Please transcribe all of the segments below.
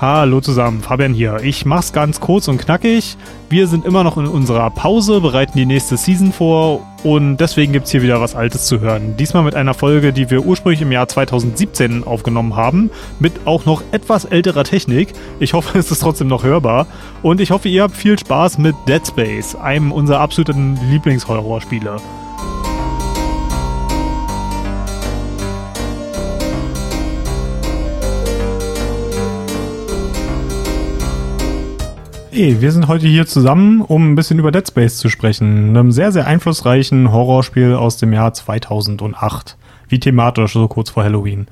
Hallo zusammen, Fabian hier. Ich mach's ganz kurz und knackig. Wir sind immer noch in unserer Pause, bereiten die nächste Season vor und deswegen gibt's hier wieder was Altes zu hören. Diesmal mit einer Folge, die wir ursprünglich im Jahr 2017 aufgenommen haben, mit auch noch etwas älterer Technik. Ich hoffe, es ist trotzdem noch hörbar und ich hoffe, ihr habt viel Spaß mit Dead Space, einem unserer absoluten Lieblingshorrorspiele. Hey, wir sind heute hier zusammen, um ein bisschen über Dead Space zu sprechen. Einem sehr, sehr einflussreichen Horrorspiel aus dem Jahr 2008. Wie thematisch, so kurz vor Halloween.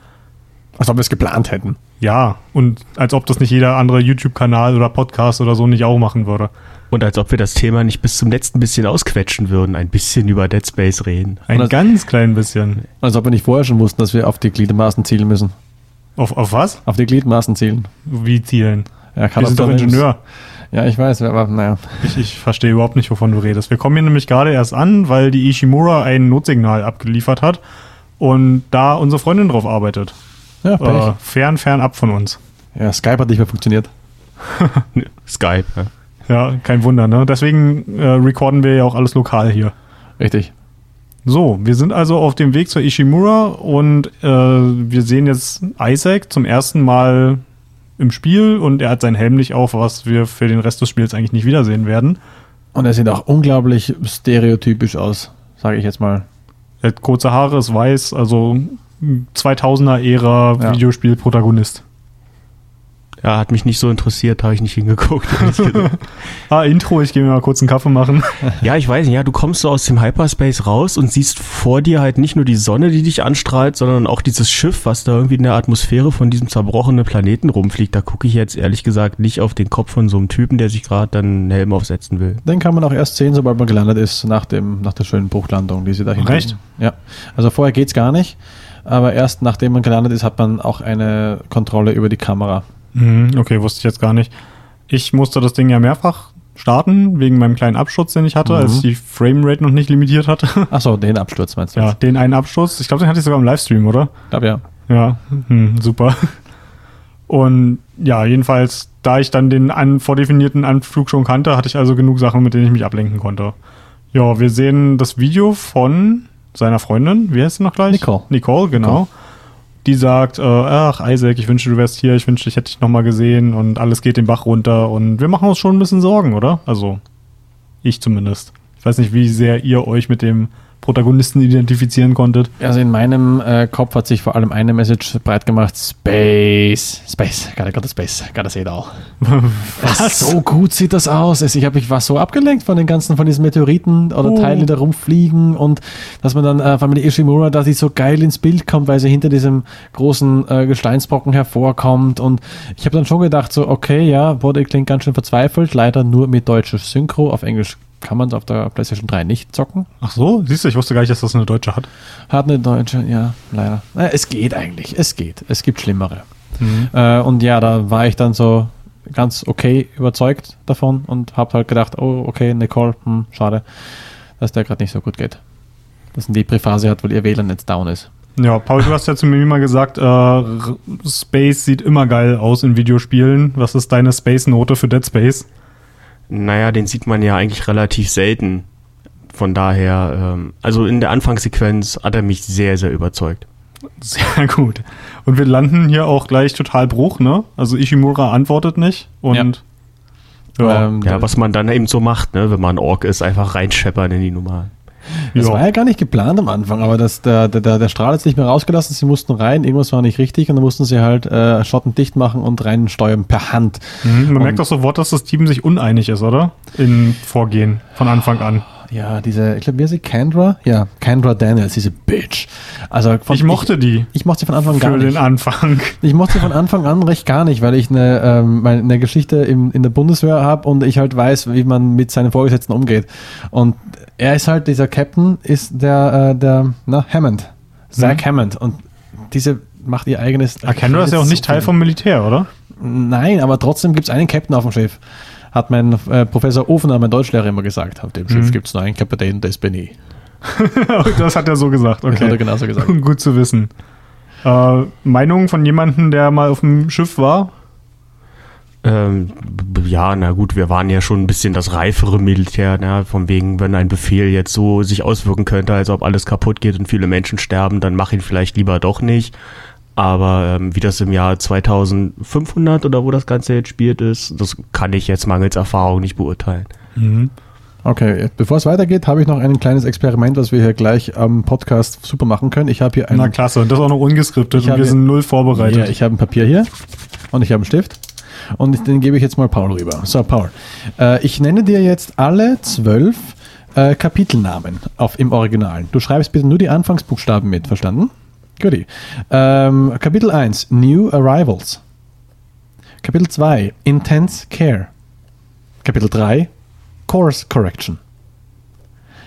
Als ob wir es geplant hätten. Ja, und als ob das nicht jeder andere YouTube-Kanal oder Podcast oder so nicht auch machen würde. Und als ob wir das Thema nicht bis zum letzten bisschen ausquetschen würden, ein bisschen über Dead Space reden. Ein das- ganz klein bisschen. Als ob wir nicht vorher schon wussten, dass wir auf die Gliedmaßen zielen müssen. Auf, auf was? Auf die Gliedmaßen zielen. Wie zielen? Ja, Wir sind doch Ingenieur. Ja, ich weiß, aber naja. Ich, ich verstehe überhaupt nicht, wovon du redest. Wir kommen hier nämlich gerade erst an, weil die Ishimura ein Notsignal abgeliefert hat und da unsere Freundin drauf arbeitet. Ja, Äh, Pech. fern, fern ab von uns. ja, Skype hat nicht mehr funktioniert. Skype. Ja. Ja, kein Wunder, ne? Deswegen äh, recorden wir ja auch alles lokal hier. Richtig. So, wir sind also auf dem Weg zur Ishimura und äh, wir sehen jetzt Isaac zum ersten Mal im Spiel und er hat seinen Helm nicht auf, was wir für den Rest des Spiels eigentlich nicht wiedersehen werden. Und er sieht auch unglaublich stereotypisch aus, sage ich jetzt mal. Er hat kurze Haare, ist weiß, also 2000er-Ära Ja. Videospiel-Protagonist. Ja, hat mich nicht so interessiert, habe ich nicht hingeguckt. Ah, Intro, ich gehe mir mal kurz einen Kaffee machen. ja, ich weiß nicht, ja, du kommst so aus dem Hyperspace raus und siehst vor dir halt nicht nur die Sonne, die dich anstrahlt, sondern auch dieses Schiff, was da irgendwie in der Atmosphäre von diesem zerbrochenen Planeten rumfliegt. Da gucke ich jetzt ehrlich gesagt nicht auf den Kopf von so einem Typen, der sich gerade dann einen Helm aufsetzen will. Den kann man auch erst sehen, sobald man gelandet ist, nach, dem, nach der schönen Bruchlandung, die sie da hinten. Recht? Ja. Also vorher geht's gar nicht, aber erst nachdem man gelandet ist, hat man auch eine Kontrolle über die Kamera. Mhm, okay, wusste ich jetzt gar nicht. Ich musste das Ding ja mehrfach starten, wegen meinem kleinen Absturz, den ich hatte, Mhm. als ich die Framerate noch nicht limitiert hatte. Achso, den Absturz meinst du? ja, den einen Absturz. Ich glaube, den hatte ich sogar im Livestream, oder? Ich glaube ja. Ja, hm, super. Und ja, jedenfalls, da ich dann den an, vordefinierten Anflug schon kannte, hatte ich also genug Sachen, mit denen ich mich ablenken konnte. Ja, wir sehen das Video von seiner Freundin, wie heißt sie noch gleich? Nicole. Nicole, genau. Nicole. Die sagt, äh, ach Isaac, ich wünschte, du wärst hier, ich wünschte, ich hätte dich nochmal gesehen und alles geht den Bach runter und wir machen uns schon ein bisschen Sorgen, oder? Also, ich zumindest. Ich weiß nicht, wie sehr ihr euch mit dem Protagonisten identifizieren konntet. Also in meinem äh, Kopf hat sich vor allem eine Message breit gemacht: Space, Space, gotta go to space, gotta see it all. Was? So gut sieht das aus. Ich, hab, ich war so abgelenkt von den ganzen, von diesen Meteoriten oder Oh. Teilen, die da rumfliegen und dass man dann, äh, die Ishimura, dass die so geil ins Bild kommt, weil sie hinter diesem großen äh, Gesteinsbrocken hervorkommt und ich habe dann schon gedacht so, okay, ja, Body klingt ganz schön verzweifelt, leider nur mit deutscher Synchro, auf Englisch kann man es auf der PlayStation 3 nicht zocken. Ach so, siehst du, ich wusste gar nicht, dass das eine Deutsche hat. Hat eine deutsche, ja, leider. Äh, es geht eigentlich, es geht. Es gibt schlimmere. Mhm. Äh, und ja, da war ich dann so ganz okay überzeugt davon und habe halt gedacht, oh, okay, Nicole, hm, schade, dass der gerade nicht so gut geht. Dass eine Depri-Phase hat, weil ihr WLAN jetzt down ist. Ja, Paul, du hast ja zu mir mal gesagt, äh, Space sieht immer geil aus in Videospielen. Was ist deine Space-Note für Dead Space? Naja, den sieht man ja eigentlich relativ selten. Von daher, ähm, also in der Anfangssequenz hat er mich sehr, sehr überzeugt. Sehr gut. Und wir landen hier auch gleich total Bruch, ne? Also Ishimura antwortet nicht und ja, Ähm, Ja, was man dann eben so macht, ne, wenn man Ork ist, einfach reinscheppern in die Nummer. Das ja. war ja gar nicht geplant am Anfang, aber das, der, der, der, Strahl ist nicht mehr rausgelassen, sie mussten rein, irgendwas war nicht richtig und dann mussten sie halt äh, Schotten dicht machen und reinsteuern per Hand. Mhm, man Und- merkt doch sofort, dass das Team sich uneinig ist, oder? Im Vorgehen von Anfang an. Ja, diese, ich glaube, wie heißt sie? Kendra? Ja, Kendra Daniels, diese Bitch. Also von, Ich mochte die Ich, ich mochte sie von Anfang gar für nicht. den Anfang. Ich mochte sie von Anfang an recht gar nicht, weil ich eine, ähm, eine Geschichte im, in der Bundeswehr habe und ich halt weiß, wie man mit seinen Vorgesetzten umgeht. Und er ist halt, dieser Captain ist der, äh, der, na, Hammond. Zach Mhm. Hammond. Und diese macht ihr eigenes. Ah, Kendra ist ja auch nicht Teil vom Militär, oder? Nein, aber trotzdem gibt es einen Captain auf dem Schiff. Hat mein äh, Professor Ofener, mein Deutschlehrer, immer gesagt. Auf dem Schiff Mhm. gibt es nur einen Kapitän, das bin ich. das hat er so gesagt, Das hat er okay. genauso gesagt. Gut zu wissen. Äh, Meinung von jemandem, der mal auf dem Schiff war? Ähm, ja, na gut, wir waren ja schon ein bisschen das reifere Militär, ne? von wegen, wenn ein Befehl jetzt so sich auswirken könnte, als ob alles kaputt geht und viele Menschen sterben, dann mach ihn vielleicht lieber doch nicht. Aber ähm, wie das im Jahr 2500 oder wo das Ganze jetzt spielt ist, das kann ich jetzt mangels Erfahrung nicht beurteilen. Okay, bevor es weitergeht, habe ich noch ein kleines Experiment, was wir hier gleich am Podcast super machen können. Ich habe hier ein, Na klasse, und das auch noch ungeskriptet und wir sind null vorbereitet. ja, ich habe ein Papier hier und ich habe einen Stift und den gebe ich jetzt mal Paul rüber. So, Paul, äh, ich nenne dir jetzt alle zwölf äh, Kapitelnamen auf, im Original. Du schreibst bitte nur die Anfangsbuchstaben mit, verstanden? Guti. Ähm, Kapitel 1, New Arrivals. Kapitel 2, Intense Care. Kapitel 3, Course Correction.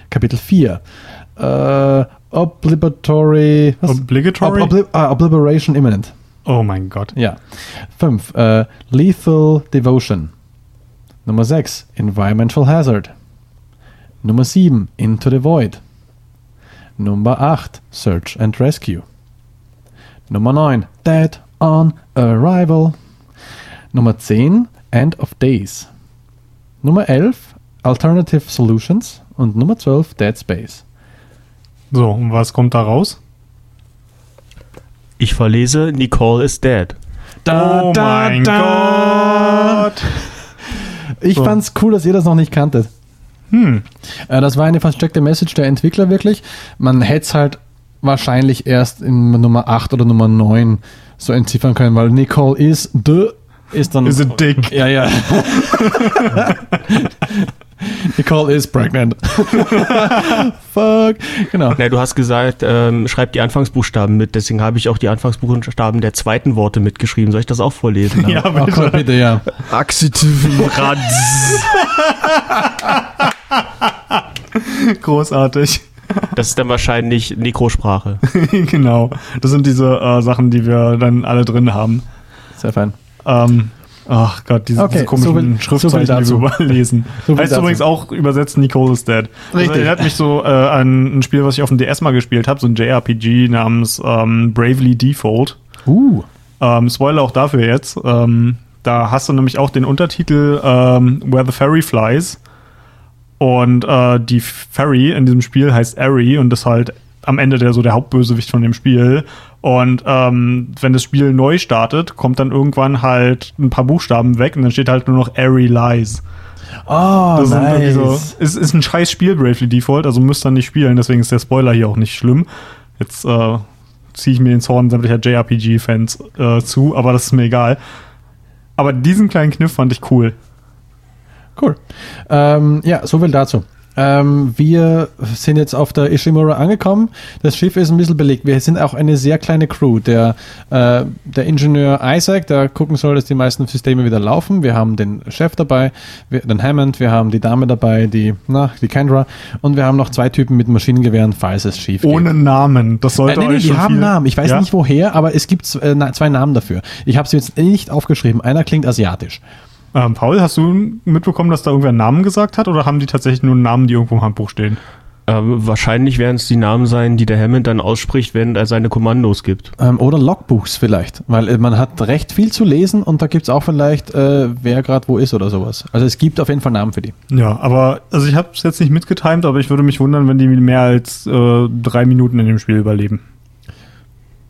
Kapitel 4, äh, Obligatory. was? Obligatory? Ob, obli ah, Obliteration Imminent. Oh mein Gott. Ja. 5. Äh, Lethal Devotion. Nummer 6. Environmental Hazard. Nummer 7. Into the Void. Nummer 8. Search and Rescue. Nummer 9. Dead on Arrival. Nummer 10. End of Days. Nummer 11. Alternative Solutions. Und Nummer 12. Dead Space. So, und was kommt da raus? Ich verlese, Nicole is dead. oh mein Gott. Ich So. fand's cool, dass ihr das noch nicht kanntet. Hm. Äh, das war eine versteckte Message der Entwickler wirklich. Man hätte es halt wahrscheinlich erst in Nummer 8 oder Nummer 9 so entziffern können, weil Nicole ist the ist dann Is it dick? ja ja Nicole is pregnant. Fuck. Genau. Na, du hast gesagt, ähm, schreib die Anfangsbuchstaben mit, deswegen habe ich auch die Anfangsbuchstaben der zweiten Worte mitgeschrieben. Soll ich das auch vorlesen? Ja, Oh, bitte. Gott, bitte, ja. Axitiven Rad. Großartig. Das ist dann wahrscheinlich Nekrosprache. genau. Das sind diese äh, Sachen, die wir dann alle drin haben. Sehr fein. Ähm, ach Gott, diese, Okay, diese komischen so so viel Schriftzeichen, die dazu. wir überall lesen. So heißt dazu. übrigens auch übersetzt Nicole is dead. Das Richtig. erinnert mich so äh, an ein Spiel, was ich auf dem DS mal gespielt habe, so ein JRPG namens ähm, Bravely Default. Uh. Ähm, Spoiler auch dafür jetzt. Ähm, da hast du nämlich auch den Untertitel ähm, Where the Fairy Flies. Und äh, die Fairy in diesem Spiel heißt Ari und ist halt am Ende der so der Hauptbösewicht von dem Spiel. Und ähm, wenn das Spiel neu startet, kommt dann irgendwann halt ein paar Buchstaben weg und dann steht halt nur noch Ari Lies. Oh, Das nice. so, ist, ist ein scheiß Spiel, Bravely Default, also müsst ihr nicht spielen, deswegen ist der Spoiler hier auch nicht schlimm. Jetzt äh, ziehe ich mir den Zorn sämtlicher JRPG-Fans äh, zu, aber das ist mir egal. Aber diesen kleinen Kniff fand ich cool. Cool. Ähm, ja, so viel dazu. Ähm, wir sind jetzt auf der Ishimura angekommen. Das Schiff ist ein bisschen belegt. Wir sind auch eine sehr kleine Crew. Der, äh, der Ingenieur Isaac, der gucken soll, dass die meisten Systeme wieder laufen. Wir haben den Chef dabei, wir, den Hammond, wir haben die Dame dabei, die, na, die Kendra. Und wir haben noch zwei Typen mit Maschinengewehren, falls es schief geht. Ohne Namen. Das Äh, sollte nee, nee, euch die haben viel- Namen. Ich weiß Ja? nicht woher, aber es gibt äh, zwei Namen dafür. Ich habe sie jetzt nicht aufgeschrieben. Einer klingt asiatisch. Ähm, Paul, hast du mitbekommen, dass da irgendwer einen Namen gesagt hat oder haben die tatsächlich nur Namen, die irgendwo im Handbuch stehen? Ähm, wahrscheinlich werden es die Namen sein, die der Hammond dann ausspricht, wenn er seine Kommandos gibt. Ähm, oder Logbuchs vielleicht, weil äh, man hat recht viel zu lesen und da gibt es auch vielleicht, äh, wer gerade wo ist oder sowas. Also es gibt auf jeden Fall Namen für die. Ja, aber also ich habe es jetzt nicht mitgetimt, aber ich würde mich wundern, wenn die mehr als äh, drei Minuten in dem Spiel überleben.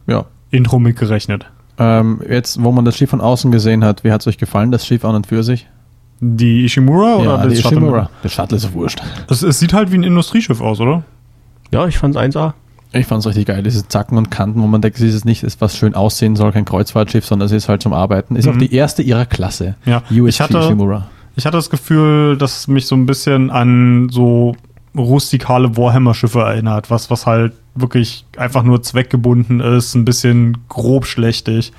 Ja. Intro mitgerechnet. Ähm, jetzt, wo man das Schiff von außen gesehen hat, wie hat es euch gefallen, das Schiff an und für sich? Die Ishimura oder ja, das die Shuttle? Ishimura. Das Shuttle ist wurscht. Es, es sieht halt wie ein Industrieschiff aus, oder? Ja, ich fand's 1A. Ich fand es richtig geil, diese Zacken und Kanten, wo man denkt, es ist nicht, ist was schön aussehen soll, kein Kreuzfahrtschiff, sondern es ist halt zum Arbeiten. Ist Mhm. auch die erste ihrer Klasse. Ja. USG Ich hatte- Ishimura. Ich hatte das Gefühl, dass es mich so ein bisschen an so rustikale Warhammer-Schiffe erinnert, was, was halt wirklich einfach nur zweckgebunden ist, ein bisschen grob schlechtig.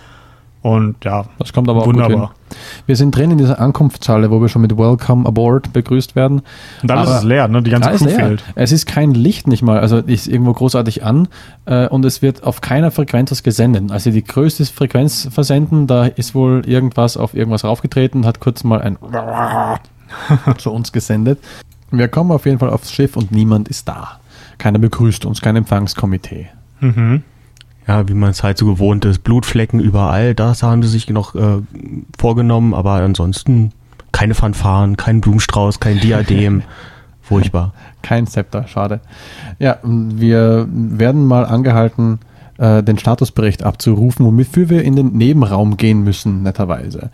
Und ja, Das kommt aber auch gut wunderbar. hin. Wir sind drin in dieser Ankunftshalle, wo wir schon mit Welcome Aboard begrüßt werden. Und dann Aber- ist es leer, ne? Die ganze Crew leer. fehlt. Es ist kein Licht nicht mal, also ist irgendwo großartig an äh, und es wird auf keiner Frequenz was gesendet. Also die größte Frequenz versenden, da ist wohl irgendwas auf irgendwas raufgetreten, hat kurz mal ein zu uns gesendet. Wir kommen auf jeden Fall aufs Schiff und niemand ist da. Keiner begrüßt uns, kein Empfangskomitee. Mhm. Ja, wie man es halt so gewohnt ist. Blutflecken überall, das haben sie sich noch äh, vorgenommen, aber ansonsten keine Fanfaren, kein Blumenstrauß, kein Diadem. Furchtbar. Kein Zepter, schade. Ja, wir werden mal angehalten, äh, den Statusbericht abzurufen, wofür wir in den Nebenraum gehen müssen, netterweise.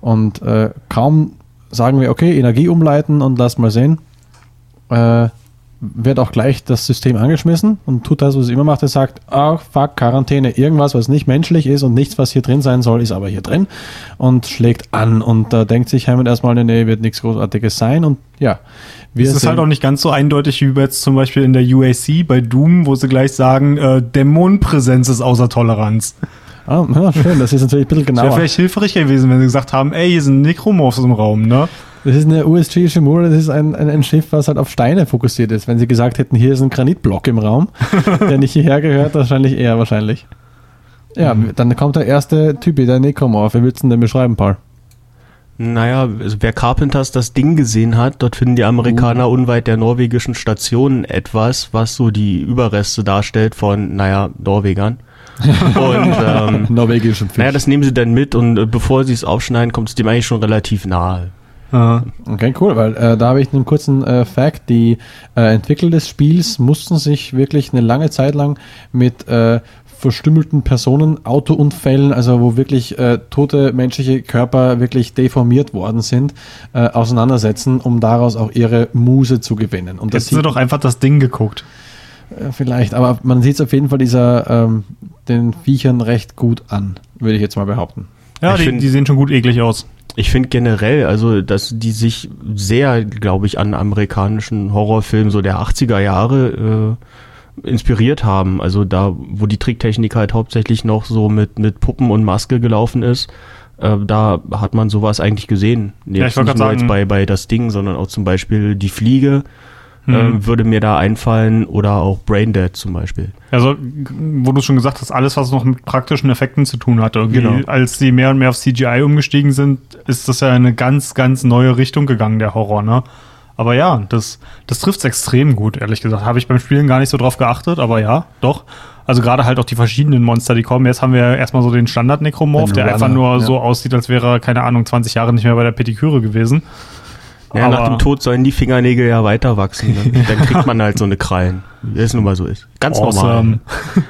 Und äh, kaum sagen wir, okay, Energie umleiten und lass mal sehen, äh, wird auch gleich das System angeschmissen und tut das, was es immer macht. Es sagt, ach, fuck, Quarantäne, irgendwas, was nicht menschlich ist und nichts, was hier drin sein soll, ist aber hier drin und schlägt an. Und da denkt sich Hammond erstmal, nee, nee, wird nichts Großartiges sein. Und ja, wir Es ist halt auch nicht ganz so eindeutig wie jetzt zum Beispiel in der UAC bei Doom, wo sie gleich sagen, äh, Dämonenpräsenz ist außer Toleranz. Ah, ja, schön, das ist natürlich ein bisschen genauer. Das wäre vielleicht hilfreich gewesen, wenn sie gesagt haben, ey, hier sind Necromorphs im Raum, ne? Das ist eine USG Shimura, das ist ein, ein, ein, Schiff, was halt auf Steine fokussiert ist. Wenn sie gesagt hätten, hier ist ein Granitblock im Raum, der nicht hierher gehört, wahrscheinlich eher wahrscheinlich. Ja, mhm. dann kommt der erste Typ, der Necromorph. Wie willst du denn beschreiben, Paul? Naja, also wer Carpenters das Ding gesehen hat, dort finden die Amerikaner uh. unweit der norwegischen Station etwas, was so die Überreste darstellt von, naja, Norwegern. und ähm, norwegischen Fisch. Naja, das nehmen sie dann mit und äh, bevor sie es aufschneiden, kommt es dem eigentlich schon relativ nahe. Okay, cool, weil äh, da habe ich einen kurzen äh, Fact. Die äh, Entwickler des Spiels mussten sich wirklich eine lange Zeit lang mit äh, verstümmelten Personen, Autounfällen, also wo wirklich äh, tote menschliche Körper wirklich deformiert worden sind, äh, auseinandersetzen, um daraus auch ihre Muse zu gewinnen. Und Jetzt das doch einfach das Ding geguckt. vielleicht, aber man sieht es auf jeden Fall dieser ähm, den Viechern recht gut an, würde ich jetzt mal behaupten. Ja, die, die sehen schon gut eklig aus. Ich finde generell, also, dass die sich sehr, glaube ich, an amerikanischen Horrorfilmen so der 80er Jahre äh, inspiriert haben. Also da, wo die Tricktechnik halt hauptsächlich noch so mit, mit Puppen und Maske gelaufen ist, äh, da hat man sowas eigentlich gesehen. Jetzt ja, nicht nur sagen, jetzt bei, bei das Ding, sondern auch zum Beispiel die Fliege mhm. äh, würde mir da einfallen oder auch Braindead zum Beispiel. Also, wo du schon gesagt hast, alles, was noch mit praktischen Effekten zu tun hat, irgendwie, genau. als die mehr und mehr auf CGI umgestiegen sind, ist das ja eine ganz, ganz neue Richtung gegangen, der Horror, ne? Aber ja, das, das trifft es extrem gut, ehrlich gesagt. Habe ich beim Spielen gar nicht so drauf geachtet, aber ja, doch. Also gerade halt auch die verschiedenen Monster, die kommen. Jetzt haben wir erstmal so den Standard-Nekromorph, der einfach nur ja. so aussieht, als wäre er, keine Ahnung, 20 Jahre nicht mehr bei der Petiküre gewesen. Ja, nach dem Tod sollen die Fingernägel ja weiter wachsen. Ne? Dann kriegt man halt so eine Krallen, wie es nun mal so ist. Ganz awesome. normal.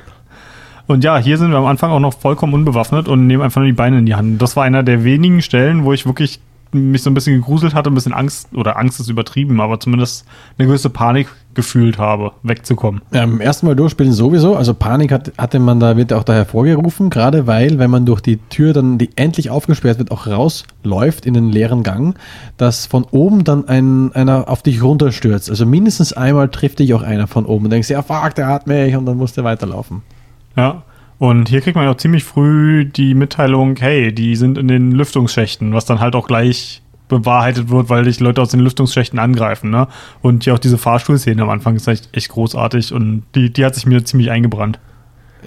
Und ja, hier sind wir am Anfang auch noch vollkommen unbewaffnet und nehmen einfach nur die Beine in die Hand. Das war einer der wenigen Stellen, wo ich wirklich mich so ein bisschen gegruselt hatte, ein bisschen Angst, oder Angst ist übertrieben, aber zumindest eine gewisse Panik gefühlt habe, wegzukommen. Ja, Im ersten Mal durchspielen sowieso, also Panik hat, hatte man da, wird auch da hervorgerufen, gerade weil, wenn man durch die Tür dann, die endlich aufgesperrt wird, auch rausläuft in den leeren Gang, dass von oben dann ein, einer auf dich runterstürzt. Also mindestens einmal trifft dich auch einer von oben und denkst, ja fuck, der hat mich und dann musst du weiterlaufen. Ja, und hier kriegt man ja auch ziemlich früh die Mitteilung, hey, die sind in den Lüftungsschächten, was dann halt auch gleich bewahrheitet wird, weil dich Leute aus den Lüftungsschächten angreifen. Ne? Und hier auch diese Fahrstuhlszene am Anfang ist echt, echt großartig und die, die hat sich mir ziemlich eingebrannt.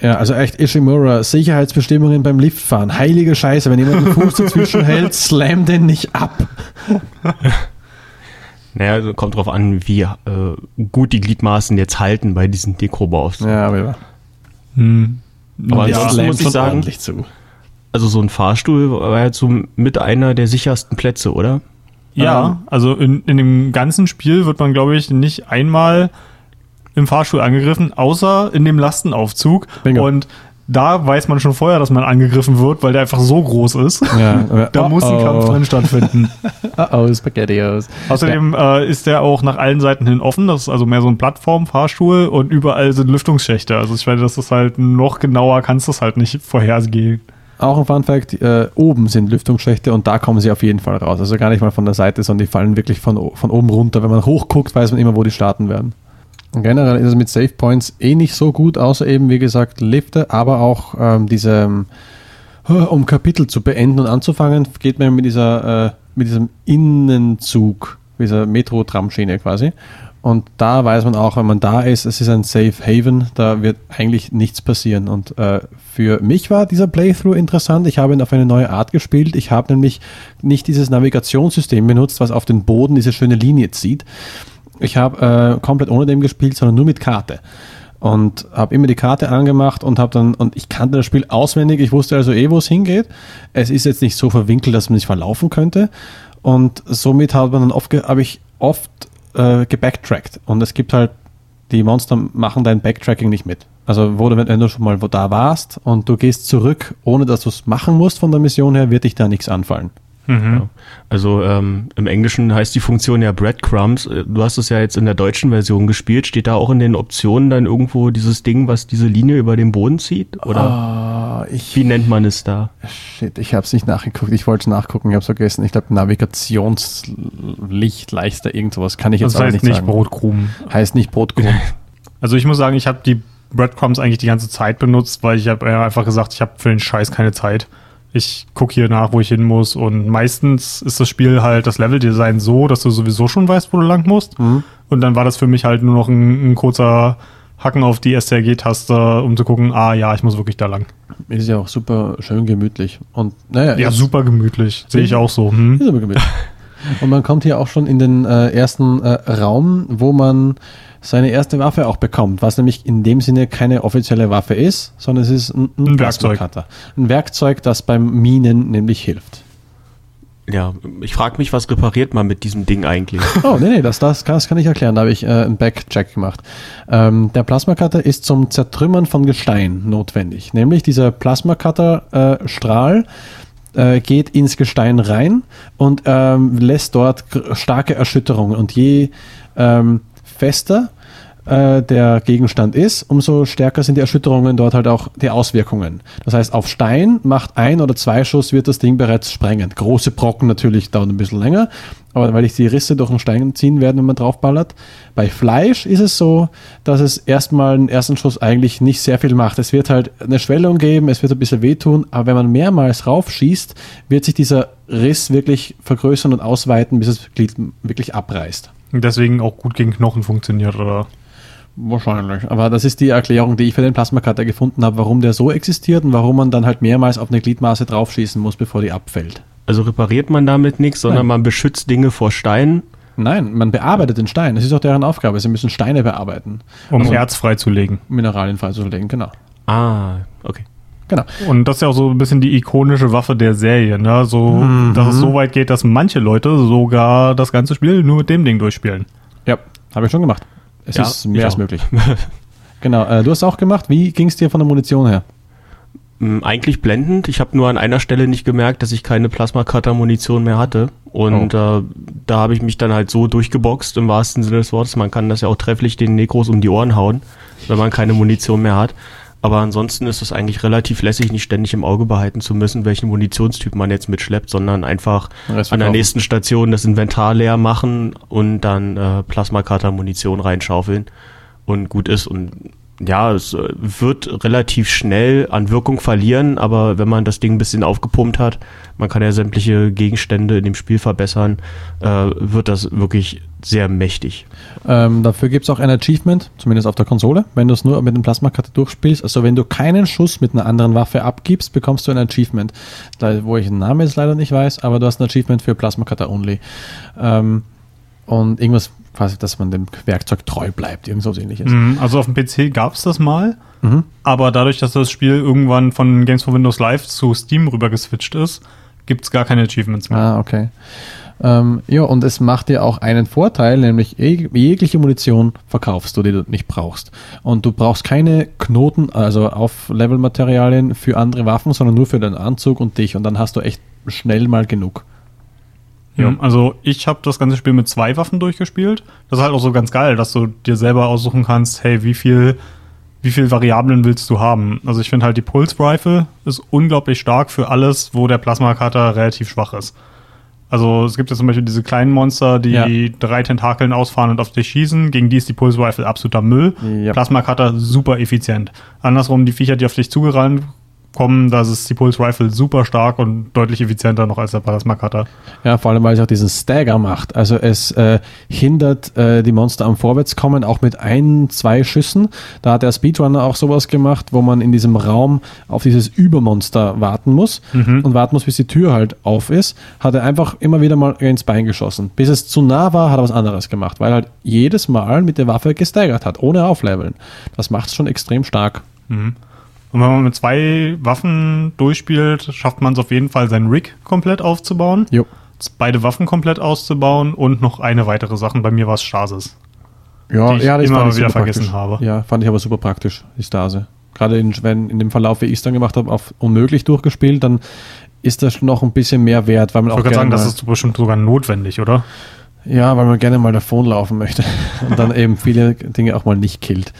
Ja, also echt Ishimura, Sicherheitsbestimmungen beim Liftfahren. Heilige Scheiße, wenn jemand den Fuß dazwischen hält, slam den nicht ab. Naja, also kommt drauf an, wie äh, gut die Gliedmaßen jetzt halten bei diesen Dekobaus. Ja, aber ja. Hm. Aber ja, ansonsten muss ich sagen, also so ein Fahrstuhl war jetzt so mit einer der sichersten Plätze, oder? Ja, ähm, also in, in dem ganzen Spiel wird man, glaube ich, nicht einmal im Fahrstuhl angegriffen, außer in dem Lastenaufzug. Bingo. Und da weiß man schon vorher, dass man angegriffen wird, weil der einfach so groß ist. Ja, da oh, muss ein oh. Kampf drin stattfinden. oh, oh, Spaghettios. Außerdem ja. äh, ist der auch nach allen Seiten hin offen. Das ist also mehr so ein Plattform-Fahrstuhl und überall sind Lüftungsschächte. Also ich meine, das ist halt noch genauer, kannst du es halt nicht vorhersehen. Auch ein Fun Fact, äh, oben sind Lüftungsschächte und da kommen sie auf jeden Fall raus. Also gar nicht mal von der Seite, sondern die fallen wirklich von, von oben runter. Wenn man hochguckt, weiß man immer, wo die starten werden. Generell ist es mit Save Points eh nicht so gut, außer eben, wie gesagt, Lifte, aber auch ähm, diese, äh, um Kapitel zu beenden und anzufangen, geht man mit dieser, äh, mit diesem Innenzug, dieser Metro-Tramschiene quasi. Und da weiß man auch, wenn man da ist, es ist ein Safe Haven, da wird eigentlich nichts passieren. Und äh, für mich war dieser Playthrough interessant. Ich habe ihn auf eine neue Art gespielt. Ich habe nämlich nicht dieses Navigationssystem benutzt, was auf den Boden diese schöne Linie zieht, ich habe äh, komplett ohne dem gespielt, sondern nur mit Karte. und habe immer die Karte angemacht und habe dann und ich kannte das Spiel auswendig. Ich wusste also eh, wo es hingeht. Es ist jetzt nicht so verwinkelt, dass man sich verlaufen könnte und somit habe ich oft äh, gebacktrackt und es gibt halt die Monster machen dein Backtracking nicht mit. Also wo du, wenn du schon mal wo da warst und du gehst zurück, ohne dass du es machen musst von der Mission her, wird dich da nichts anfallen. Mhm. Ja. Also ähm, im Englischen heißt die Funktion ja Breadcrumbs. Äh, du hast es ja jetzt in der deutschen Version gespielt. Steht da auch in den Optionen dann irgendwo dieses Ding, was diese Linie über den Boden zieht? Oder oh, ich, wie nennt man es da? Shit, ich habe es nicht nachgeguckt. Ich wollte es nachgucken, ich habe es vergessen. Ich glaube Navigationslicht, Leichter, irgendwas kann ich jetzt das heißt nicht, nicht sagen. Brotkrumen. Heißt nicht Brotkrumen. Also ich muss sagen, ich habe die Breadcrumbs eigentlich die ganze Zeit benutzt, weil ich habe einfach gesagt, ich habe für den Scheiß keine Zeit ich gucke hier nach, wo ich hin muss. Und meistens ist das Spiel halt das Leveldesign so, dass du sowieso schon weißt, wo du lang musst. Mhm. Und dann war das für mich halt nur noch ein, ein kurzer Hacken auf die STRG-Taste, um zu gucken, ah ja, ich muss wirklich da lang. Ist ja auch super schön gemütlich. Und naja. Ja, super gemütlich. Sehe ich auch so. Hm? Super gemütlich. Und man kommt hier auch schon in den äh, ersten äh, Raum, wo man seine erste Waffe auch bekommt, was nämlich in dem Sinne keine offizielle Waffe ist, sondern es ist ein, ein, ein Werkzeug. Ein Werkzeug, das beim Minen nämlich hilft. Ja, ich frage mich, was repariert man mit diesem Ding eigentlich? Oh, nee, nee, das, das, kann, das kann ich erklären. Da habe ich äh, einen Backcheck gemacht. Ähm, der Plasmacutter ist zum Zertrümmern von Gestein notwendig. Nämlich dieser Plasmacutter-Strahl äh, geht ins Gestein rein und ähm, lässt dort starke Erschütterungen. Und je ähm, fester äh, der Gegenstand ist, umso stärker sind die Erschütterungen dort halt auch die Auswirkungen. Das heißt, auf Stein macht ein oder zwei Schuss wird das Ding bereits sprengen. Große Brocken natürlich dauern ein bisschen länger, aber weil ich die Risse durch den Stein ziehen werden, wenn man draufballert. Bei Fleisch ist es so, dass es erstmal einen ersten Schuss eigentlich nicht sehr viel macht. Es wird halt eine Schwellung geben, es wird ein bisschen wehtun, aber wenn man mehrmals raufschießt, wird sich dieser Riss wirklich vergrößern und ausweiten, bis es Glied wirklich abreißt deswegen auch gut gegen Knochen funktioniert, oder? Wahrscheinlich. Aber das ist die Erklärung, die ich für den Plasmacutter gefunden habe, warum der so existiert und warum man dann halt mehrmals auf eine Gliedmaße draufschießen muss, bevor die abfällt. Also repariert man damit nichts, sondern Nein. man beschützt Dinge vor Steinen. Nein, man bearbeitet den Stein. Das ist auch deren Aufgabe. Sie müssen Steine bearbeiten. Um also Erz freizulegen. Mineralien freizulegen, genau. Ah, okay. Genau. Und das ist ja auch so ein bisschen die ikonische Waffe der Serie, ne? So, mhm. dass es so weit geht, dass manche Leute sogar das ganze Spiel nur mit dem Ding durchspielen. Ja, habe ich schon gemacht. Es ja, ist mehr als möglich. genau, äh, du hast auch gemacht. Wie ging es dir von der Munition her? Mm, eigentlich blendend. Ich habe nur an einer Stelle nicht gemerkt, dass ich keine Plasma-Cutter-Munition mehr hatte. Und oh. äh, da habe ich mich dann halt so durchgeboxt, im wahrsten Sinne des Wortes. Man kann das ja auch trefflich den Nekros um die Ohren hauen, wenn man keine Munition mehr hat. Aber ansonsten ist es eigentlich relativ lässig, nicht ständig im Auge behalten zu müssen, welchen Munitionstyp man jetzt mitschleppt, sondern einfach an der nächsten Station das Inventar leer machen und dann äh, Plasmakater-Munition reinschaufeln und gut ist. Und ja, es äh, wird relativ schnell an Wirkung verlieren, aber wenn man das Ding ein bisschen aufgepumpt hat, man kann ja sämtliche Gegenstände in dem Spiel verbessern, äh, wird das wirklich sehr mächtig. Ähm, dafür gibt es auch ein Achievement, zumindest auf der Konsole, wenn du es nur mit dem Plasmakarte durchspielst. Also wenn du keinen Schuss mit einer anderen Waffe abgibst, bekommst du ein Achievement. Da, wo ich den Namen jetzt leider nicht weiß, aber du hast ein Achievement für Plasmakarte Only. Ähm, und irgendwas quasi, dass man dem Werkzeug treu bleibt, irgend so ähnliches. Mhm, also auf dem PC gab es das mal, mhm. aber dadurch, dass das Spiel irgendwann von Games for Windows Live zu Steam rüber geswitcht ist, gibt es gar keine Achievements mehr. Ah, okay. Ähm, ja, und es macht dir auch einen Vorteil, nämlich jegliche Munition verkaufst du, die du nicht brauchst. Und du brauchst keine Knoten, also Auf-Level-Materialien für andere Waffen, sondern nur für deinen Anzug und dich. Und dann hast du echt schnell mal genug. Ja, mhm. also ich habe das ganze Spiel mit zwei Waffen durchgespielt. Das ist halt auch so ganz geil, dass du dir selber aussuchen kannst, hey, wie viel, wie viel Variablen willst du haben? Also ich finde halt die Pulse Rifle ist unglaublich stark für alles, wo der Plasma-Cutter relativ schwach ist. Also es gibt ja zum Beispiel diese kleinen Monster, die ja. drei Tentakeln ausfahren und auf dich schießen. Gegen die ist die Pulse Rifle absoluter Müll. Ja. Plasma Cutter super effizient. Andersrum, die Viecher, die auf dich zugerannt kommen, da ist die Pulse Rifle super stark und deutlich effizienter noch als der Plasma Cutter. Ja, vor allem, weil es auch diesen Stagger macht. Also es äh, hindert äh, die Monster am Vorwärtskommen auch mit ein, zwei Schüssen. Da hat der Speedrunner auch sowas gemacht, wo man in diesem Raum auf dieses Übermonster warten muss und warten muss, bis die Tür halt auf ist. Hat er einfach immer wieder mal ins Bein geschossen. Bis es zu nah war, hat er was anderes gemacht, weil er halt jedes Mal mit der Waffe gestaggert hat, ohne aufleveln. Das macht es schon extrem stark. Und wenn man mit zwei Waffen durchspielt, schafft man es auf jeden Fall, seinen Rig komplett aufzubauen, Jo. beide Waffen komplett auszubauen und noch eine weitere Sache. Bei mir war es Stasis. Ja, Die ich ja, das immer ich wieder super vergessen praktisch. habe. Ja, fand ich aber super praktisch, die Stase. Gerade in, wenn in dem Verlauf, wie ich es dann gemacht habe, auf unmöglich durchgespielt, dann ist das noch ein bisschen mehr wert, weil man Ich auch würde gerne sagen, das ist bestimmt sogar notwendig, oder? ja, weil man gerne mal davon laufen möchte und dann eben viele Dinge auch mal nicht killt.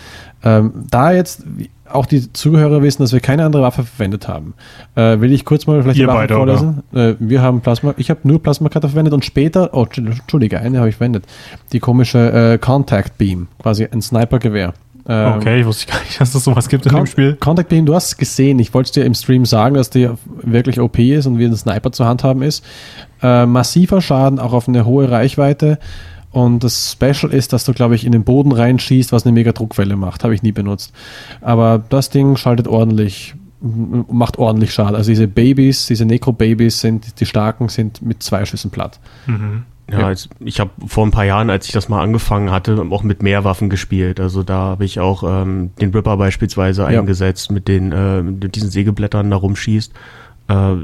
Ähm, da jetzt auch die Zuhörer wissen, dass wir keine andere Waffe verwendet haben, äh, will ich kurz mal vielleicht Ihr die beide, vorlesen. Äh, wir haben Plasma, ich habe nur Plasma Cutter verwendet und später, oh, Entschuldige, eine habe ich verwendet, die komische äh, Contact Beam, quasi ein Sniper-Gewehr. Ähm, Okay, ich wusste gar nicht, dass es sowas gibt in dem Con- Spiel. Contact Beam, du hast es gesehen. Ich wollte es dir im Stream sagen, dass die wirklich OP ist und wie ein Sniper zu handhaben ist. Äh, massiver Schaden, auch auf eine hohe Reichweite. Und das Special ist, dass du, glaube ich, in den Boden reinschießt, was eine mega Druckwelle macht. Habe ich nie benutzt. Aber das Ding schaltet ordentlich, macht ordentlich Schaden. Also diese Babys, diese Necro-Babys sind, die starken, sind mit zwei Schüssen platt. Ja, Ja. als, ich habe vor ein paar Jahren, als ich das mal angefangen hatte, auch mit mehr Waffen gespielt. Also da habe ich auch ähm, den Ripper beispielsweise Ja. eingesetzt, mit den äh, mit diesen Sägeblättern da rumschießt. Äh,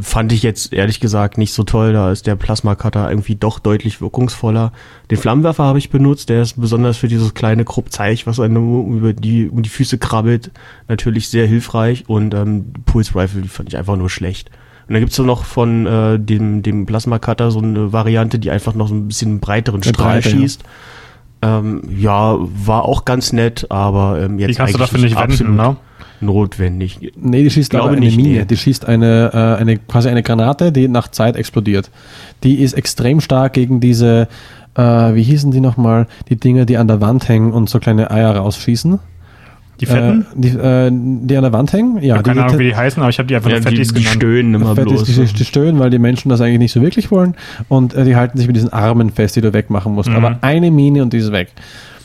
fand ich jetzt ehrlich gesagt nicht so toll. Da ist der Plasma Cutter irgendwie doch deutlich wirkungsvoller. Den Flammenwerfer habe ich benutzt. Der ist besonders für dieses kleine Kruppzeich, was einem über die um die Füße krabbelt, natürlich sehr hilfreich. Und ähm, Pulse Rifle, fand ich einfach nur schlecht. Und dann gibt's so noch von äh, dem, dem Plasma Cutter so eine Variante, die einfach noch so ein bisschen breiteren Strahl Breite, ja. schießt. Ähm, ja, war auch ganz nett, aber ähm, jetzt Die kannst du dafür nicht wenden, ne? Notwendig. Nee, die schießt Glaube aber eine nicht, Mine. nee. Die schießt eine, äh, eine, quasi eine Granate, die nach Zeit explodiert. Die ist extrem stark gegen diese, äh, wie hießen die nochmal, die Dinger, die an der Wand hängen und so kleine Eier rausschießen. Die Fetten? Äh, die, äh, die an der Wand hängen? Ja, ich habe keine die, Ahnung, wie die heißen, aber ich habe die einfach Ja, nur die, Fettis die genannt. stöhnen immer Fett bloß. die, die stöhnen, weil die Menschen das eigentlich nicht so wirklich wollen. Und äh, die halten sich mit diesen Armen fest, die du wegmachen musst. Mhm. Aber eine Mine und die ist weg.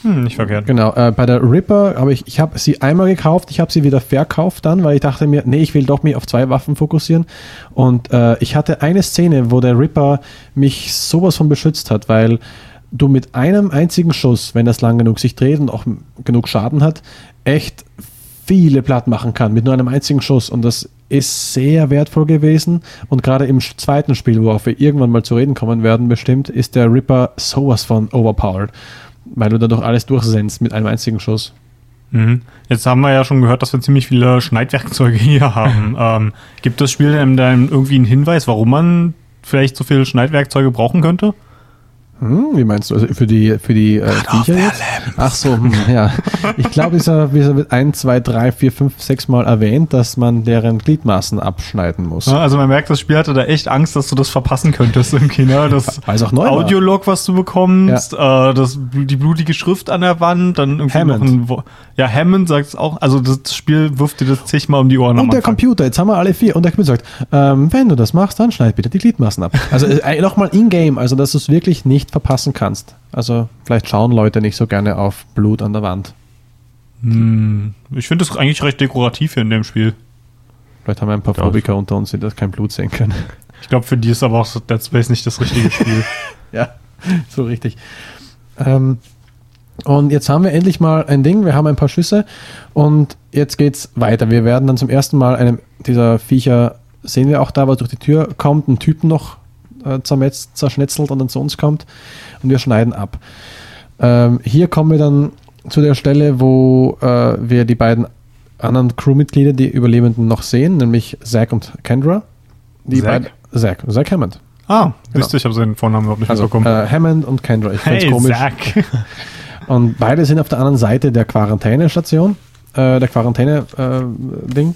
Hm, nicht verkehrt. Genau, äh, bei der Ripper habe ich, ich habe sie einmal gekauft, ich habe sie wieder verkauft dann, weil ich dachte mir, nee, ich will doch mich auf zwei Waffen fokussieren. Und äh, ich hatte eine Szene, wo der Ripper mich sowas von beschützt hat, weil du mit einem einzigen Schuss, wenn das lang genug sich dreht und auch genug Schaden hat, echt viele platt machen kann mit nur einem einzigen Schuss. Und das ist sehr wertvoll gewesen. Und gerade im zweiten Spiel, worauf wir irgendwann mal zu reden kommen werden, bestimmt, ist der Ripper sowas von overpowered. Weil du dadurch alles durchsendst mit einem einzigen Schuss. Mhm. Jetzt haben wir ja schon gehört, dass wir ziemlich viele Schneidwerkzeuge hier haben. ähm, gibt das Spiel denn dann irgendwie einen Hinweis, warum man vielleicht so viele Schneidwerkzeuge brauchen könnte? Hm, wie meinst du? Also für die, für die äh, Viecher jetzt? Ach so, hm, ja. Ich glaube, dieser, dieser wird ein, zwei, drei, vier, fünf, sechs Mal erwähnt, dass man deren Gliedmaßen abschneiden muss. Ja, Also man merkt, das Spiel hatte da echt Angst, dass du das verpassen könntest irgendwie, ne? Das Weil es auch neu. Audiolog, was du bekommst, äh, das, die blutige Schrift an der Wand, dann irgendwie Hammond. noch ein Wo Ja, Hammond sagt es auch. Also das Spiel wirft dir das zigmal um die Ohren. Und der. Computer, jetzt haben wir alle vier. Und der Computer sagt, ähm, wenn du das machst, dann schneid bitte die Gliedmaßen ab. Also äh, nochmal in-game, also dass du es wirklich nicht verpassen kannst. Also vielleicht schauen Leute nicht so gerne auf Blut an der Wand. Hm, ich finde das eigentlich recht dekorativ hier in dem Spiel. Vielleicht haben wir ein paar. Phobiker unter uns, die das kein Blut sehen können. Ich glaube, für die ist aber auch Dead Space nicht das richtige Spiel. Ja, so richtig. Ähm, und jetzt haben wir endlich mal ein Ding, wir haben ein paar Schüsse und jetzt geht's weiter. Wir werden dann zum ersten Mal einem dieser Viecher, sehen wir auch da, was durch die Tür kommt, einen Typen noch äh, zermetzt, zerschnetzelt und dann zu uns kommt und wir schneiden ab. Ähm, hier kommen wir dann zu der Stelle, wo äh, wir die beiden anderen Crewmitglieder, die Überlebenden, noch sehen, nämlich Zack und Kendra. Die Zack? beiden, Zack, Zack Hammond. ah, siehst du, ich habe seinen Vornamen überhaupt nicht Also mitbekommen. äh, Hammond und Kendra. Ich find's hey, komisch. Zack. Und beide sind auf der anderen Seite der Quarantänestation, äh, der Quarantäne-Ding.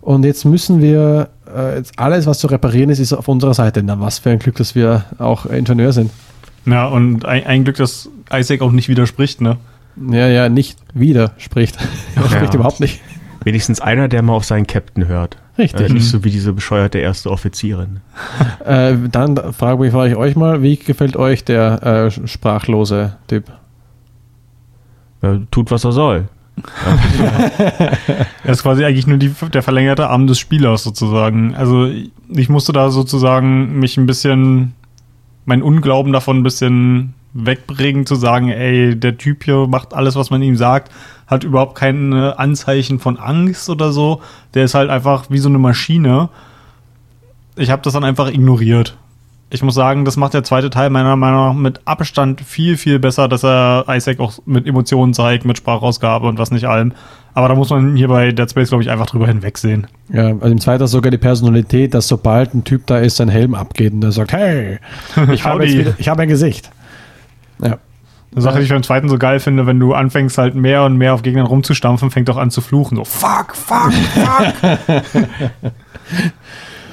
und jetzt müssen wir, äh, jetzt alles, was zu reparieren ist, ist auf unserer Seite. Na, was für ein Glück, dass wir auch Ingenieur sind. ja, und ein, ein Glück, dass Isaac auch nicht widerspricht, ne? Ja, ja, nicht widerspricht. Er Ja. spricht überhaupt nicht. Wenigstens einer, der mal auf seinen Captain hört. Richtig. Äh, nicht so wie diese bescheuerte erste Offizierin. Äh, dann frage ich, frage ich euch mal, wie gefällt euch der äh, sprachlose Typ? Äh, tut, was er soll. Er ist quasi eigentlich nur die, der verlängerte Arm des Spielers sozusagen. Also ich musste da sozusagen mich ein bisschen, mein Unglauben davon ein bisschen wegbringen, zu sagen, ey, der Typ hier macht alles, was man ihm sagt, hat überhaupt keine Anzeichen von Angst oder so. Der ist halt einfach wie so eine Maschine. Ich habe das dann einfach ignoriert. Ich muss sagen, das macht der zweite Teil meiner Meinung nach mit Abstand viel, viel besser, dass er Isaac auch mit Emotionen zeigt, mit Sprachausgabe und was nicht allem. Aber da muss man hier bei Dead Space, glaube ich, einfach drüber hinwegsehen. Ja, also im zweiten sogar die Personalität, dass sobald ein Typ da ist, sein Helm abgeht und der sagt, hey, ich habe, wieder, ich habe ein Gesicht. Ja. Eine Sache, die ich beim zweiten so geil finde, wenn du anfängst halt mehr und mehr auf Gegnern rumzustampfen, fängt auch an zu fluchen. So, fuck, fuck, fuck.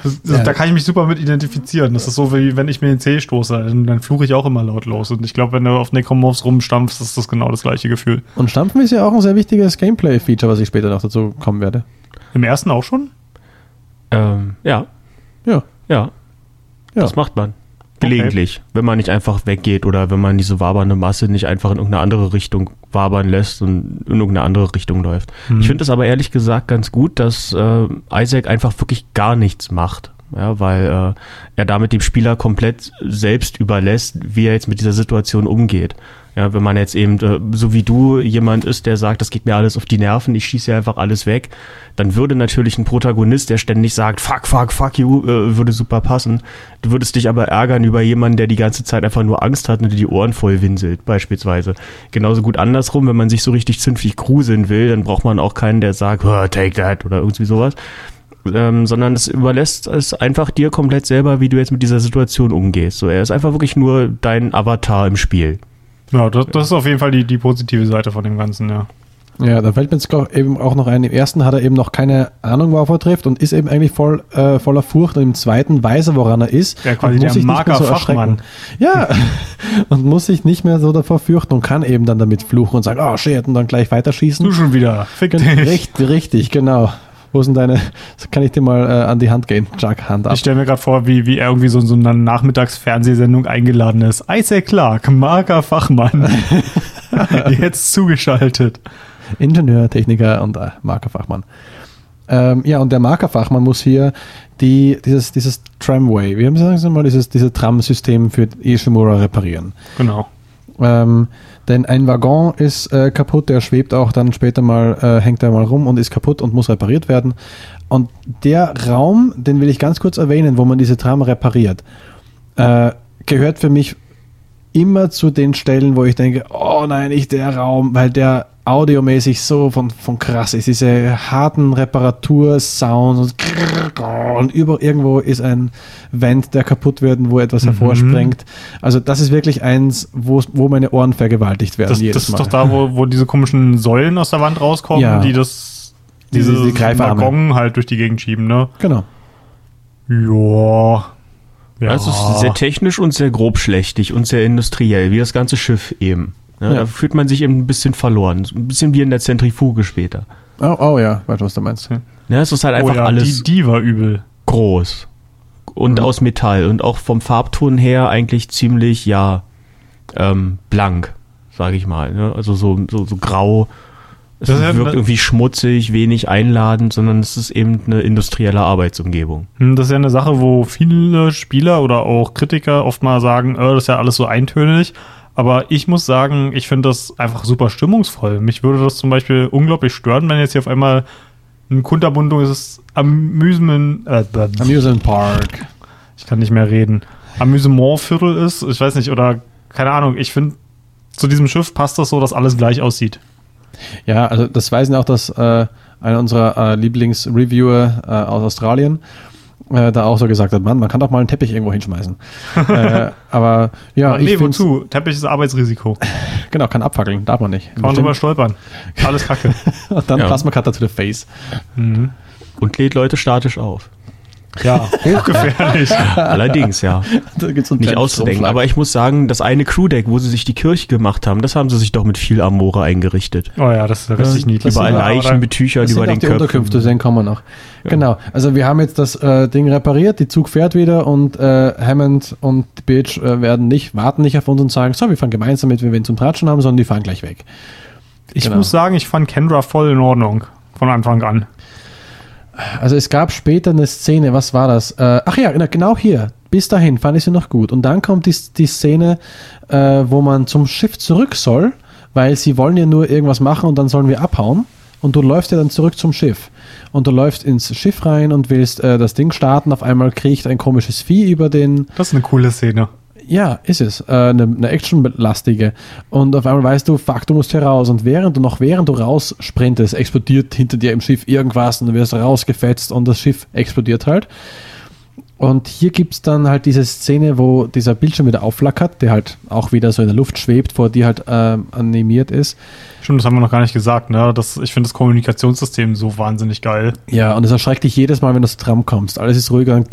Das, Ja. Da kann ich mich super mit identifizieren. Das ist so, wie wenn ich mir den Zeh stoße, dann, dann fluche ich auch immer laut los. Und ich glaube, wenn du auf Necromorphs rumstampfst, ist das genau das gleiche Gefühl. Und Stampfen ist ja auch ein sehr wichtiges Gameplay-Feature, was ich später noch dazu kommen werde. Im ersten auch schon? Ähm, ja, Ja. ja, Ja. das macht man. Gelegentlich, wenn man nicht einfach weggeht oder wenn man diese wabernde Masse nicht einfach in irgendeine andere Richtung wabern lässt und in irgendeine andere Richtung läuft. Ich finde es aber ehrlich gesagt ganz gut, dass äh, Isaac einfach wirklich gar nichts macht. Ja, weil äh, er damit dem Spieler komplett selbst überlässt, wie er jetzt mit dieser Situation umgeht. Ja, wenn man jetzt eben, äh, so wie du, jemand ist, der sagt, das geht mir alles auf die Nerven, ich schieße einfach alles weg, dann würde natürlich ein Protagonist, der ständig sagt, fuck, fuck, fuck you, äh, würde super passen. Du würdest dich aber ärgern über jemanden, der die ganze Zeit einfach nur Angst hat und dir die Ohren voll winselt, beispielsweise. Genauso gut andersrum, wenn man sich so richtig zünftig gruseln will, dann braucht man auch keinen, der sagt, "Oh, take that oder irgendwie sowas. Ähm, sondern es überlässt es einfach dir komplett selber, wie du jetzt mit dieser Situation umgehst. So, er ist einfach wirklich nur dein Avatar im Spiel. Ja, das, das ist auf jeden Fall die, die positive Seite von dem Ganzen, ja. Ja, da fällt mir jetzt auch eben auch noch ein. Im ersten hat er eben noch keine Ahnung, worauf er trifft und ist eben eigentlich voll äh, voller Furcht. Und im zweiten weiß er, woran er ist. Ja, quasi und der sich nicht mehr Marker-Fachmann. erschrecken. Ja, und muss sich nicht mehr so davor fürchten und kann eben dann damit fluchen und sagen, oh shit, und dann gleich weiterschießen. Du schon wieder. Fick dich. Richtig, richtig, genau. Wo sind deine, kann ich dir mal äh, an die Hand gehen? Chuck, Hand ab. Ich stelle mir gerade vor, wie, wie er irgendwie so in so einer Nachmittagsfernsehsendung eingeladen ist. Isaac Clark, Marker Fachmann. Jetzt zugeschaltet. Ingenieur, Techniker und äh, Markerfachmann. Ähm, ja, und der Markerfachmann muss hier die, dieses, dieses Tramway, wie haben Sie gesagt, mal, dieses, dieses Tram-System für Ishimura reparieren. Genau. Ähm, denn ein Waggon ist äh, kaputt, der schwebt auch dann später mal, äh, hängt da mal rum und ist kaputt und muss repariert werden. Und der Raum, den will ich ganz kurz erwähnen, wo man diese Tram repariert, äh, gehört für mich immer zu den Stellen, wo ich denke, oh nein, nicht der Raum, weil der audiomäßig so von, von krass ist. Diese harten Reparatursounds und, und über irgendwo ist ein Vent, der kaputt wird, und wo etwas hervorspringt. Also das ist wirklich eins, wo, wo meine Ohren vergewaltigt werden Das, jedes das ist Mal. doch da, wo, wo diese komischen Säulen aus der Wand rauskommen, Ja. die das Diese- diese, die Greifarme. Waggon halt durch die Gegend schieben, ne? Genau. Ja. Ja. Es ist sehr technisch und sehr grobschlächtig und sehr industriell, wie das ganze Schiff eben. Ja. Da fühlt man sich eben ein bisschen verloren. Ein bisschen wie in der Zentrifuge später. Oh, oh ja, weißt du, was du meinst. Ja, es ist halt oh einfach ja, alles die, die war übel. groß. Und Mhm. aus Metall. Und auch vom Farbton her eigentlich ziemlich, ja, ähm, blank, sage ich mal. Ne? Also so, so, so grau. Es Das ist ja- wirkt irgendwie schmutzig, wenig einladend, sondern es ist eben eine industrielle Arbeitsumgebung. Hm, Das ist ja eine Sache, wo viele Spieler oder auch Kritiker oft mal sagen, äh, das ist ja alles so eintönig. Aber ich muss sagen, ich finde das einfach super stimmungsvoll. Mich würde das zum Beispiel unglaublich stören, wenn jetzt hier auf einmal ein kunterbundes Amusement, äh, Amusement Park. ich kann nicht mehr reden, Amüsementviertel ist. Ich weiß nicht, oder keine Ahnung. Ich finde, zu diesem Schiff passt das so, dass alles gleich aussieht. Ja, also das weisen auch, dass äh, einer unserer äh, Lieblingsreviewer äh, aus Australien äh, da auch so gesagt hat, Mann, man kann doch mal einen Teppich irgendwo hinschmeißen. äh, aber ja, Aber ich nee, wozu? Teppich ist Arbeitsrisiko. Genau, kann abfackeln, darf man nicht. Kann man drüber stolpern. Alles kacke. Und dann Ja. Plasma Cutter to the face. mhm. Und lädt Leute statisch auf. Ja, hochgefährlich. Allerdings, ja. Da gibt's so einen Nicht auszudenken. Aber ich muss sagen, das eine Crewdeck, wo sie sich die Kirche gemacht haben, das haben sie sich doch mit viel Amore eingerichtet. Oh ja, das ist richtig niedlich. Überall Leichen Das über den die Köpfen. Unterkünfte, sehen kommen wir noch. Genau. Also wir haben jetzt das äh, Ding repariert, die Zug fährt wieder und äh, Hammond und Bitch äh, werden nicht, warten nicht auf uns und sagen, so, wir fahren gemeinsam mit, wenn wir ihn zum Tratschen haben, sondern die fahren gleich weg. Ich Genau. muss sagen, ich fand Kendra voll in Ordnung. Von Anfang an. Also es gab später eine Szene, was war das? Äh, ach ja, genau- hier. Bis dahin fand ich sie noch gut. Und dann kommt die, die Szene, äh, wo man zum Schiff zurück soll, weil sie wollen ja nur irgendwas machen und dann sollen wir abhauen. Und du läufst ja dann zurück zum Schiff. Und du läufst ins Schiff rein und willst äh, das Ding starten. Auf einmal kriecht ein komisches Vieh über den, Das ist eine coole Szene. Ja, ist es. Äh, eine, eine actionlastige. Und auf einmal weißt du, fuck, du musst hier raus. Und während du noch während du raus sprintest, explodiert hinter dir im Schiff irgendwas und du wirst rausgefetzt und das Schiff explodiert halt. Und hier gibt es dann halt diese Szene, wo dieser Bildschirm wieder aufflackert, der halt auch wieder so in der Luft schwebt, vor dir halt ähm, animiert ist. Stimmt, das haben wir noch gar nicht gesagt. Ne? Das, ich finde das Kommunikationssystem so wahnsinnig geil. Ja, und es erschreckt dich jedes Mal, wenn du Tram kommst. Alles ist ruhiger und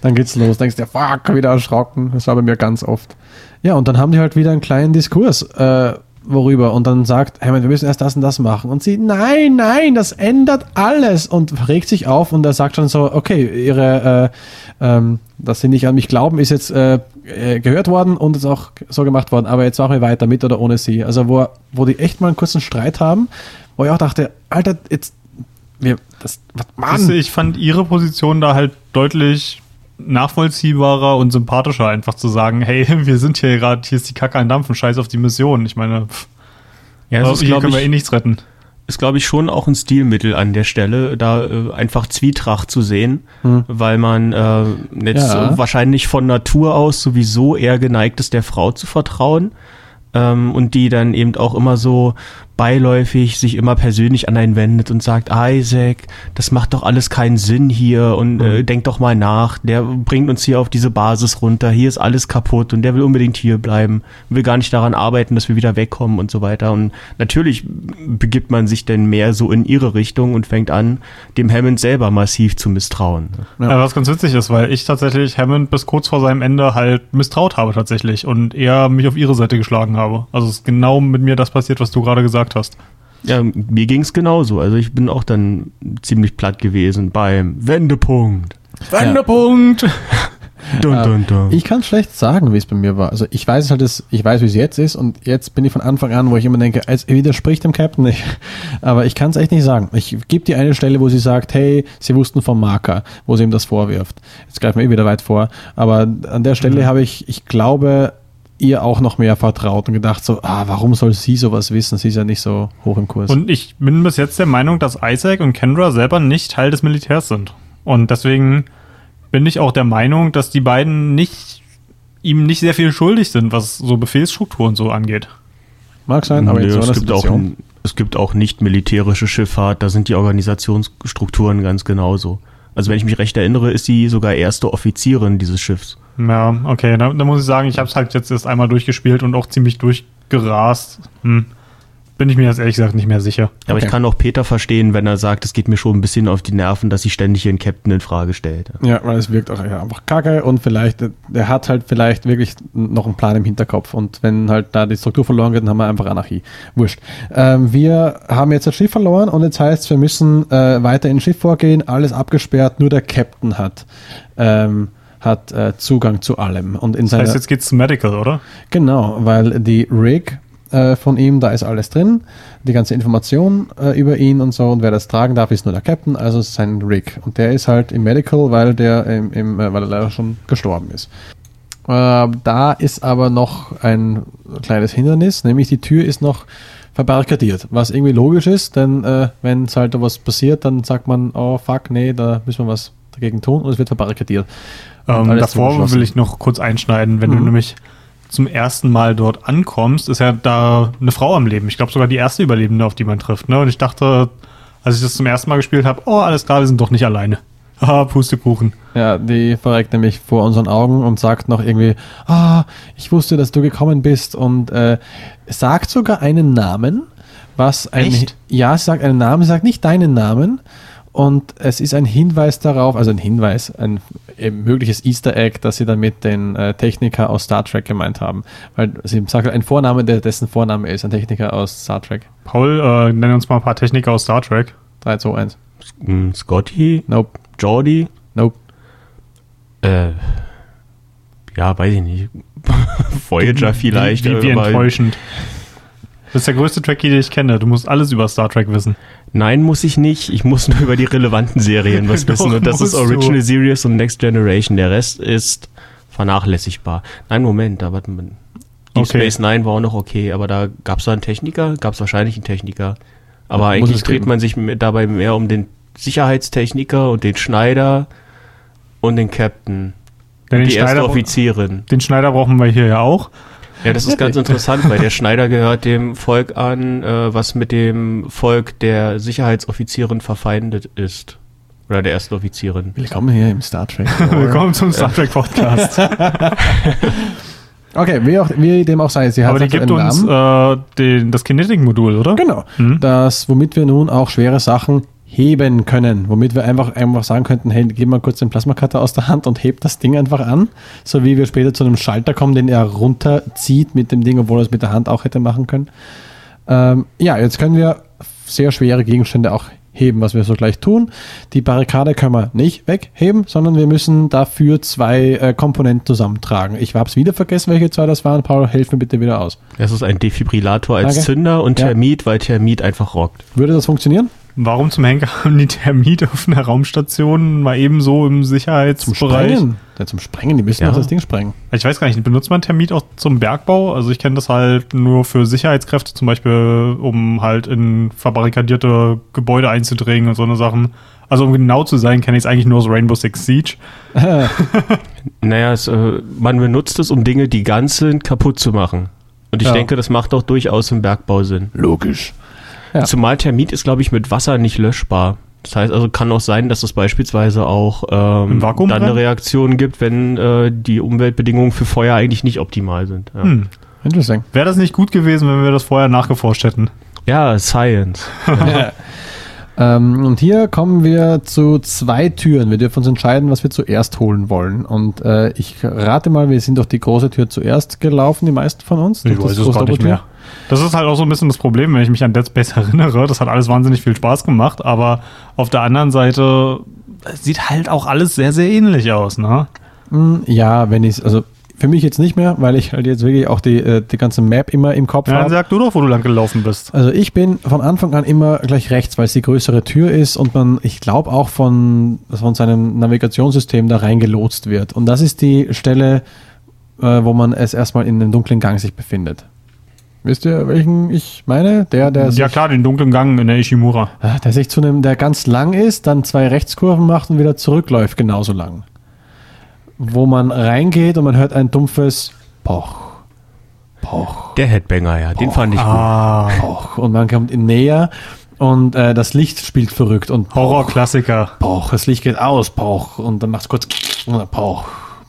dann geht's los. Denkst dir, fuck, wieder erschrocken. Das war bei mir ganz oft. Ja, und dann haben die halt wieder einen kleinen Diskurs, äh, worüber. Und dann sagt, hey, wir müssen erst das und das machen. Und sie, nein, nein, das ändert alles. Und regt sich auf und er sagt schon so, okay, ihre, äh, ähm, dass sie nicht an mich glauben, ist jetzt äh, äh, gehört worden und ist auch so gemacht worden. Aber jetzt machen wir weiter mit oder ohne sie. Also wo, wo die echt mal einen kurzen Streit haben, wo ich auch dachte, Alter, jetzt, wir, das, was, Mann. Ich fand ihre Position da halt deutlich nachvollziehbarer und sympathischer, einfach zu sagen, hey, wir sind hier gerade, hier ist die Kacke an Dampfen, scheiß auf die Mission. Ich meine, pff, Ja, das ist, hier glaube können wir eh ich, nichts retten. ist, glaub ich, schon auch ein Stilmittel an der Stelle, da äh, einfach Zwietracht zu sehen, weil man äh, jetzt Ja. äh, wahrscheinlich von Natur aus sowieso eher geneigt ist, der Frau zu vertrauen. Ähm, und die dann eben auch immer so beiläufig sich immer persönlich an einen wendet und sagt, Isaac, das macht doch alles keinen Sinn hier und äh, denk doch mal nach, der bringt uns hier auf diese Basis runter, hier ist alles kaputt und der will unbedingt hier bleiben, will gar nicht daran arbeiten, dass wir wieder wegkommen und so weiter. Und natürlich begibt man sich dann mehr so in ihre Richtung und fängt an, dem Hammond selber massiv zu misstrauen. Ja. Was ganz witzig ist, weil ich tatsächlich Hammond bis kurz vor seinem Ende halt misstraut habe tatsächlich und eher mich auf ihre Seite geschlagen habe. Also es ist genau mit mir das passiert, was du gerade gesagt hast. Ja, mir ging's genauso. Also ich bin auch dann ziemlich platt gewesen beim Wendepunkt. Wendepunkt! Dun, dun, dun. Ich kann schlecht sagen, wie es bei mir war. Also ich weiß halt, dass, ich weiß, wie es jetzt ist und jetzt bin ich von Anfang an, wo ich immer denke, es widerspricht dem Captain nicht. Aber ich kann es echt nicht sagen. Ich gebe dir eine Stelle, wo sie sagt, hey, sie wussten vom Marker, wo sie ihm das vorwirft. Jetzt greifen wir eh wieder weit vor. Aber an der Stelle habe ich, ich glaube, ihr auch noch mehr vertraut und gedacht so, ah, warum soll sie sowas wissen? Sie ist ja nicht so hoch im Kurs. Und ich bin bis jetzt der Meinung, dass Isaac und Kendra selber nicht Teil des Militärs sind. Und deswegen bin ich auch der Meinung, dass die beiden nicht ihm nicht sehr viel schuldig sind, was so Befehlsstrukturen so angeht. Mag sein, aber Nö, einer es, gibt auch, Situation. es gibt auch nicht militärische Schifffahrt, da sind die Organisationsstrukturen ganz genauso. Also wenn ich mich recht erinnere, ist sie sogar erste Offizierin dieses Schiffs. Ja, okay, da, da muss ich sagen, ich habe es halt jetzt erst einmal durchgespielt und auch ziemlich durchgerast. Hm. Bin ich mir jetzt ehrlich gesagt nicht mehr sicher. Aber Okay. ich kann auch Peter verstehen, wenn er sagt, es geht mir schon ein bisschen auf die Nerven, dass sie ständig ihren Captain in Frage stellt. Ja, weil es wirkt auch ja, einfach kacke und vielleicht, der hat halt vielleicht wirklich noch einen Plan im Hinterkopf und wenn halt da die Struktur verloren geht, dann haben wir einfach Anarchie. Wurscht. Ähm, wir haben jetzt das Schiff verloren und jetzt heißt wir müssen äh, weiter ins Schiff vorgehen, alles abgesperrt, nur der Captain hat, ähm, hat äh, Zugang zu allem. Und in Das heißt, jetzt geht's zu Medical, oder? Genau, weil die Rig äh, von ihm, da ist alles drin, die ganze Information äh, über ihn und so und wer das tragen darf, ist nur der Captain, also sein Rig. Und der ist halt im Medical, weil der im, im, äh, weil er leider schon gestorben ist. Äh, da ist aber noch ein kleines Hindernis, nämlich die Tür ist noch verbarrikadiert, was irgendwie logisch ist, denn äh, wenn es halt was passiert, dann sagt man, oh fuck, nee, da müssen wir was dagegen tun und es wird verbarrikadiert. Ähm, davor will ich noch kurz einschneiden, wenn du Mhm. nämlich zum ersten Mal dort ankommst, ist ja da eine Frau am Leben. Ich glaube sogar die erste Überlebende, auf die man trifft. Ne? Und ich dachte, als ich das zum ersten Mal gespielt habe, oh, alles klar, wir sind doch nicht alleine. Haha, Pustekuchen. Ja, die verreckt nämlich vor unseren Augen und sagt noch irgendwie, ah, ich wusste, dass du gekommen bist und äh, sagt sogar einen Namen, was ein, Echt? ja, sie sagt einen Namen, sie sagt nicht deinen Namen Und es ist ein Hinweis darauf, also ein Hinweis, ein mögliches Easter Egg, dass sie damit den äh, Techniker aus Star Trek gemeint haben. Weil sie sagen, ein Vorname, der dessen Vorname ist, ein Techniker aus Star Trek. Paul, äh, nenn uns mal ein paar Techniker aus Star Trek. 3, 2, 1. Hm, Scotty, Nope. Jordi, Nope. äh, ja, weiß ich nicht. Voyager vielleicht. Wie, wie, wie aber- enttäuschend. Bist der größte Trekkie, den ich kenne. Du musst alles über Star Trek wissen. Nein, muss ich nicht. Ich muss nur über die relevanten Serien was Doch, wissen. Und das ist musst du. Original Series und Next Generation. Der Rest ist vernachlässigbar. Nein, Moment, da warte mal. Deep Okay. Space Nine war auch noch okay, aber da gab es da einen Techniker, gab es wahrscheinlich einen Techniker. Aber Ja, eigentlich dreht geben. man sich dabei mehr um den Sicherheitstechniker und den Schneider und den Captain. Denn und den die erste Schneider, Offizierin. den Schneider brauchen wir hier ja auch. Ja, das ist ganz interessant, weil der Schneider gehört dem Volk an, äh, was mit dem Volk der Sicherheitsoffizierin verfeindet ist. Oder der ersten Offizierin. Willkommen hier im Star Trek. Willkommen zum Star Trek Podcast. Okay, wie, auch, wie dem auch sei, sie hat Aber die gibt uns äh, den, das Kinetic-Modul, oder? Genau. Mhm. Das, womit wir nun auch schwere Sachen heben können. Womit wir einfach, einfach sagen könnten, hey, gib mal kurz den Plasmacutter aus der Hand und hebt das Ding einfach an. So wie wir später zu einem Schalter kommen, den er runterzieht mit dem Ding, obwohl er es mit der Hand auch hätte machen können. Ähm, ja, jetzt können wir sehr schwere Gegenstände auch heben, was wir so gleich tun. Die Barrikade können wir nicht wegheben, sondern wir müssen dafür zwei äh, Komponenten zusammentragen. Ich habe es wieder vergessen, welche zwei das waren. Paul, helf mir bitte wieder aus. Das ist ein Defibrillator als Danke. Zünder und Ja. Thermit, weil Thermit einfach rockt. Würde das funktionieren? Warum zum Henker haben die Thermit auf einer Raumstation mal eben so im Sicherheitsbereich? Sprengen. Ja, zum Sprengen, die müssen Ja. auch das Ding sprengen. Ich weiß gar nicht, benutzt man Thermit auch zum Bergbau? Also ich kenne das halt nur für Sicherheitskräfte, zum Beispiel, um halt in verbarrikadierte Gebäude einzudringen und so eine Sachen. Also um genau zu sein, kenne ich es eigentlich nur aus Rainbow Six Siege. Naja, es, äh, man benutzt es, um Dinge, die ganz sind, kaputt zu machen. Und ich Ja. denke, das macht auch durchaus im Bergbau Sinn. Logisch. Ja. Zumal Thermit ist, glaube ich, mit Wasser nicht löschbar. Das heißt also, kann auch sein, dass es beispielsweise auch ähm, Im Vakuum dann eine? Reaktion gibt, wenn äh, die Umweltbedingungen für Feuer eigentlich nicht optimal sind. Ja, Hm. Interesting. Wäre das nicht gut gewesen, wenn wir das vorher nachgeforscht hätten? ja Science. ähm, und hier kommen wir zu zwei Türen. Wir dürfen uns entscheiden, was wir zuerst holen wollen. Und äh, ich rate mal, wir sind durch die große Tür zuerst gelaufen, die meisten von uns. Durch das große Doppeltür. Das ist halt auch so ein bisschen das Problem, wenn ich mich an Dead Space erinnere. Das hat alles wahnsinnig viel Spaß gemacht, aber auf der anderen Seite es sieht halt auch alles sehr, sehr ähnlich aus, ne? Hm, Ja, wenn ich also für mich jetzt nicht mehr, weil ich halt jetzt wirklich auch die, äh, die ganze Map immer im Kopf Ja, dann habe. sag du doch, wo du lang gelaufen bist. Also ich bin von Anfang an immer gleich rechts, weil es die größere Tür ist und man, ich glaube auch von, von seinem Navigationssystem da reingelotst wird. Und das ist die Stelle, äh, wo man es erstmal in einem dunklen Gang sich befindet. Wisst ihr, welchen ich meine? Der, der sich, Ja klar, den dunklen Gang in der Ishimura. Ah, der sich zu einem, der ganz lang ist, dann zwei Rechtskurven macht und wieder zurückläuft, genauso lang. Wo man reingeht und man hört ein dumpfes Poch, Poch. Der Headbanger, ja, den fand ich gut. Ah, Poch. Und man kommt näher und äh, das Licht spielt verrückt und Poch, Horrorklassiker. Poch, das Licht geht aus, Poch. Und dann macht es kurz und dann Poch,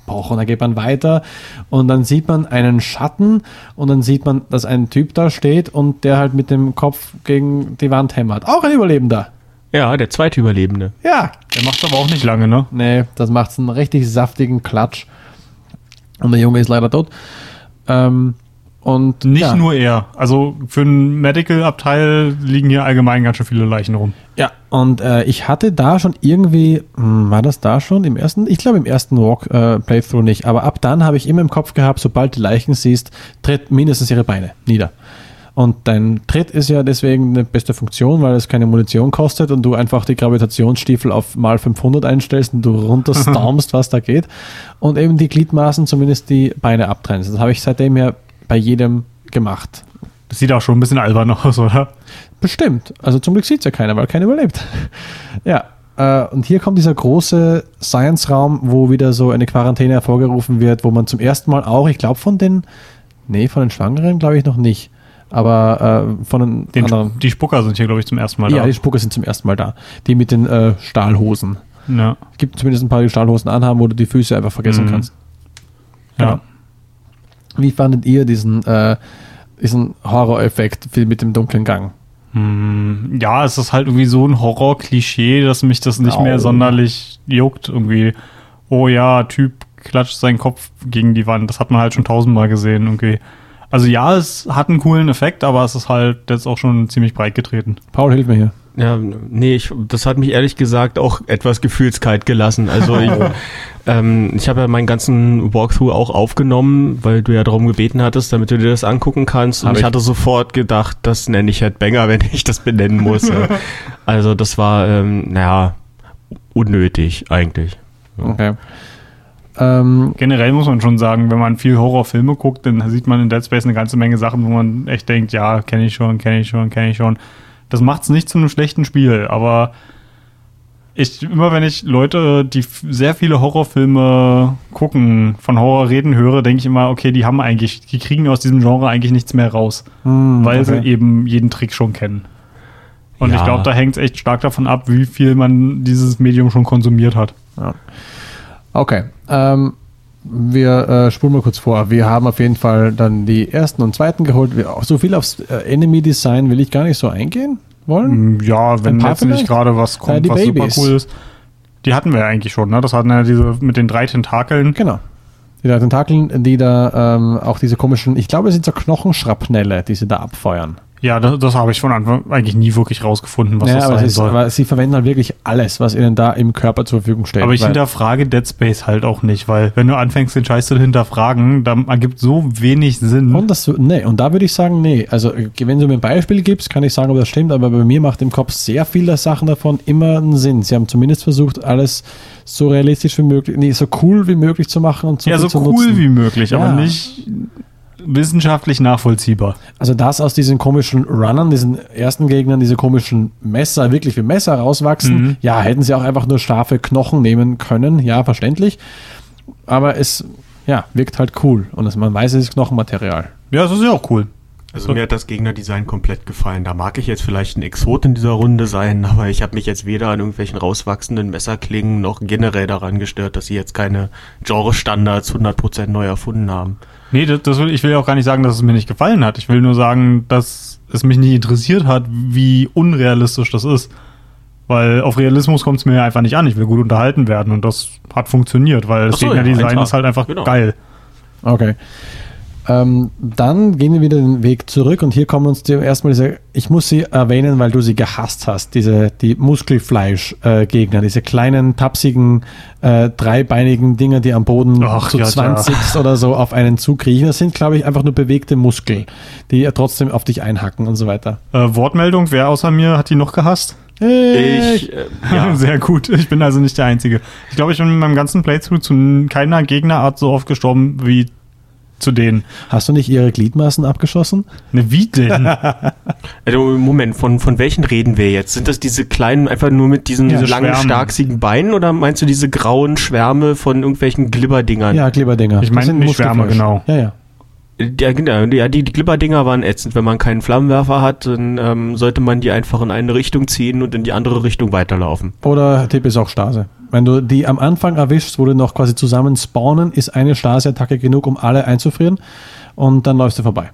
Poch. Und dann geht man weiter und dann sieht man einen Schatten und dann sieht man, dass ein Typ da steht und der halt mit dem Kopf gegen die Wand hämmert. Auch ein Überlebender. Ja, der zweite Überlebende. Ja. Der macht aber auch nicht lange, ne? Nee, das macht einen richtig saftigen Klatsch. Und der Junge ist leider tot. Ähm, und Nicht ja. nur er. Also für einen Medical-Abteil liegen hier allgemein ganz schön viele Leichen rum. Ja, und äh, ich hatte da schon irgendwie, hm, war das da schon im ersten? Ich glaube im ersten Walk äh, nicht, aber ab dann habe ich immer im Kopf gehabt, sobald du Leichen siehst, tritt mindestens ihre Beine nieder. Und dein Tritt ist ja deswegen eine beste Funktion, weil es keine Munition kostet und du einfach die Gravitationsstiefel auf mal 500 einstellst und du runterstormst, was da geht. Und eben die Gliedmaßen, zumindest die Beine abtrennst. Das habe ich seitdem ja bei jedem gemacht. Das sieht auch schon ein bisschen albern aus, oder? Bestimmt. Also zum Glück sieht es ja keiner, weil keiner überlebt. ja. Äh, und hier kommt dieser große Science-Raum, wo wieder so eine Quarantäne hervorgerufen wird, wo man zum ersten Mal auch, ich glaube von den, nee, von den Schwangeren glaube ich noch nicht, aber äh, von den, Den, anderen. die Spucker sind hier, glaube ich, zum ersten Mal Ja, da. die Spucke sind zum ersten Mal da. Die mit den äh, Stahlhosen. ja. Es gibt zumindest ein paar, die Stahlhosen anhaben, wo du die Füße einfach vergessen Mhm. kannst. ja. Wie fandet ihr diesen, äh, diesen Horror-Effekt mit dem dunklen Gang? Hm, ja, es ist halt irgendwie so ein Horror-Klischee, dass mich das nicht Au. mehr sonderlich juckt. Irgendwie, oh ja, Typ klatscht seinen Kopf gegen die Wand. Das hat man halt schon tausendmal gesehen. Irgendwie. Also ja, es hat einen coolen Effekt, aber es ist halt jetzt auch schon ziemlich breit getreten. Paul, hilf mir hier. Ja, nee, ich, das hat mich ehrlich gesagt auch etwas gefühlskalt gelassen. Also ich, ähm, ich habe ja meinen ganzen Walkthrough auch aufgenommen, weil du ja darum gebeten hattest, damit du dir das angucken kannst. Und ich ich. hatte sofort gedacht, das nenne ich Headbanger, wenn ich das benennen muss. ja. also das war, ähm, naja, unnötig eigentlich. Okay. Ähm, Generell muss man schon sagen, wenn man viel Horrorfilme guckt, dann sieht man in Dead Space eine ganze Menge Sachen, wo man echt denkt, ja, kenne ich schon, kenne ich schon, kenne ich schon. Das macht es nicht zu einem schlechten Spiel, aber ich, immer wenn ich Leute, die sehr viele Horrorfilme gucken, von Horror reden höre, denke ich immer, okay, die haben eigentlich, die kriegen aus diesem Genre eigentlich nichts mehr raus, hm, weil okay. sie eben jeden Trick schon kennen. Und ich Ja. glaube, da hängt es echt stark davon ab, wie viel man dieses Medium schon konsumiert hat. Okay. Ähm, wir äh, spulen mal kurz vor. Wir haben auf jeden Fall dann die ersten und zweiten geholt. Wir, so viel aufs äh, Enemy-Design will ich gar nicht so eingehen wollen. Mm, Ja, wenn jetzt nicht gerade was kommt, Ja, was Babys. super cool ist. Die hatten wir ja eigentlich schon, ne? Das hatten ja diese mit den drei Tentakeln. Genau. Die da Tentakeln, die da ähm, auch diese komischen, ich glaube, es sind so Knochenschrapnelle, die sie da abfeuern. Ja, das, das habe ich von Anfang eigentlich nie wirklich rausgefunden, was ja, das aber, sein ist, soll. Aber, aber sie verwenden halt wirklich alles, was ihnen da im Körper zur Verfügung steht. ich weil- hinterfrage Dead Space halt auch nicht, weil wenn du anfängst, den Scheiß zu hinterfragen, dann ergibt so wenig Sinn. Und das, nee, und da würde ich sagen, nee. Also, äh, wenn du mir ein Beispiel gibst, kann ich sagen, ob das stimmt, aber bei mir macht im Kopf sehr viele Sachen davon immer einen Sinn. Sie haben zumindest versucht, alles so realistisch wie möglich, nee, so cool wie möglich zu machen und so ja, so cool nutzen. wie möglich, Ja. aber nicht wissenschaftlich nachvollziehbar. Also, das aus diesen komischen Runnern, diesen ersten Gegnern, diese komischen Messer, wirklich wie Messer rauswachsen, Mhm. ja, hätten sie auch einfach nur scharfe Knochen nehmen können, ja, verständlich. Aber es, ja, wirkt halt cool und man weiß, es ist Knochenmaterial. Ja, das ist ja auch cool. Also mir hat das Gegnerdesign komplett gefallen. Da mag ich jetzt vielleicht ein Exot in dieser Runde sein, aber ich habe mich jetzt weder an irgendwelchen rauswachsenden Messerklingen noch generell daran gestört, dass sie jetzt keine Genre-Standards 100% neu erfunden haben. Nee, das, das will, ich will ja auch gar nicht sagen, dass es mir nicht gefallen hat. Ich will nur sagen, dass es mich nicht interessiert hat, wie unrealistisch das ist. Weil auf Realismus kommt es mir ja einfach nicht an. Ich will gut unterhalten werden und das hat funktioniert, weil das so, ja, Gegnerdesign 1A. ist halt einfach Genau. geil. Okay. Ähm, dann gehen wir wieder den Weg zurück und hier kommen uns zum ersten Mal diese, ich muss sie erwähnen, weil du sie gehasst hast, diese, die Muskelfleisch-Gegner, diese kleinen, tapsigen, äh, dreibeinigen Dinger, die am Boden Ach, zu ja, 20 oder so auf einen zukriechen. Das sind, glaube ich, einfach nur bewegte Muskeln, die ja trotzdem auf dich einhacken und so weiter. Äh, Wortmeldung, wer außer mir hat die noch gehasst? Ich, äh, ja, Sehr gut. Ich bin also nicht der Einzige. Ich glaube, ich bin in meinem ganzen Playthrough zu keiner Gegnerart so oft gestorben wie zu denen. Hast du nicht ihre Gliedmaßen abgeschossen? Ne, wie denn? also Moment, von, von welchen reden wir jetzt? Sind das diese kleinen, einfach nur mit diesen Diese langen, starksigen Beinen oder meinst du diese grauen Schwärme von irgendwelchen Glibberdingern? Ja, Glibberdinger. Ich meine nicht Schwärme, genau. Ja, ja. Ja, genau. Ja, die, die Glibberdinger waren ätzend. Wenn man keinen Flammenwerfer hat, dann ähm, sollte man die einfach in eine Richtung ziehen und in die andere Richtung weiterlaufen. Oder Tipp ist auch Stase. Wenn du die am Anfang erwischst, wo du noch quasi zusammen spawnen, ist eine Stasi-Attacke genug, um alle einzufrieren. Und dann läufst du vorbei.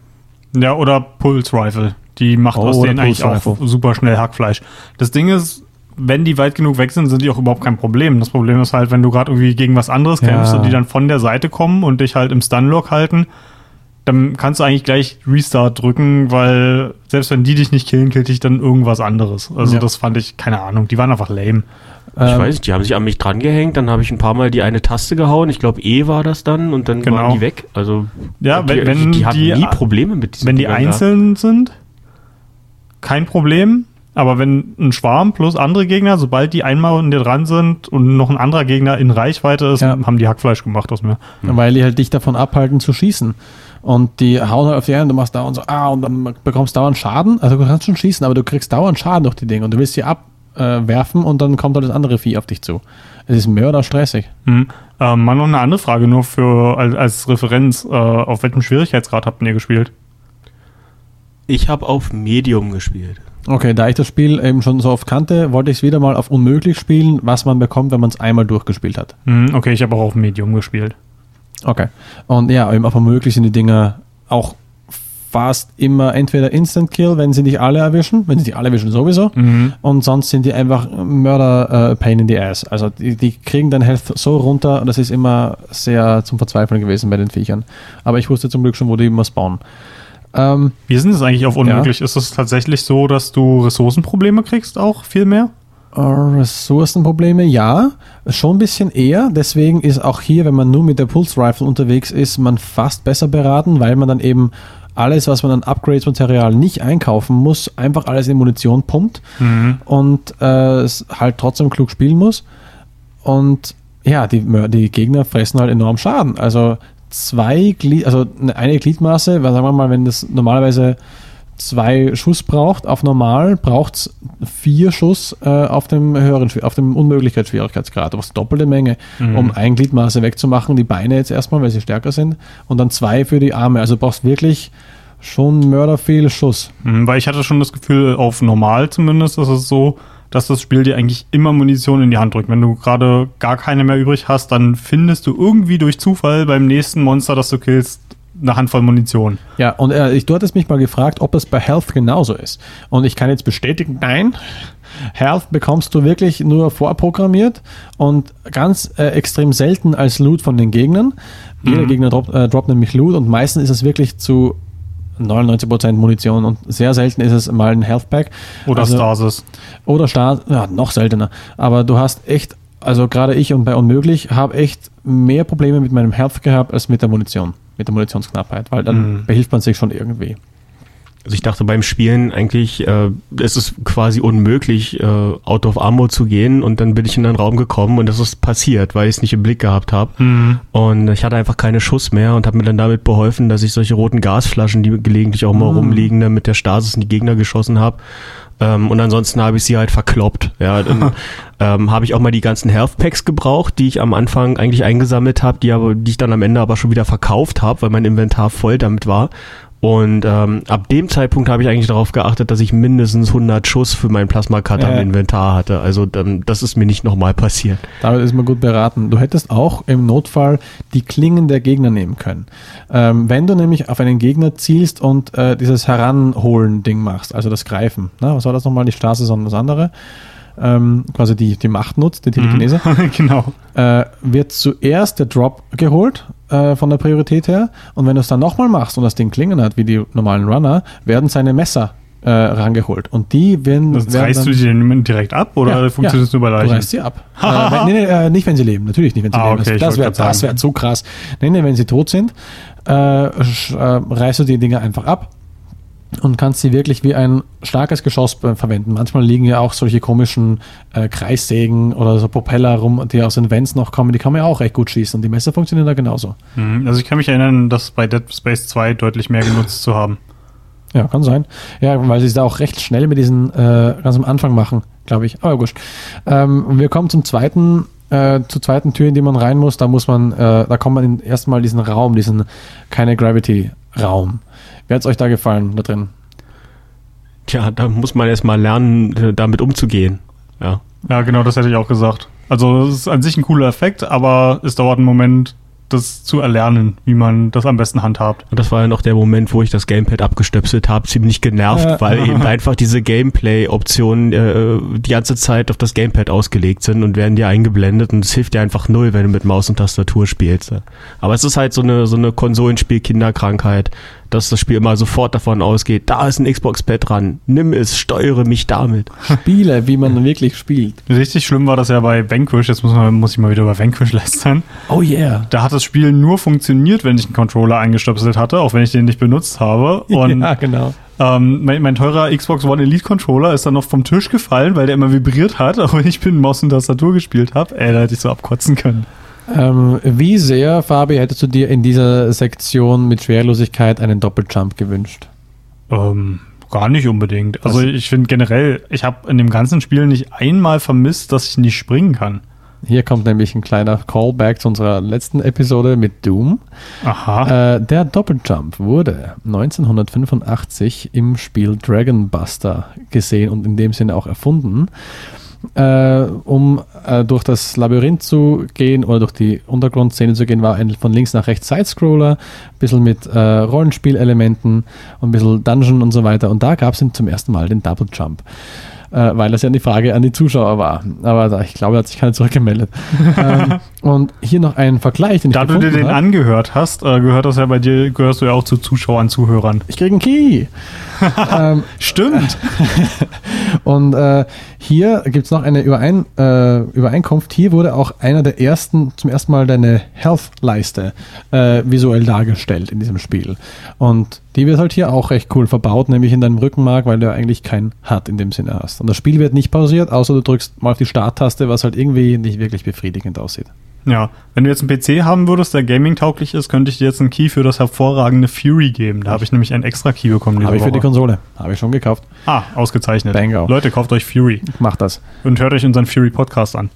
Ja, oder Pulse Rifle. Die macht Oh, aus denen eigentlich Pulse auch Rifle. super schnell Hackfleisch. Das Ding ist, wenn die weit genug weg sind, sind die auch überhaupt kein Problem. Das Problem ist halt, wenn du gerade irgendwie gegen was anderes Ja. kämpfst und die dann von der Seite kommen und dich halt im Stunlock halten, dann kannst du eigentlich gleich Restart drücken, weil selbst wenn die dich nicht killen, killt dich dann irgendwas anderes. Also Ja. das fand ich, keine Ahnung, die waren einfach lame. Ich Ähm, weiß nicht, die haben sich an mich dran gehängt, dann habe ich ein paar Mal die eine Taste gehauen. Ich glaube, E war das dann und dann Genau. waren die weg. Also Ja, die, wenn, wenn die, die hatten die, nie Probleme mit diesen wenn die Dingern einzeln sind, kein Problem. Aber wenn ein Schwarm plus andere Gegner, sobald die einmal an dir dran sind und noch ein anderer Gegner in Reichweite ist, Ja. haben die Hackfleisch gemacht aus mir. Weil die halt dich davon abhalten zu schießen. Und die hauen halt auf die ein und du machst dauernd so, ah, und dann bekommst dauernd Schaden. Also du kannst schon schießen, aber du kriegst dauernd Schaden durch die Dinge und du willst sie abwerfen und dann kommt halt das andere Vieh auf dich zu. Es ist mörderstressig. Hm. Ähm, mal noch eine andere Frage, nur für als, als Referenz. Äh, auf welchem Schwierigkeitsgrad habt ihr gespielt? Ich habe auf Medium gespielt. Okay, da ich das Spiel eben schon so oft kannte, wollte ich es wieder mal auf unmöglich spielen, was man bekommt, wenn man es einmal durchgespielt hat. Hm, okay, ich habe auch auf Medium gespielt. Okay. Und ja, eben auf unmöglich sind die Dinger auch fast immer entweder Instant Kill, wenn sie dich alle erwischen, wenn sie dich alle erwischen sowieso, und sonst sind die einfach Mörder äh, Pain in the Ass. Also die, die kriegen dein Health so runter und das ist immer sehr zum Verzweifeln gewesen bei den Viechern. Aber ich wusste zum Glück schon, wo die immer spawnen. Ähm, Wie sind es eigentlich auf unmöglich? Ist es tatsächlich so, dass du Ressourcenprobleme kriegst auch viel mehr? Ressourcenprobleme, ja, schon ein bisschen eher. Deswegen ist auch hier, wenn man nur mit der Pulse Rifle unterwegs ist, man fast besser beraten, weil man dann eben alles, was man an Upgrades-Material nicht einkaufen muss, einfach alles in Munition pumpt und äh, es halt trotzdem klug spielen muss. Und ja, die, die Gegner fressen halt enorm Schaden. Also zwei Glied, also eine- Gliedmaße, sagen wir mal, wenn das normalerweise zwei Schuss braucht auf normal, braucht es vier Schuss äh, auf dem höheren, auf dem Unmöglichkeitsschwierigkeitsgrad, was doppelte Menge, um ein Gliedmaße wegzumachen, die Beine jetzt erstmal, weil sie stärker sind, und dann zwei für die Arme. Also du brauchst wirklich schon mörder viel Schuss. Mhm, Weil ich hatte schon das Gefühl, auf normal zumindest ist es so, dass das Spiel dir eigentlich immer Munition in die Hand drückt. Wenn du gerade gar keine mehr übrig hast, dann findest du irgendwie durch Zufall beim nächsten Monster, das du killst, eine Handvoll Munition. Ja, und äh, ich, du hattest mich mal gefragt, ob es bei Health genauso ist. Und ich kann jetzt bestätigen, nein. Health bekommst du wirklich nur vorprogrammiert und ganz äh, extrem selten als Loot von den Gegnern. Jeder Gegner droppt, äh, droppt nämlich Loot und meistens ist es wirklich zu 99% Munition und sehr selten ist es mal ein Health Pack. Oder Also- Stasis. oder Start, ja, noch seltener. Aber du hast echt, also gerade ich und bei Unmöglich, habe echt mehr Probleme mit meinem Health gehabt als mit der Munition, mit der Munitionsknappheit, weil dann behilft man sich schon irgendwie. Also ich dachte beim Spielen eigentlich, äh, es ist quasi unmöglich, äh, out of ammo zu gehen und dann bin ich in einen Raum gekommen und das ist passiert, weil ich es nicht im Blick gehabt habe. Und ich hatte einfach keine Schuss mehr und habe mir dann damit beholfen, dass ich solche roten Gasflaschen, die gelegentlich auch mal rumliegen, dann mit der Stasis in die Gegner geschossen habe. Ähm, und ansonsten habe ich sie halt verkloppt. Ja, dann ähm, habe ich auch mal die ganzen Health Packs gebraucht, die ich am Anfang eigentlich eingesammelt habe, die aber, die ich dann am Ende aber schon wieder verkauft habe, weil mein Inventar voll damit war. Und ähm, ab dem Zeitpunkt habe ich eigentlich darauf geachtet, dass ich mindestens 100 Schuss für meinen Plasma-Cutter Äh. im Inventar hatte. Also dann, das ist mir nicht nochmal passiert. Damit ist man gut beraten. Du hättest auch im Notfall die Klingen der Gegner nehmen können. Ähm, wenn du nämlich auf einen Gegner zielst und äh, dieses Heranholen-Ding machst, also das Greifen, na, was war das nochmal? Die Straße, sondern das andere. Ähm, quasi die, die Macht nutzt, die Telekinese. genau. äh, wird zuerst der Drop geholt äh, von der Priorität her und wenn du es dann nochmal machst und das Ding klingen hat wie die normalen Runner, werden seine Messer äh, rangeholt und die werden, Das werden reißt du die denn direkt ab oder Ja, funktioniert ja. es nur bei Du Leichen? reißt sie ab. äh, wenn, nee, nee, äh, nicht, wenn sie leben. Natürlich nicht, wenn sie Ah, leben. okay, das wäre wär zu krass. Nee, nee, wenn sie tot sind, äh, äh, reißt du die Dinger einfach ab und kannst sie wirklich wie ein starkes Geschoss verwenden. Manchmal liegen ja auch solche komischen äh, Kreissägen oder so Propeller rum, die aus den Vents noch kommen. Die kann man ja auch recht gut schießen. Und die Messer funktionieren da genauso. Mhm. Also ich kann mich erinnern, das bei Dead Space 2 deutlich mehr genutzt zu haben. Ja, kann sein. Ja, weil sie es da auch recht schnell mit diesen äh, ganz am Anfang machen, glaube ich. Aber gut. Ähm, wir kommen zum zweiten, äh, zur zweiten Tür, in die man rein muss. Da muss man, äh, da kommt man in erstmal diesen Raum, diesen keine Gravity Raum. Wie hat es euch da gefallen da drin? Tja, da muss man erstmal lernen, äh, damit umzugehen. Ja. Ja, genau, das hätte ich auch gesagt. Also es ist an sich ein cooler Effekt, aber es dauert einen Moment, das zu erlernen, wie man das am besten handhabt. Und das war ja noch der Moment, wo ich das Gamepad abgestöpselt habe, ziemlich genervt, Ja. weil eben einfach diese Gameplay-Optionen äh, die ganze Zeit auf das Gamepad ausgelegt sind und werden dir eingeblendet und es hilft dir einfach null, wenn du mit Maus und Tastatur spielst. Aber es ist halt so eine, so eine Konsolenspiel-Kinderkrankheit, dass das Spiel immer sofort davon ausgeht, da ist ein Xbox-Pad dran, nimm es, steuere mich damit. Spiele, wie man wirklich spielt. Richtig schlimm war das ja bei Vanquish, jetzt muss, man, muss ich mal wieder über Vanquish lästern. Oh yeah. Da hat das Spiel nur funktioniert, wenn ich einen Controller eingestöpselt hatte, auch wenn ich den nicht benutzt habe. Und ja, genau. ähm, mein, mein teurer Xbox One Elite Controller ist dann noch vom Tisch gefallen, weil der immer vibriert hat, auch wenn ich mit Maus und Tastatur gespielt habe. Ey, da hätte ich so abkotzen können. Ähm, wie sehr, Fabi, hättest du dir in dieser Sektion mit Schwerlosigkeit einen Doppeljump gewünscht? Ähm, gar nicht unbedingt. Also ich finde generell, ich habe in dem ganzen Spiel nicht einmal vermisst, dass ich nicht springen kann. Hier kommt nämlich ein kleiner Callback zu unserer letzten Episode mit Doom. Aha. Äh, der Doppeljump wurde 1985 im Spiel Dragon Buster gesehen und in dem Sinne auch erfunden. Äh, um äh, durch das Labyrinth zu gehen oder durch die Untergrundszene zu gehen, war ein von links nach rechts Sidescroller, ein bisschen mit äh, Rollenspielelementen und ein bisschen Dungeon und so weiter. Und da gab es zum ersten Mal den Double Jump äh, weil das ja die Frage an die Zuschauer war. Aber da, ich glaube, da hat sich keiner zurückgemeldet. ähm, und hier noch ein Vergleich, den Da du dir den hab. angehört hast, äh, gehört das ja bei dir, gehörst du ja auch zu Zuschauern, Zuhörern. Ich kriege einen Key. ähm, Stimmt. und äh, hier gibt es noch eine Überein, äh, Übereinkunft. Hier wurde auch einer der ersten, zum ersten Mal deine Health-Leiste äh, visuell dargestellt in diesem Spiel. Und die wird halt hier auch recht cool verbaut, nämlich in deinem Rückenmark, weil du eigentlich keinen Hut in dem Sinne hast. Und das Spiel wird nicht pausiert, außer du drückst mal auf die Starttaste, was halt irgendwie nicht wirklich befriedigend aussieht. Ja, wenn du jetzt einen PC haben würdest, der gaming-tauglich ist, könnte ich dir jetzt einen Key für das hervorragende Fury geben. Da habe ich nämlich einen extra Key bekommen. Habe ich für die Konsole. Habe ich schon gekauft. Ah, ausgezeichnet. Bingo. Leute, kauft euch Fury. Macht das. Und hört euch unseren Fury-Podcast an.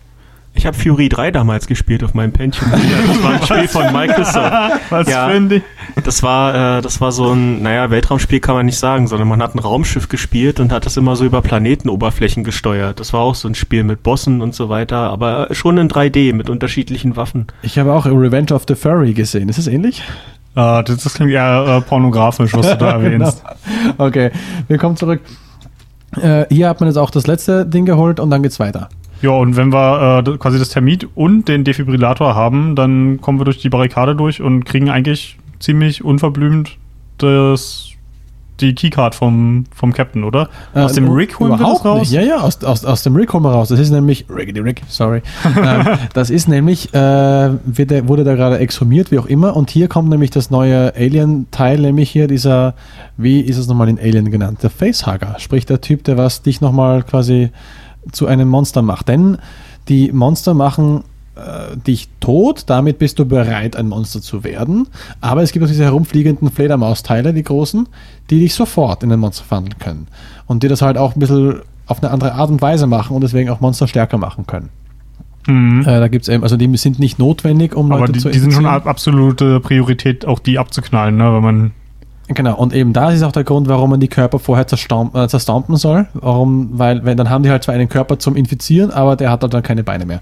Ich habe Fury 3 damals gespielt auf meinem Pentium. Das war ein Spiel von Microsoft. Was ja, finde ich? Das war, äh, das war so ein, naja, Weltraumspiel kann man nicht sagen, sondern man hat ein Raumschiff gespielt und hat das immer so über Planetenoberflächen gesteuert. Das war auch so ein Spiel mit Bossen und so weiter, aber schon in 3D mit unterschiedlichen Waffen. Ich habe auch Revenge of the Furry gesehen. Ist das ähnlich? Uh, das, das klingt eher uh, pornografisch, was du da erwähnst. genau. Okay, wir kommen zurück. Uh, hier hat man jetzt auch das letzte Ding geholt und dann geht's weiter. Ja, und wenn wir äh, quasi das Thermit und den Defibrillator haben, dann kommen wir durch die Barrikade durch und kriegen eigentlich ziemlich unverblümt das, die Keycard vom, vom Captain, oder? Äh, aus dem Rig holen wir das raus? Nicht. Ja, ja, aus, aus, aus dem Rig holen wir raus. Das ist nämlich, Riggedy Rig, sorry. ähm, das ist nämlich, äh, wird, wurde da gerade exhumiert, wie auch immer. Und hier kommt nämlich das neue Alien-Teil, nämlich hier dieser, wie ist es nochmal in Alien genannt? Der Facehugger. Sprich, der Typ, der was dich nochmal quasi zu einem Monster macht. Denn die Monster machen äh, dich tot, damit bist du bereit, ein Monster zu werden. Aber es gibt auch diese herumfliegenden Fledermausteile, die großen, die dich sofort in ein Monster verwandeln können. Und die das halt auch ein bisschen auf eine andere Art und Weise machen und deswegen auch Monster stärker machen können. Mhm. Äh, da gibt es eben, also die sind nicht notwendig, um Aber Leute die, zu die sind schon absolute Priorität, auch die abzuknallen, ne? wenn man Genau, und eben da ist auch der Grund, warum man die Körper vorher zerstampen, äh, zerstampen soll. Warum? Weil, weil dann haben die halt zwar einen Körper zum Infizieren, aber der hat halt dann keine Beine mehr.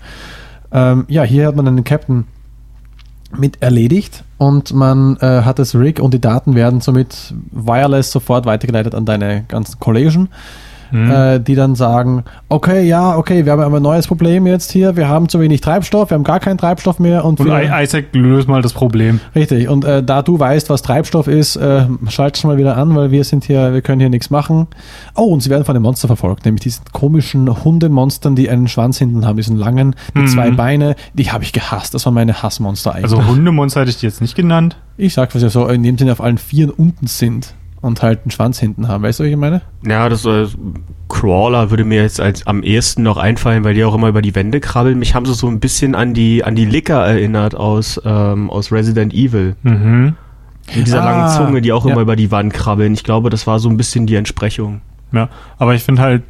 Ähm, ja, hier hat man einen Captain mit erledigt und man äh, hat das Rig und die Daten werden somit wireless sofort weitergeleitet an deine ganzen Kollegen mhm. äh, die dann sagen, okay, ja, okay, wir haben aber ein neues Problem jetzt hier, wir haben zu wenig Treibstoff, wir haben gar keinen Treibstoff mehr. Und, und Isaac löst mal das Problem. Richtig, und äh, da du weißt, was Treibstoff ist, äh, schalt schon mal wieder an, weil wir sind hier, wir können hier nichts machen. Oh, und sie werden von einem Monster verfolgt, nämlich diesen komischen Hundemonstern, die einen Schwanz hinten haben, diesen langen, die mhm. zwei Beine, die habe ich gehasst, das waren meine Hassmonster eigentlich. Also Hundemonster hätte ich die jetzt nicht genannt. Ich sag, was ja so in dem Sinne auf allen Vieren unten sind und halt einen Schwanz hinten haben. Weißt du, was ich meine? Ja, das äh, Crawler würde mir jetzt als am ehesten noch einfallen, weil die auch immer über die Wände krabbeln. Mich haben sie so ein bisschen an die an die Licker erinnert aus ähm, aus Resident Evil. Mhm. Mit dieser ah, langen Zunge, die auch ja. immer über die Wand krabbeln. Ich glaube, das war so ein bisschen die Entsprechung. Ja, aber ich finde halt,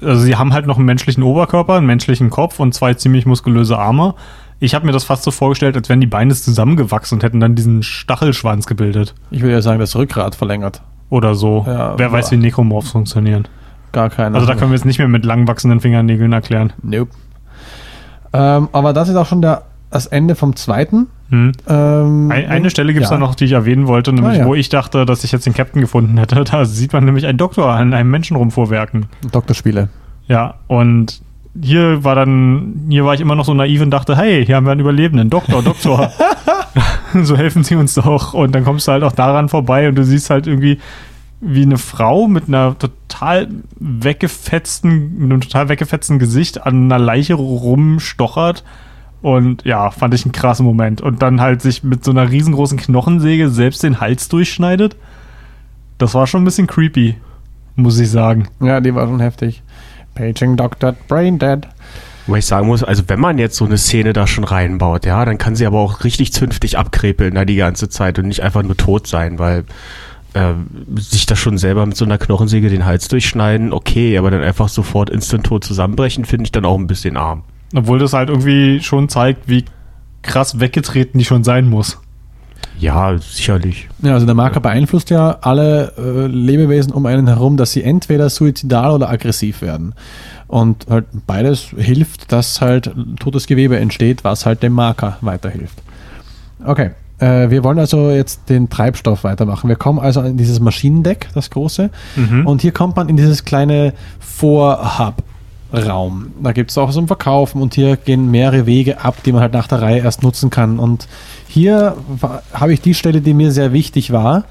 also sie haben halt noch einen menschlichen Oberkörper, einen menschlichen Kopf und zwei ziemlich muskulöse Arme. Ich habe mir das fast so vorgestellt, als wären die Beine zusammengewachsen und hätten dann diesen Stachelschwanz gebildet. Ich würde ja sagen, das Rückgrat verlängert. Oder so. Ja, Wer weiß, wie Necromorphs funktionieren. Gar keine. Also da können wir jetzt nicht mehr mit lang wachsenden Fingernägeln erklären. Nope. Ähm, aber das ist auch schon der, das Ende vom zweiten. Hm. Ähm, Ein, eine Stelle gibt es ja. da noch, die ich erwähnen wollte, nämlich ah, ja. wo ich dachte, dass ich jetzt den Captain gefunden hätte. Da sieht man nämlich einen Doktor an einem Menschen rumvorwerken. Doktorspiele. Ja, und hier war dann, hier war ich immer noch so naiv und dachte, hey, hier haben wir einen Überlebenden, Doktor, Doktor. so helfen sie uns doch. Und dann kommst du halt auch daran vorbei und du siehst halt irgendwie, wie eine Frau mit einer total weggefetzten, mit einem total weggefetzten Gesicht an einer Leiche rumstochert. Und ja, fand ich einen krassen Moment. Und dann halt sich mit so einer riesengroßen Knochensäge selbst den Hals durchschneidet. Das war schon ein bisschen creepy, muss ich sagen. Ja, die war schon heftig. Paging Doctor Brain Dead. Wo ich sagen muss, also wenn man jetzt so eine Szene da schon reinbaut, ja, dann kann sie aber auch richtig zünftig abkrepeln da die ganze Zeit und nicht einfach nur tot sein, weil äh, sich da schon selber mit so einer Knochensäge den Hals durchschneiden, okay, aber dann einfach sofort instant tot zusammenbrechen, finde ich dann auch ein bisschen arm. Obwohl das halt irgendwie schon zeigt, wie krass weggetreten die schon sein muss. Ja, sicherlich. Ja, also der Marker beeinflusst ja alle äh, Lebewesen um einen herum, dass sie entweder suizidal oder aggressiv werden. Und halt beides hilft, dass halt totes Gewebe entsteht, was halt dem Marker weiterhilft. Okay, äh, wir wollen also jetzt den Treibstoff weitermachen. Wir kommen also in dieses Maschinendeck, das große. Mhm. Und hier kommt man in dieses kleine Vorhub-Raum. Da gibt es auch so ein Verkaufen und hier gehen mehrere Wege ab, die man halt nach der Reihe erst nutzen kann. Und hier habe ich die Stelle, die mir sehr wichtig war,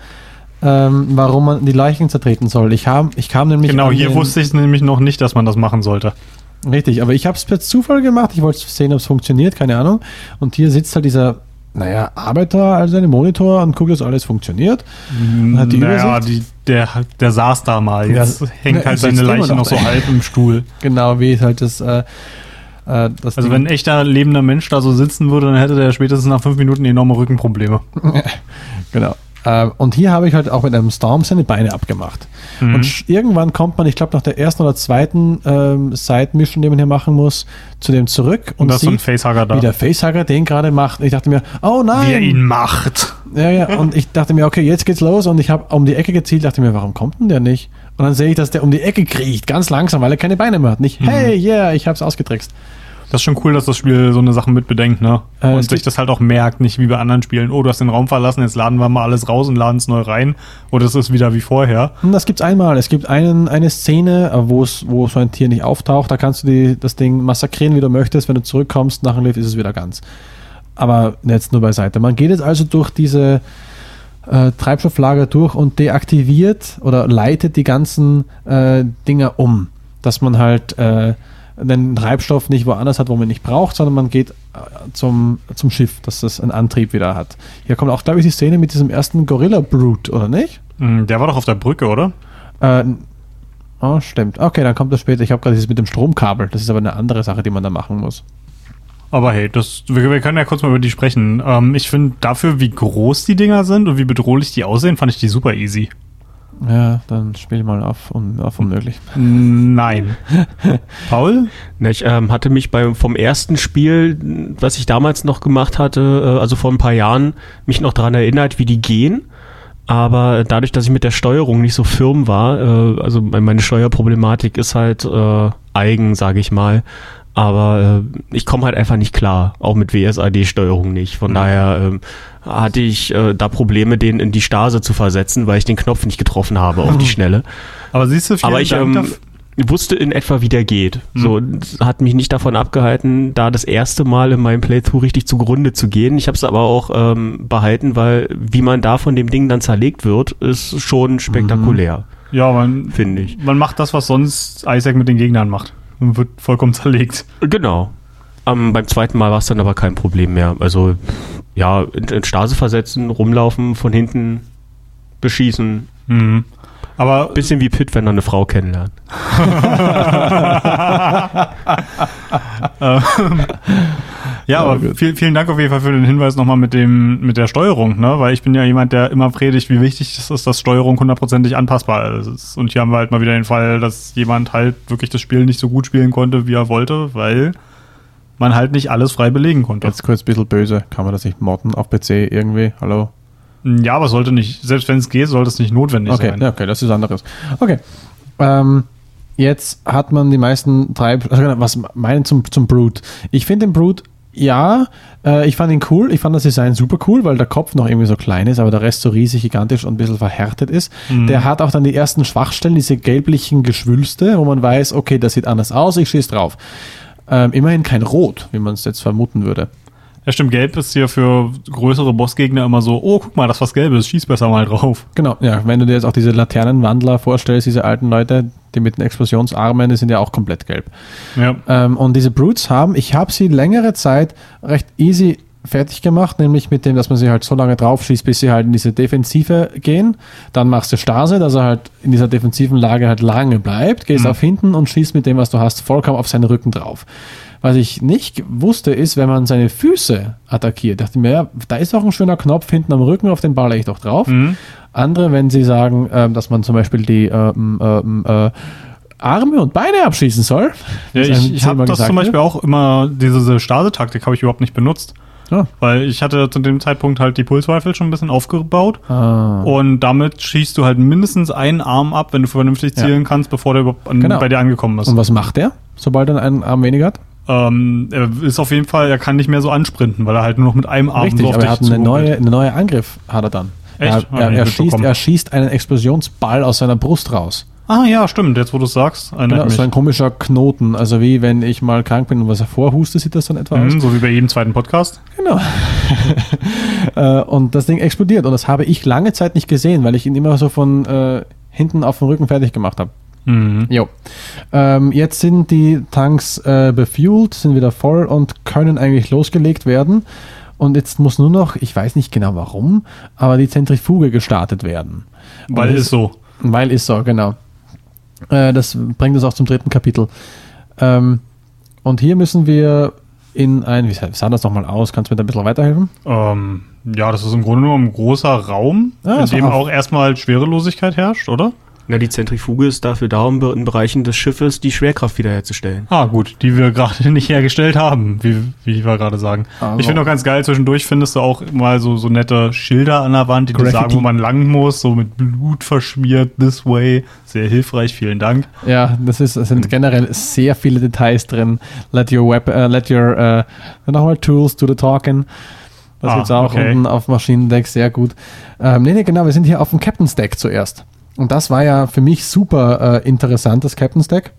ähm, warum man die Leichen zertreten soll. Ich, hab, ich kam nämlich. Genau, hier wusste ich nämlich noch nicht, dass man das machen sollte. Richtig, aber ich habe es per Zufall gemacht. Ich wollte sehen, ob es funktioniert, keine Ahnung. Und hier sitzt halt dieser, naja, Arbeiter also einen Monitor und guckt, dass alles funktioniert. Hat die naja, die, der, der saß da mal. Jetzt Ja, hängt ne, halt sitzt seine Leiche noch so halb im Stuhl. Genau, wie halt das. Äh, äh, das Also Ding- wenn ein echter lebender Mensch da so sitzen würde, dann hätte der spätestens nach fünf Minuten enorme Rückenprobleme. Genau. Äh, und hier habe ich halt auch mit einem Storm seine Beine abgemacht. Mhm. Und irgendwann kommt man, ich glaube, nach der ersten oder zweiten ähm, Side-Mission, die man hier machen muss, zu dem zurück Und und, da ist so ein sieht, da. wie der Facehugger den gerade macht. Und ich dachte mir, oh nein! Wie er ihn macht. Ja, ja, und ich dachte mir, okay, jetzt geht's los und ich habe um die Ecke gezielt, dachte mir, warum kommt denn der nicht? Und dann sehe ich, dass der um die Ecke kriecht, ganz langsam, weil er keine Beine mehr hat. Nicht, hey, yeah, ich hab's ausgetrickst. Das ist schon cool, dass das Spiel so eine Sache mitbedenkt, ne? Äh, und sich das halt auch merkt, nicht wie bei anderen Spielen. Oh, du hast den Raum verlassen, jetzt laden wir mal alles raus und laden es neu rein. Oder es ist wieder wie vorher. Das gibt's einmal. Es gibt einen, eine Szene, äh, wo es, wo so ein Tier nicht auftaucht. Da kannst du die, das Ding massakrieren, wie du möchtest. Wenn du zurückkommst, nach dem Lift ist es wieder ganz. Aber jetzt nur beiseite. Man geht jetzt also durch diese äh, Treibstofflager durch und deaktiviert oder leitet die ganzen äh, Dinger um. Dass man halt äh, den Treibstoff nicht woanders hat, wo man ihn nicht braucht, sondern man geht äh, zum, zum Schiff, dass das einen Antrieb wieder hat. Hier kommt auch, glaube ich, die Szene mit diesem ersten Gorilla Brute, oder nicht? Hm, Der war doch auf der Brücke, oder? Äh, oh, stimmt. Okay, dann kommt das später. Ich habe gerade dieses mit dem Stromkabel. Das ist aber eine andere Sache, die man da machen muss. Aber hey, das, wir, wir können ja kurz mal über die sprechen. Ähm, ich finde dafür, wie groß die Dinger sind und wie bedrohlich die aussehen, fand ich die super easy. Ja, dann spiel mal auf, un, auf unmöglich. Nein. Paul? Ich ähm, hatte mich beim, vom ersten Spiel, was ich damals noch gemacht hatte, äh, also vor ein paar Jahren, mich noch daran erinnert, wie die gehen. Aber dadurch, dass ich mit der Steuerung nicht so firm war, äh, also me- meine Steuerproblematik ist halt äh, eigen, sage ich mal. Aber äh, ich komme halt einfach nicht klar, auch mit WSAD-Steuerung nicht. Von Mhm. daher ähm, hatte ich äh, da Probleme, den in die Stase zu versetzen, weil ich den Knopf nicht getroffen habe auf die Schnelle. Aber siehst du, Aber ich ähm, wusste in etwa, wie der geht. Mhm. So hat mich nicht davon abgehalten, da das erste Mal in meinem Playthrough richtig zugrunde zu gehen. Ich habe es aber auch ähm, behalten, weil wie man da von dem Ding dann zerlegt wird, ist schon spektakulär, ja, man, finde ich. man macht das, was sonst Isaac mit den Gegnern macht. Und wird vollkommen zerlegt. Genau. Ähm, beim zweiten Mal war es dann aber kein Problem mehr. Also ja, in, in Stase versetzen, rumlaufen, von hinten beschießen. Mhm. Aber Bisschen wie Pitt, wenn er eine Frau kennenlernt. Ja, aber viel, vielen Dank auf jeden Fall für den Hinweis nochmal mit dem, mit der Steuerung, ne? Weil ich bin ja jemand, der immer predigt, wie wichtig es ist, dass Steuerung hundertprozentig anpassbar ist. Und hier haben wir halt mal wieder den Fall, dass jemand halt wirklich das Spiel nicht so gut spielen konnte, wie er wollte, weil man halt nicht alles frei belegen konnte. Jetzt kurz ein bisschen böse. Kann man das nicht modden auf PC irgendwie? Hallo? Ja, aber es sollte nicht, selbst wenn es geht, sollte es nicht notwendig Okay, sein. okay, das ist anderes. Okay. Ähm, jetzt hat man die meisten genau, was meinen zum, zum Brute? Ich finde den Brute, ja, äh, ich fand ihn cool. Ich fand das Design super cool, weil der Kopf noch irgendwie so klein ist, aber der Rest so riesig, gigantisch und ein bisschen verhärtet ist. Mhm. Der hat auch dann die ersten Schwachstellen, diese gelblichen Geschwülste, wo man weiß, okay, das sieht anders aus, ich schieße drauf. Ähm, immerhin kein Rot, wie man es jetzt vermuten würde. Ja, stimmt, gelb ist hier für größere Bossgegner immer so, oh, guck mal, das ist was Gelbes, schieß besser mal drauf. Genau, ja, wenn du dir jetzt auch diese Laternenwandler vorstellst, diese alten Leute, die mit den Explosionsarmen, die sind ja auch komplett gelb. Ja. Ähm, und diese Brutes haben, ich habe sie längere Zeit recht easy fertig gemacht, nämlich mit dem, dass man sie halt so lange drauf schießt, bis sie halt in diese Defensive gehen. Dann machst du Stase, dass er halt in dieser defensiven Lage halt lange bleibt, gehst Mhm. auf hinten und schießt mit dem, was du hast, vollkommen auf seinen Rücken drauf. Was ich nicht wusste, ist, wenn man seine Füße attackiert, dachte ich mir, ja, da ist auch ein schöner Knopf hinten am Rücken, auf den baller ich doch drauf. Mhm. Andere, wenn sie sagen, ähm, dass man zum Beispiel die ähm, ähm, äh, Arme und Beine abschießen soll. Ja, ich ich habe das zum Beispiel wird. auch immer, diese Stase-Taktik habe ich überhaupt nicht benutzt. Ah. Weil ich hatte zu dem Zeitpunkt halt die Pulsweifel schon ein bisschen aufgebaut. Ah. Und damit schießt du halt mindestens einen Arm ab, wenn du vernünftig Ja. zielen kannst, bevor der überhaupt an, Genau. bei dir angekommen ist. Und was macht er, sobald er einen Arm weniger hat? Ähm, er ist auf jeden Fall, er kann nicht mehr so ansprinten, weil er halt nur noch mit einem Arm Richtig, so auf aber er hat eine neue, eine neue Angriff, hat er dann. Echt? Er, er, er, schießt, er schießt einen Explosionsball aus seiner Brust raus. Ah ja, stimmt, jetzt wo du es sagst, Genau, so ein komischer Knoten. Also wie wenn ich mal krank bin und was hervorhuste, sieht das dann etwa aus. Mhm, so wie bei jedem zweiten Podcast. Genau. Äh, und das Ding explodiert. Und das habe ich lange Zeit nicht gesehen, weil ich ihn immer so von äh, hinten auf den Rücken fertig gemacht habe. Mhm. Jo. Ähm, jetzt sind die Tanks äh, befuelt, sind wieder voll und können eigentlich losgelegt werden. Und jetzt muss nur noch, ich weiß nicht genau warum, aber die Zentrifuge gestartet werden. Weil ist so. Weil ist so, genau. Äh, das bringt uns auch zum dritten Kapitel. Ähm, und hier müssen wir in ein, wie sah das nochmal aus? Kannst du mir da ein bisschen weiterhelfen? Ähm, ja, das ist im Grunde nur ein großer Raum, Ah, in dem auch erstmal Schwerelosigkeit herrscht, oder? Na, die Zentrifuge ist dafür da, um in Bereichen des Schiffes die Schwerkraft wiederherzustellen. Ah, gut, die wir gerade nicht hergestellt haben, wie, wie wir gerade sagen. Also. Ich finde auch ganz geil, zwischendurch findest du auch mal so, so nette Schilder an der Wand, die dir Graffiti. sagen, wo man lang muss, so mit Blut verschmiert, this way. Sehr hilfreich, vielen Dank. Ja, das ist, es sind generell sehr viele Details drin. Let your web, äh, let your äh, nochmal Tools do the talking. Das Ah, jetzt auch okay. unten auf dem Maschinendeck sehr gut. Ähm, nee, nee, genau, wir sind hier auf dem Captain's Deck zuerst. Und das war ja für mich super äh, interessant, das Captain's Deck.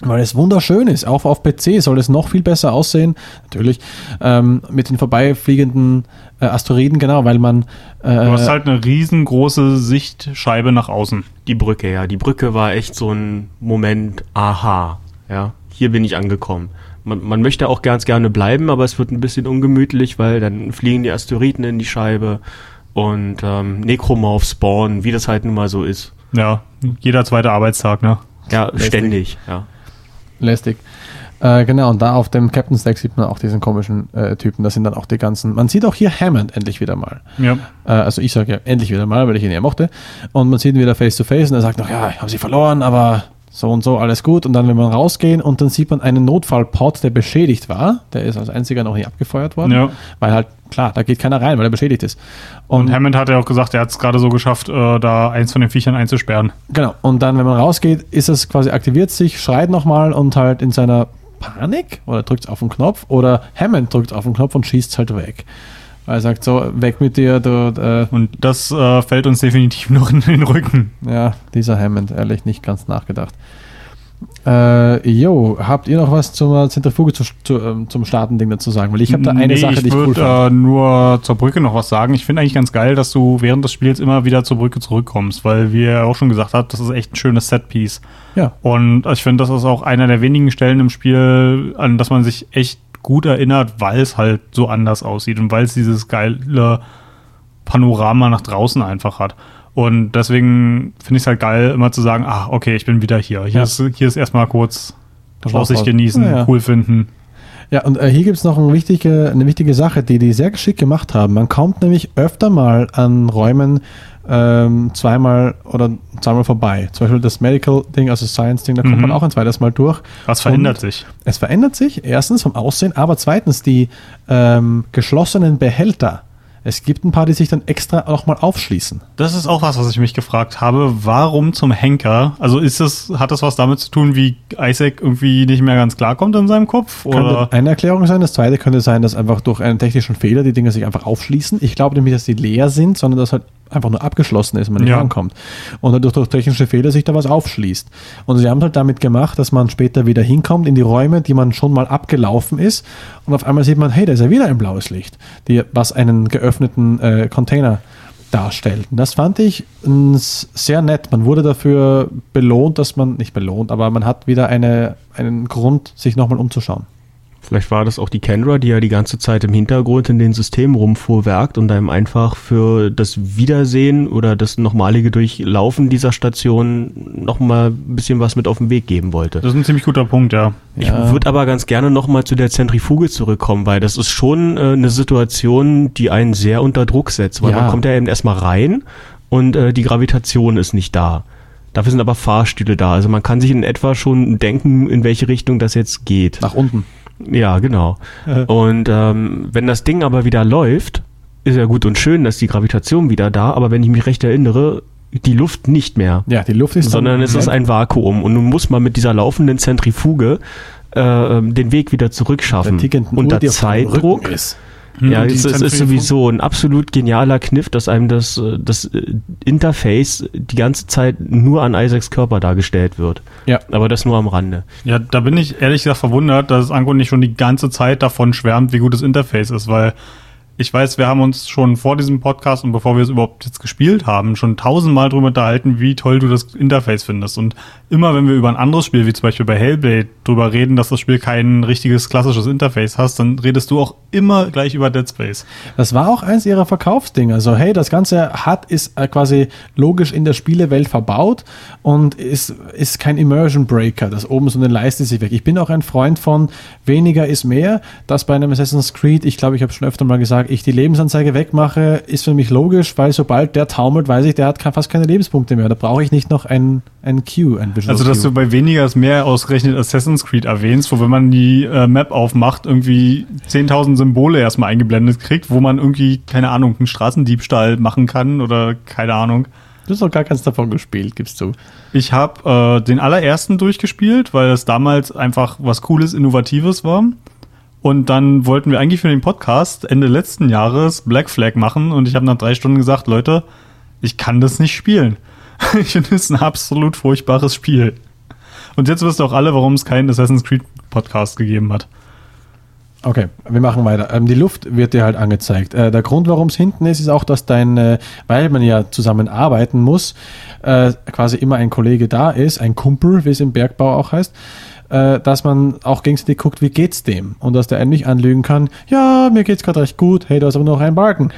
Weil es wunderschön ist. Auch auf PC soll es noch viel besser aussehen. Natürlich. Ähm, mit den vorbeifliegenden äh, Asteroiden, genau, weil man. Äh, Du hast halt eine riesengroße Sichtscheibe nach außen. Die Brücke, ja. Die Brücke war echt so ein Moment, aha, ja. Hier bin ich angekommen. Man, man möchte auch ganz gerne bleiben, aber es wird ein bisschen ungemütlich, weil dann fliegen die Asteroiden in die Scheibe und ähm, Necromorph spawnen, wie das halt nun mal so ist. Ja, jeder zweite Arbeitstag, ne? Ja, Lästig. ständig, ja. lästig. Äh, genau, und da auf dem Captain's Deck sieht man auch diesen komischen äh, Typen. Das sind dann auch die ganzen. Man sieht auch hier Hammond endlich wieder mal. Ja. Äh, also ich sage ja endlich wieder mal, weil ich ihn ja mochte. Und man sieht ihn wieder face to face und er sagt noch, ja, haben sie verloren, aber so und so, alles gut. Und dann will man rausgehen und dann sieht man einen Notfallpod, der beschädigt war. Der ist als einziger noch nicht abgefeuert worden. Ja. Weil halt, klar, da geht keiner rein, weil er beschädigt ist. Und Hammond hat ja auch gesagt, er hat es gerade so geschafft, äh, da eins von den Viechern einzusperren. Genau. Und dann, wenn man rausgeht, ist es quasi aktiviert sich, schreit nochmal und halt in seiner Panik oder drückt auf den Knopf oder Hammond drückt auf den Knopf und schießt halt weg. Weil er sagt so, weg mit dir, du, äh, Und das äh, fällt uns definitiv noch in den Rücken. ja, dieser Hammond, ehrlich nicht ganz nachgedacht. Äh, jo, habt ihr noch was zur Zentrifuge zu, zu, ähm, zum Starten-Ding dazu sagen? Weil ich habe da eine Nee, Sache, die ich cool würde fand. äh, nur zur Brücke noch was sagen. Ich finde eigentlich ganz geil, dass du während des Spiels immer wieder zur Brücke zurückkommst, weil wie ihr auch schon gesagt habt, das ist echt ein schönes Setpiece. ja, Und ich finde, das ist auch einer der wenigen Stellen im Spiel, an das man sich echt gut erinnert, weil es halt so anders aussieht und weil es dieses geile Panorama nach draußen einfach hat. Und deswegen finde ich es halt geil, immer zu sagen, ah, okay, ich bin wieder hier. Hier, Ja. ist, hier ist erstmal kurz Schau Aussicht genießen, Ja, ja. cool finden. Ja, und äh, hier gibt es noch eine wichtige, eine wichtige Sache, die die sehr geschickt gemacht haben. Man kommt nämlich öfter mal an Räumen ähm, zweimal oder zweimal vorbei. Zum Beispiel das Medical-Ding, also Science-Ding, da kommt Mhm. man auch ein zweites Mal durch. Was verändert sich? Es verändert sich, erstens vom Aussehen, aber zweitens die ähm, geschlossenen Behälter. Es gibt ein paar, die sich dann extra nochmal aufschließen. Das ist auch was, was ich mich gefragt habe. Warum zum Henker? Also ist das, hat das was damit zu tun, wie Isaac irgendwie nicht mehr ganz klarkommt in seinem Kopf? Oder? Könnte eine Erklärung sein. Das zweite könnte sein, dass einfach durch einen technischen Fehler die Dinge sich einfach aufschließen. Ich glaube nämlich, dass die leer sind, sondern dass halt einfach nur abgeschlossen ist, wenn man nicht Ja. rankommt. Und dadurch durch technische Fehler sich da was aufschließt. Und sie haben halt damit gemacht, dass man später wieder hinkommt in die Räume, die man schon mal abgelaufen ist. Und auf einmal sieht man, hey, da ist ja wieder ein blaues Licht, die, was einen geöffneten äh, Container darstellt. Und das fand ich sehr nett. Man wurde dafür belohnt, dass man, nicht belohnt, aber man hat wieder eine, einen Grund, sich nochmal umzuschauen. Vielleicht war das auch die Kendra, die ja die ganze Zeit im Hintergrund in den Systemen rumfuhrwerkt und einem einfach für das Wiedersehen oder das nochmalige Durchlaufen dieser Station nochmal ein bisschen was mit auf den Weg geben wollte. Das ist ein ziemlich guter Punkt, ja. Ich Ja. würde aber ganz gerne nochmal zu der Zentrifuge zurückkommen, weil das ist schon äh, eine Situation, die einen sehr unter Druck setzt, weil Ja. man kommt ja eben erstmal rein und äh, die Gravitation ist nicht da. Dafür sind aber Fahrstühle da. Also man kann sich in etwa schon denken, in welche Richtung das jetzt geht. Nach unten. Ja, genau. Und ähm, wenn das Ding aber wieder läuft, ist ja gut und schön, dass die Gravitation wieder da, aber wenn ich mich recht erinnere, die Luft nicht mehr. Ja, die Luft ist sondern es ist ein Vakuum und nun muss man mit dieser laufenden Zentrifuge äh, den Weg wieder zurückschaffen. Unter Zeitdruck. Ist. Ja, Und die es, es ist sowieso ein absolut genialer Kniff, dass einem das, äh, das äh, Interface die ganze Zeit nur an Isaacs Körper dargestellt wird. Ja. Aber das nur am Rande. Ja, da bin ich ehrlich gesagt verwundert, dass Anko nicht schon die ganze Zeit davon schwärmt, wie gut das Interface ist, weil ich weiß, wir haben uns schon vor diesem Podcast und bevor wir es überhaupt jetzt gespielt haben, schon tausendmal drüber unterhalten, wie toll du das Interface findest. Und immer wenn wir über ein anderes Spiel, wie zum Beispiel bei Hellblade, drüber reden, dass das Spiel kein richtiges klassisches Interface hast, dann redest du auch immer gleich über Dead Space. Das war auch eins ihrer Verkaufsdinger. Also, hey, das Ganze hat, ist äh, quasi logisch in der Spielewelt verbaut und ist, ist kein Immersion Breaker, das oben so eine Leiste sich weg. Ich bin auch ein Freund von weniger ist mehr. Das bei einem Assassin's Creed, ich glaube, ich habe schon öfter mal gesagt, ich die Lebensanzeige wegmache, ist für mich logisch, weil sobald der taumelt, weiß ich, der hat fast keine Lebenspunkte mehr. Da brauche ich nicht noch ein, ein Queue, ein Visual Also, dass Queue. du bei weniger ist mehr ausgerechnet Assassin's Creed erwähnst, wo wenn man die äh, Map aufmacht, irgendwie 10.000 Symbole erstmal eingeblendet kriegt, wo man irgendwie, keine Ahnung, einen Straßendiebstahl machen kann oder keine Ahnung. Du hast doch gar keins davon gespielt, gibst du. Ich habe äh, den allerersten durchgespielt, weil es damals einfach was Cooles, Innovatives war. Und dann wollten wir eigentlich für den Podcast Ende letzten Jahres Black Flag machen und ich habe nach drei Stunden gesagt, Leute, ich kann das nicht spielen. ich finde es ein absolut furchtbares Spiel. Und jetzt wisst ihr auch alle, warum es keinen Assassin's Creed Podcast gegeben hat. Okay, wir machen weiter. Ähm, die Luft wird dir halt angezeigt. Äh, der Grund, warum es hinten ist, ist auch, dass dein, äh, weil man ja zusammen arbeiten muss, äh, quasi immer ein Kollege da ist, ein Kumpel, wie es im Bergbau auch heißt, äh, dass man auch gegenseitig guckt, wie geht's dem? Und dass der einen nicht anlügen kann, ja, mir geht's gerade recht gut, hey, du hast aber noch einen Balken.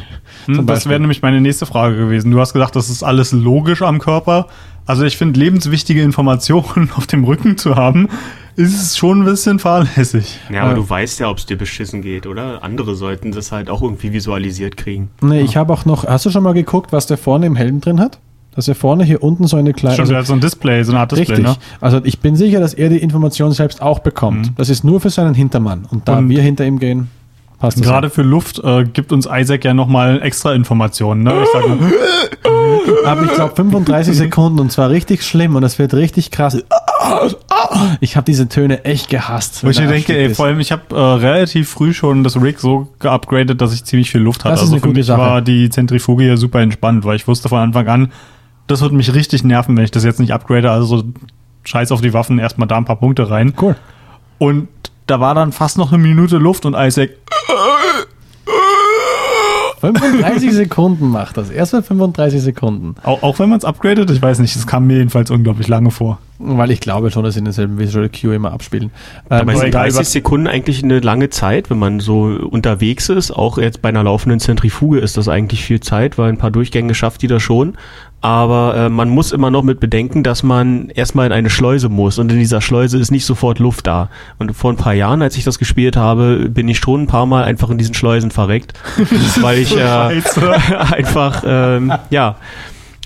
Hm, das wäre nämlich meine nächste Frage gewesen. Du hast gesagt, das ist alles logisch am Körper. Also ich finde, lebenswichtige Informationen auf dem Rücken zu haben, ist schon ein bisschen fahrlässig. Ja, aber Äh, du weißt ja, ob es dir beschissen geht, oder? Andere sollten das halt auch irgendwie visualisiert kriegen. Nee, ich habe auch noch, hast du schon mal geguckt, was der vorne im Helm drin hat? Dass er vorne hier unten so eine kleine. Schon wieder so ein Display, so eine Art Display, Richtig. ne? Also ich bin sicher, dass er die Information selbst auch bekommt. Das ist nur für seinen Hintermann. Und da Und- wir hinter ihm gehen, passt das. Gerade für Luft äh, gibt uns Isaac ja nochmal extra Informationen. Ne? Ich sag mal, Aber ich glaube 35 Sekunden und zwar richtig schlimm und das wird richtig krass. Ich habe diese Töne echt gehasst. wo ich mir denke, ey, vor allem, ich habe äh, relativ früh schon das Rig so geupgradet, dass ich ziemlich viel Luft hatte. Das ist also eine für gute mich Sache. war die Zentrifuge hier super entspannt, weil ich wusste von Anfang an, das wird mich richtig nerven, wenn ich das jetzt nicht upgrade. Also scheiß auf die Waffen, erstmal da ein paar Punkte rein. Cool. Und da war dann fast noch eine Minute Luft und Isaac, 35 Sekunden macht das. Erstmal 35 Sekunden. auch, auch wenn man es upgradet, ich weiß nicht, es kam mir jedenfalls unglaublich lange vor. Weil ich glaube schon, dass sie denselben Visual Cue immer abspielen. Ähm, Dabei aber sind egal, 30 was- Sekunden eigentlich eine lange Zeit, wenn man so unterwegs ist. Auch jetzt bei einer laufenden Zentrifuge ist das eigentlich viel Zeit, weil ein paar Durchgänge schafft die das schon. Aber äh, man muss immer noch mit bedenken, dass man erstmal in eine Schleuse muss und in dieser Schleuse ist nicht sofort Luft da. Und vor ein paar Jahren, als ich das gespielt habe, bin ich schon ein paar Mal einfach in diesen Schleusen verreckt, weil ich äh, einfach ähm, ja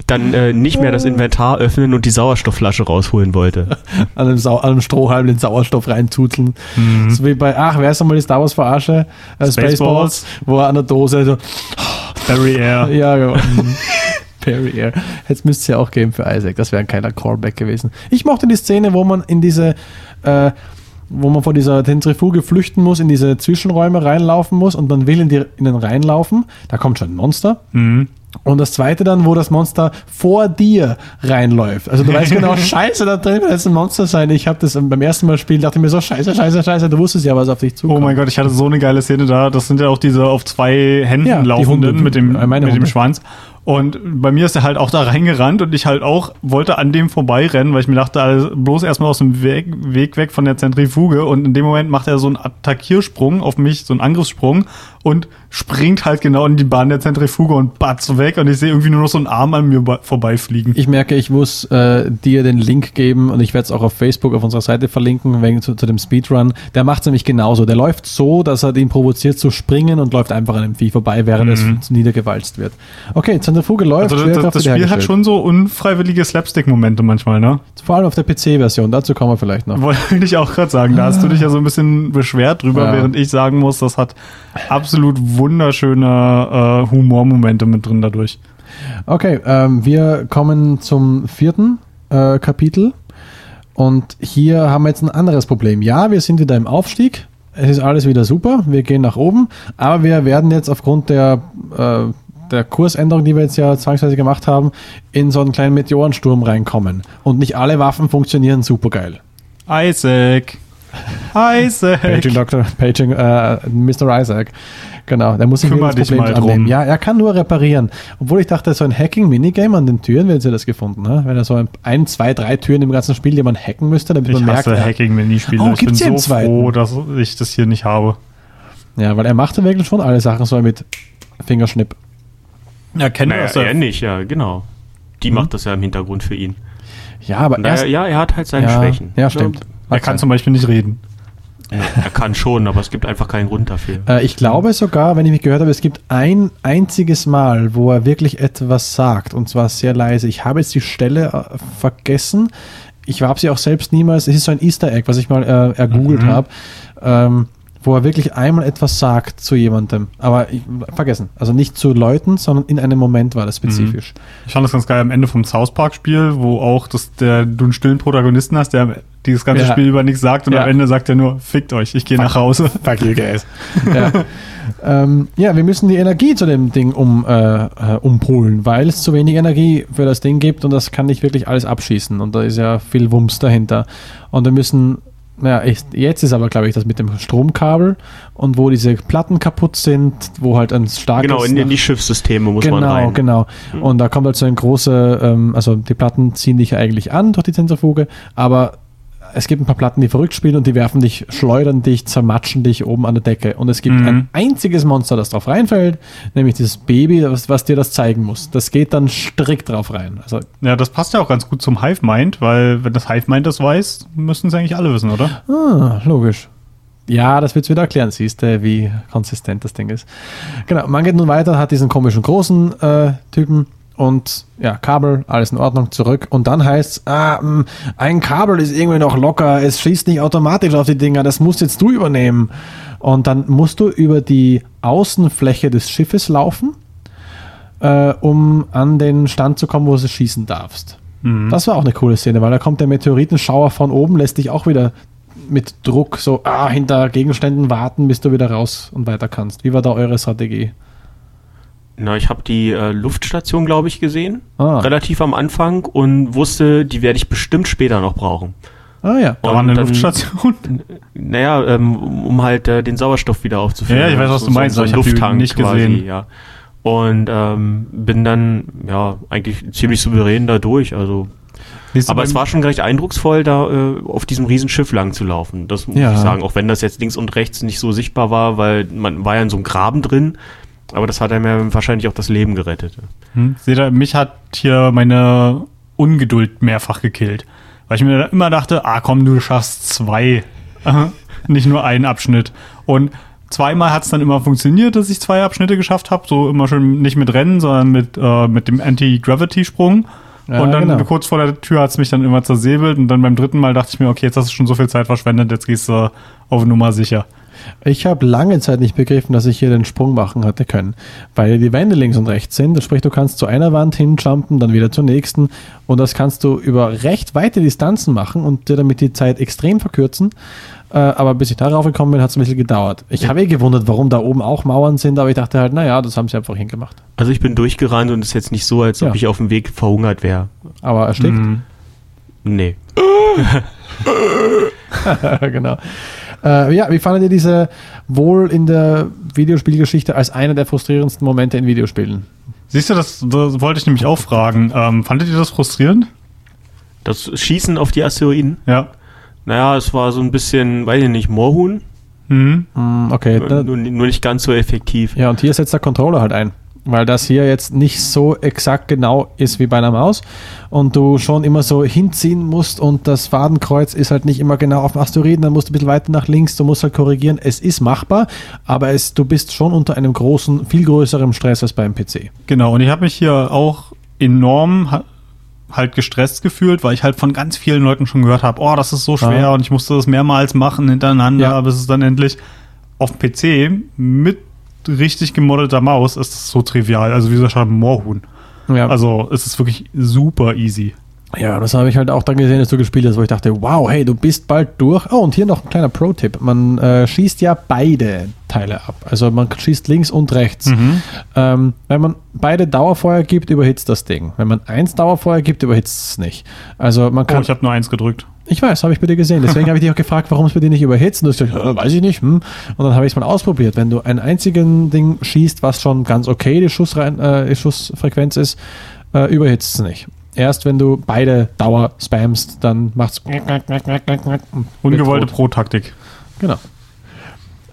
dann äh, nicht mehr das Inventar öffnen und die Sauerstoffflasche rausholen wollte. an, einem Sau an einem Strohhalm den Sauerstoff reinzuzeln. So wie bei, ach, wer ist nochmal die Star Wars Verarsche? Äh, Spaceballs, Spaceballs. wo er an der Dose so, Air. ja, genau. Perry Air. Jetzt müsste es ja auch geben für Isaac. Das wäre ein geiler Callback gewesen. Ich mochte die Szene, wo man in diese, äh, wo man vor dieser Zentrifuge flüchten muss, in diese Zwischenräume reinlaufen muss und man will in, die, in den reinlaufen. Da kommt schon ein Monster. Mhm. Und das zweite dann, wo das Monster vor dir reinläuft. Also du weißt genau, scheiße, da drin wird jetzt ein Monster sein. Ich habe das beim ersten Mal spielen, dachte mir so, scheiße, scheiße, scheiße, du wusstest ja, was auf dich zukommt. Oh mein Gott, ich hatte so eine geile Szene da. Das sind ja auch diese auf zwei Händen Ja, laufenden Hunde. mit dem, Äh, mit dem. Schwanz. Und bei mir ist er halt auch da reingerannt und ich halt auch wollte an dem vorbeirennen, weil ich mir dachte, also bloß erstmal aus dem Weg, Weg weg von der Zentrifuge. Und in dem Moment macht er so einen Attackiersprung auf mich, so einen Angriffssprung und springt halt genau in die Bahn der Zentrifuge und batz weg. Und ich sehe irgendwie nur noch so einen Arm an mir vorbeifliegen. Ich merke, ich muss äh, dir den Link geben und ich werde es auch auf Facebook auf unserer Seite verlinken, wegen zu, zu dem Speedrun. Der macht es nämlich genauso. Der läuft so, dass er den provoziert zu springen und läuft einfach an dem Vieh vorbei, während es niedergewalzt wird. Okay, Zentrifuge läuft, Also das, das, Spiel hat schon so unfreiwillige Slapstick-Momente manchmal, ne? Vor allem auf der PC-Version, dazu kommen wir vielleicht noch. Wollte ich auch gerade sagen. Da hast du dich ja so ein bisschen beschwert drüber, Ja. während ich sagen muss, das hat absolut wunderschöne äh, Humormomente mit drin dadurch. Okay, ähm, wir kommen zum vierten äh, Kapitel. Und hier haben wir jetzt ein anderes Problem. Ja, wir sind wieder im Aufstieg. Es ist alles wieder super. Wir gehen nach oben. Aber wir werden jetzt aufgrund der, äh, der Kursänderung, die wir jetzt ja zwangsweise gemacht haben, in so einen kleinen Meteorensturm reinkommen. Und nicht alle Waffen funktionieren supergeil. Isaac. Isaac. Paging Dr. Paging äh, Mr. Isaac. Genau, der muss sich Kümmer wieder des dich mal Problems drum. annehmen. Ja, er kann nur reparieren. Obwohl ich dachte, so ein Hacking-Minigame an den Türen, wenn sie das gefunden, ne? wenn er so ein, ein, zwei, drei Türen im ganzen Spiel, die man hacken müsste, damit Ich man merkt, ja, Hacking-Minispiele. Oh, ich bin so zweiten? froh, dass ich das hier nicht habe. ja, weil er macht ja wirklich schon alle Sachen so mit Fingerschnipp. Ja, kennt Naja, er nicht, ja, genau. Die macht das ja im Hintergrund für ihn. Ja, aber Naja, erst, ja, er hat halt seine ja, Schwächen. ja, stimmt. Er kann zum Beispiel nicht reden. Er kann schon, aber es gibt einfach keinen Grund dafür. Äh, ich glaube sogar, wenn ich mich gehört habe, es gibt ein einziges Mal, wo er wirklich etwas sagt und zwar sehr leise. Ich habe jetzt die Stelle äh, vergessen. Ich habe sie auch selbst niemals. Es ist so ein Easter Egg, was ich mal äh, ergoogelt Mhm. habe, ähm, wo er wirklich einmal etwas sagt zu jemandem. Aber ich, vergessen. Also nicht zu Leuten, sondern in einem Moment war das spezifisch. Ich fand das ganz geil am Ende vom South Park-Spiel, wo auch das, der, du einen stillen Protagonisten hast, der dieses ganze Ja. Spiel über nichts sagt und Ja. am Ende sagt er nur, fickt euch, ich gehe nach Hause. Fuck you guys. ja. ähm, ja, wir müssen die Energie zu dem Ding um, äh, äh, umpolen, weil es zu wenig Energie für das Ding gibt und das kann nicht wirklich alles abschießen und da ist ja viel Wumms dahinter. Und wir müssen, ja, ich, jetzt ist aber, glaube ich, das mit dem Stromkabel und wo diese Platten kaputt sind, wo halt ein starkes... Genau, in, in die Schiffssysteme muss genau, man rein. Hm. Genau, Und da kommt halt so ein großer, ähm, also die Platten ziehen dich ja eigentlich an durch die Zentrifuge, aber es gibt ein paar Platten, die verrückt spielen und die werfen dich, schleudern dich, zermatschen dich oben an der Decke. Und es gibt Mhm. ein einziges Monster, das drauf reinfällt, nämlich dieses Baby, was, was dir das zeigen muss. Das geht dann strikt drauf rein. Also, Ja, das passt ja auch ganz gut zum Hive-Mind, weil wenn das Hive-Mind das weiß, müssten es eigentlich alle wissen, oder? ah, logisch. Ja, das wird's wieder erklären, siehst du, wie konsistent das Ding ist. Genau, man geht nun weiter, hat diesen komischen großen äh, Typen und ja, Kabel, alles in Ordnung, zurück. Und dann heißt's, ah, mh, ein Kabel ist irgendwie noch locker, es schießt nicht automatisch auf die Dinger, das musst jetzt du übernehmen. Und dann musst du über die Außenfläche des Schiffes laufen, äh, um an den Stand zu kommen, wo du schießen darfst. Das war auch eine coole Szene, weil da kommt der Meteoritenschauer von oben, lässt dich auch wieder mit Druck so ah, hinter Gegenständen warten, bis du wieder raus und weiter kannst. Wie war da eure Strategie? Na, ich habe die äh, Luftstation, glaube ich, gesehen. Ah. Relativ am Anfang und wusste, die werde ich bestimmt später noch brauchen. Ah ja. Da war eine dann- Luftstation. Naja, ähm, um halt äh, den Sauerstoff wieder aufzufüllen. Ja, ich weiß, was du meinst, So, so ich ein hab die Lufttank nicht quasi, gesehen. ja. Und ähm, bin dann, ja, eigentlich ziemlich souverän da durch. Also, aber es war schon recht eindrucksvoll, da äh, auf diesem Riesenschiff lang zu laufen. Das muss Ja. ich sagen. Auch wenn das jetzt links und rechts nicht so sichtbar war, weil man war ja in so einem Graben drin. Aber das hat einem ja wahrscheinlich auch das Leben gerettet. Hm? Seht ihr, mich hat hier meine Ungeduld mehrfach gekillt. Weil ich mir immer dachte, ah komm, du schaffst zwei. Nicht nur einen Abschnitt. Und zweimal hat es dann immer funktioniert, dass ich zwei Abschnitte geschafft habe. So immer schön nicht mit Rennen, sondern mit, äh, mit dem Anti-Gravity-Sprung. Ja, und dann genau. kurz vor der Tür hat es mich dann immer zersäbelt. Und dann beim dritten Mal dachte ich mir, okay, jetzt hast du schon so viel Zeit verschwendet, jetzt gehst du auf Nummer sicher. Ich habe lange Zeit nicht begriffen, dass ich hier den Sprung machen hatte können, weil die Wände links und rechts sind. Sprich, du kannst zu einer Wand hinjumpen, dann wieder zur nächsten und das kannst du über recht weite Distanzen machen und dir damit die Zeit extrem verkürzen. Äh, aber bis ich darauf gekommen bin, hat es ein bisschen gedauert. Ich habe eh gewundert, warum da oben auch Mauern sind, aber ich dachte halt, naja, das haben sie einfach hingemacht. Also ich bin durchgerannt und es ist jetzt nicht so, als ob Ja. ich auf dem Weg verhungert wäre. Aber erstickt. Mhm. Nee. genau. Äh, ja, wie fandet ihr diese wohl in der Videospielgeschichte als einer der frustrierendsten Momente in Videospielen? Siehst du, das, das wollte ich nämlich auch fragen. Ähm, fandet ihr das frustrierend? Das Schießen auf die Asteroiden, Ja. naja, es war so ein bisschen, weiß ich nicht, Moorhuhn. Mhm. Hm, okay, Nur, nur nicht ganz so effektiv. Ja, und hier setzt der Controller halt ein. Weil das hier jetzt nicht so exakt genau ist wie bei einer Maus und du schon immer so hinziehen musst und das Fadenkreuz ist halt nicht immer genau auf dem Asteroiden, dann musst du ein bisschen weiter nach links, du musst halt korrigieren. Es ist machbar, aber es, du bist schon unter einem großen, viel größeren Stress als beim PC. Genau, und ich habe mich hier auch enorm ha- halt gestresst gefühlt, weil ich halt von ganz vielen Leuten schon gehört habe, oh, das ist so schwer Ja. und ich musste das mehrmals machen hintereinander, Ja. bis es dann endlich auf PC mit richtig gemoddeter Maus ist es so trivial, also wie so ein Moorhuhn. Ja, Also es ist wirklich super easy. Ja, das habe ich halt auch dann gesehen, dass du gespielt hast, wo ich dachte, wow, hey, du bist bald durch. Oh, und hier noch ein kleiner Pro-Tipp. Man äh, schießt ja beide Teile ab. Also man schießt links und rechts. Mhm. Ähm, wenn man beide Dauerfeuer gibt, überhitzt das Ding. Wenn man eins Dauerfeuer gibt, überhitzt es nicht. Also man Oh, kann. ich habe nur eins gedrückt. Ich weiß, habe ich bei dir gesehen. Deswegen habe ich dich auch gefragt, warum es bei dir nicht überhitzt. Und du hast gesagt, äh, weiß ich nicht. Hm. Und dann habe ich es mal ausprobiert. Wenn du ein einzigen Ding schießt, was schon ganz okay die, Schussrein, äh, die Schussfrequenz ist, äh, überhitzt es nicht. Erst wenn du beide Dauer spammst, dann macht's Ungewollte wird rot. Pro-Taktik. Genau.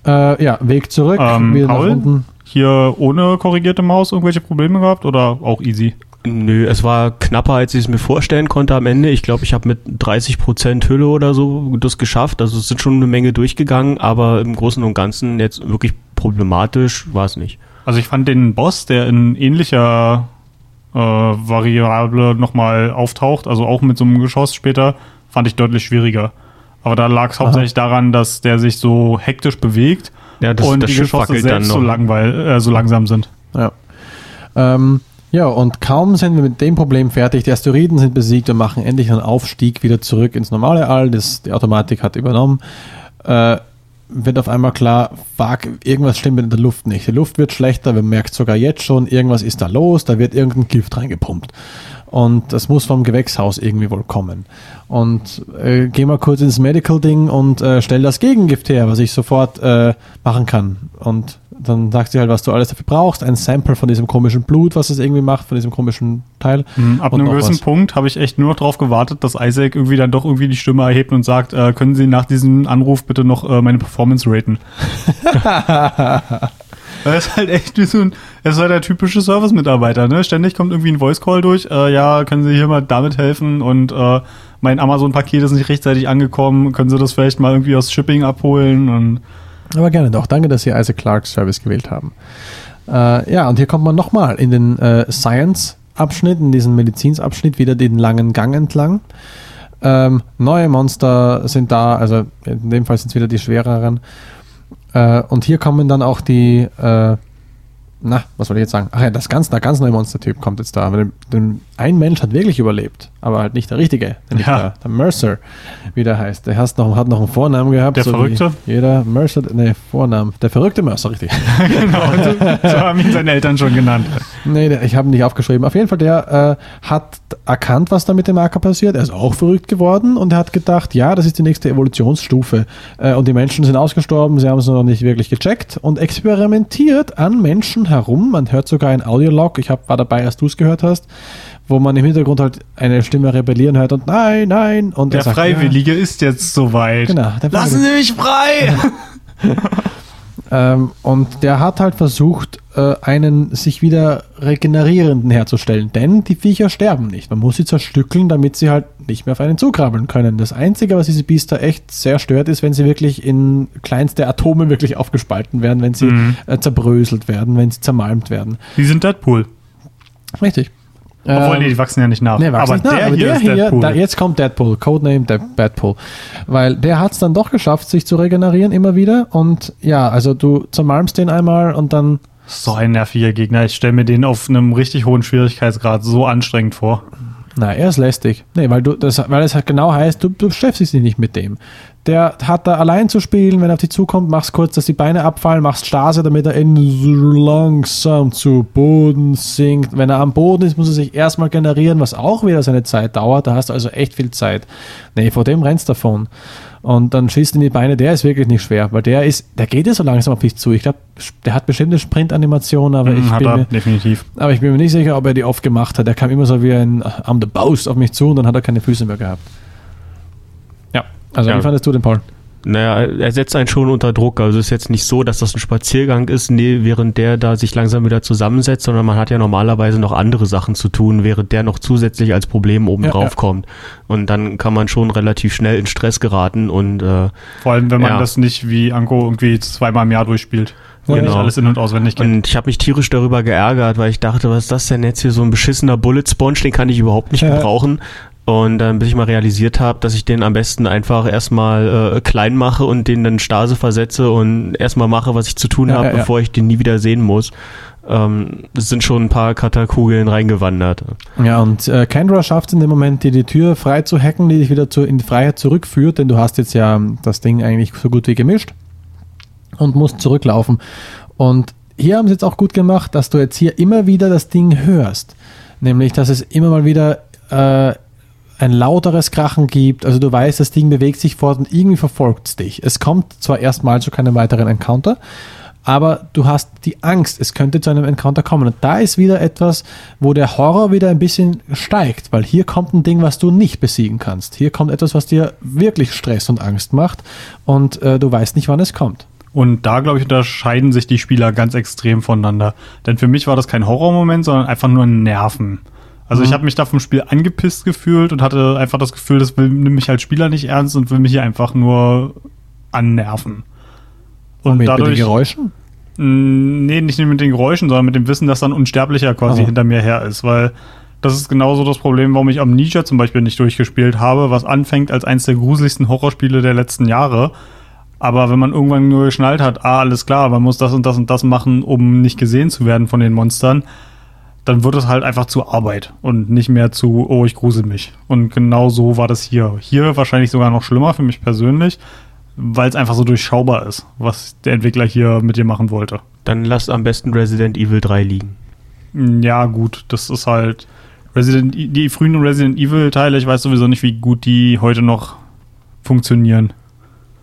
Äh, ja, Weg zurück, Ähm, Paul? unten. Hier ohne korrigierte Maus irgendwelche Probleme gehabt oder auch easy? Nö, es war knapper, als ich es mir vorstellen konnte am Ende. Ich glaube, ich habe mit 30% Hülle oder so das geschafft. Also es sind schon eine Menge durchgegangen, aber im Großen und Ganzen jetzt wirklich problematisch war es nicht. Also ich fand den Boss, der in ähnlicher äh, Variable nochmal auftaucht, also auch mit so einem Geschoss später, fand ich deutlich schwieriger. Aber da lag es hauptsächlich daran, dass der sich so hektisch bewegt Ja, das, und das die Schiff Geschosse selbst so, langweil, äh, so langsam sind. Ja. Ähm, ja, und kaum sind wir mit dem Problem fertig, die Asteroiden sind besiegt und machen endlich einen Aufstieg wieder zurück ins normale All, das die Automatik hat übernommen, äh, wird auf einmal klar, fuck, irgendwas stimmt in der Luft nicht. Die Luft wird schlechter, man merkt sogar jetzt schon, irgendwas ist da los, da wird irgendein Gift reingepumpt. Und das muss vom Gewächshaus irgendwie wohl kommen. Und äh, geh mal kurz ins Medical-Ding und äh, stell das Gegengift her, was ich sofort äh, machen kann. Und dann sagt sie halt, was du alles dafür brauchst. Ein Sample von diesem komischen Blut, was es irgendwie macht, von diesem komischen Teil. Mhm, Ab einem gewissen. Punkt habe ich echt nur noch darauf gewartet, dass Isaac irgendwie dann doch irgendwie die Stimme erhebt und sagt, äh, können Sie nach diesem Anruf bitte noch äh, meine Performance raten? Er ist halt echt wie so ein, er ist halt der typische Service-Mitarbeiter, ne? Ständig kommt irgendwie ein Voice-Call durch, äh, ja, können Sie hier mal damit helfen und äh, mein Amazon-Paket ist nicht rechtzeitig angekommen, können Sie das vielleicht mal irgendwie aus Shipping abholen und Aber gerne doch. Danke, dass Sie Isaac Clarke's Service gewählt haben. Äh, ja, und hier kommt man nochmal in den äh, Science-Abschnitt, in diesen Medizinsabschnitt, wieder den langen Gang entlang. Ähm, neue Monster sind da, also in dem Fall sind es wieder die schwereren. Äh, und hier kommen dann auch die, äh, na, was soll ich jetzt sagen? Ach ja, das ganz, der ganz neue Monstertyp kommt jetzt da. Aber den, den, ein Mensch hat wirklich überlebt, aber halt nicht der richtige, nämlich Ja. der, der Mercer, wie der heißt. Der hast noch, hat noch einen Vornamen gehabt. Der so Verrückte? Jeder Mercer, ne, Vornamen. Der verrückte Mercer, richtig. genau, so, so haben ihn seine Eltern schon genannt. Nee, der, ich habe ihn nicht aufgeschrieben. Auf jeden Fall, der äh, hat erkannt, was da mit dem Marker passiert. Er ist auch verrückt geworden und er hat gedacht, ja, das ist die nächste Evolutionsstufe. Äh, und die Menschen sind ausgestorben, sie haben es noch nicht wirklich gecheckt und experimentiert an Menschen herum. Man hört sogar ein Audiolog, ich hab, war dabei, als du es gehört hast, wo man im Hintergrund halt eine Stimme rebellieren hört und nein, nein. Und Der er sagt, Freiwillige ist jetzt soweit. Genau, Lassen Sie mich frei! Ähm, und der hat halt versucht, äh, einen sich wieder regenerierenden herzustellen, denn die Viecher sterben nicht. Man muss sie zerstückeln, damit sie halt nicht mehr auf einen zukrabbeln können. Das Einzige, was diese Biester echt sehr stört, ist, wenn sie wirklich in kleinste Atome wirklich aufgespalten werden, wenn sie Mhm. äh, zerbröselt werden, wenn sie zermalmt werden. Die sind Deadpool. Richtig. Obwohl, Ähm, nee, die wachsen ja nicht nach. Nee, aber nicht nach, der aber hier der ist hier, Deadpool. da, jetzt kommt Deadpool, Codename De Deadpool. Weil der hat es dann doch geschafft, sich zu regenerieren immer wieder. Und ja, also du zermalmst den einmal und dann so ein nerviger Gegner. Ich stelle mir den auf einem richtig hohen Schwierigkeitsgrad so anstrengend vor. Na, er ist lästig. Nee, weil du das, weil es halt genau heißt, du, du beschäftigst dich nicht mit dem. Der hat da allein zu spielen, wenn er auf dich zukommt, machst kurz, dass die Beine abfallen, machst Stase, damit er in langsam zu Boden sinkt. Wenn er am Boden ist, muss er sich erstmal generieren, was auch wieder seine Zeit dauert. Da hast du also echt viel Zeit. Nee, vor dem rennst du davon. Und dann schießt in die Beine, der ist wirklich nicht schwer, weil der ist, der geht ja so langsam auf dich zu. Ich glaube, der hat bestimmte Sprintanimationen, aber ich Mhm, hat bin er mir, definitiv. aber ich bin mir nicht sicher, ob er die oft gemacht hat. Er kam immer so wie ein I'm the Boast auf mich zu und dann hat er keine Füße mehr gehabt. Ja, also Ja. wie fandest du den Paul? Naja, er setzt einen schon unter Druck. Also es ist jetzt nicht so, dass das ein Spaziergang ist, nee, während der da sich langsam wieder zusammensetzt, sondern man hat ja normalerweise noch andere Sachen zu tun, während der noch zusätzlich als Problem oben Ja, drauf ja. kommt. Und dann kann man schon relativ schnell in Stress geraten und äh, Vor allem, wenn man Ja. das nicht wie Anko irgendwie zweimal im Jahr durchspielt. Wo Ja, nicht genau. alles in- und auswendig kennt. Und ich habe mich tierisch darüber geärgert, weil ich dachte, was ist das denn jetzt hier so ein beschissener Bullet Sponge, den kann ich überhaupt nicht Ja. gebrauchen. Und dann, bis ich mal realisiert habe, dass ich den am besten einfach erstmal äh, klein mache und den dann Stase versetze und erstmal mache, was ich zu tun Ja, habe, ja, ja. bevor ich den nie wieder sehen muss. Ähm, es sind schon ein paar Katakugeln reingewandert. Ja, und äh, Kendra schafft es in dem Moment, dir die Tür frei zu hacken, die dich wieder zu, in die Freiheit zurückführt, denn du hast jetzt ja das Ding eigentlich so gut wie gemischt und musst zurücklaufen. Und hier haben sie jetzt auch gut gemacht, dass du jetzt hier immer wieder das Ding hörst. Nämlich, dass es immer mal wieder äh, ein lauteres Krachen gibt. Also du weißt, das Ding bewegt sich fort und irgendwie verfolgt es dich. Es kommt zwar erstmal zu keinem weiteren Encounter, aber du hast die Angst, es könnte zu einem Encounter kommen. Und da ist wieder etwas, wo der Horror wieder ein bisschen steigt, weil hier kommt ein Ding, was du nicht besiegen kannst. Hier kommt etwas, was dir wirklich Stress und Angst macht und äh, du weißt nicht, wann es kommt. Und da, glaube ich, unterscheiden sich die Spieler ganz extrem voneinander. Denn für mich war das kein Horrormoment, sondern einfach nur Nerven. Also ich habe mich da vom Spiel angepisst gefühlt und hatte einfach das Gefühl, das will nimmt mich als Spieler nicht ernst und will mich hier einfach nur annerven. Und mit, mit den dadurch, Geräuschen? Nee, nicht mit den Geräuschen, sondern mit dem Wissen, dass dann Unsterblicher quasi Aha. hinter mir her ist, weil das ist genauso das Problem, warum ich Amnesia zum Beispiel nicht durchgespielt habe, was anfängt als eines der gruseligsten Horrorspiele der letzten Jahre. Aber wenn man irgendwann nur geschnallt hat, ah, alles klar, man muss das und das und das machen, um nicht gesehen zu werden von den Monstern, dann wird es halt einfach zu Arbeit und nicht mehr zu, oh, ich grusel mich. Und genau so war das hier. Hier wahrscheinlich sogar noch schlimmer für mich persönlich, weil es einfach so durchschaubar ist, was der Entwickler hier mit dir machen wollte. Dann lass am besten Resident Evil 3 liegen. Ja, gut, das ist halt Resident E- die frühen Resident Evil Teile, ich weiß sowieso nicht, wie gut die heute noch funktionieren.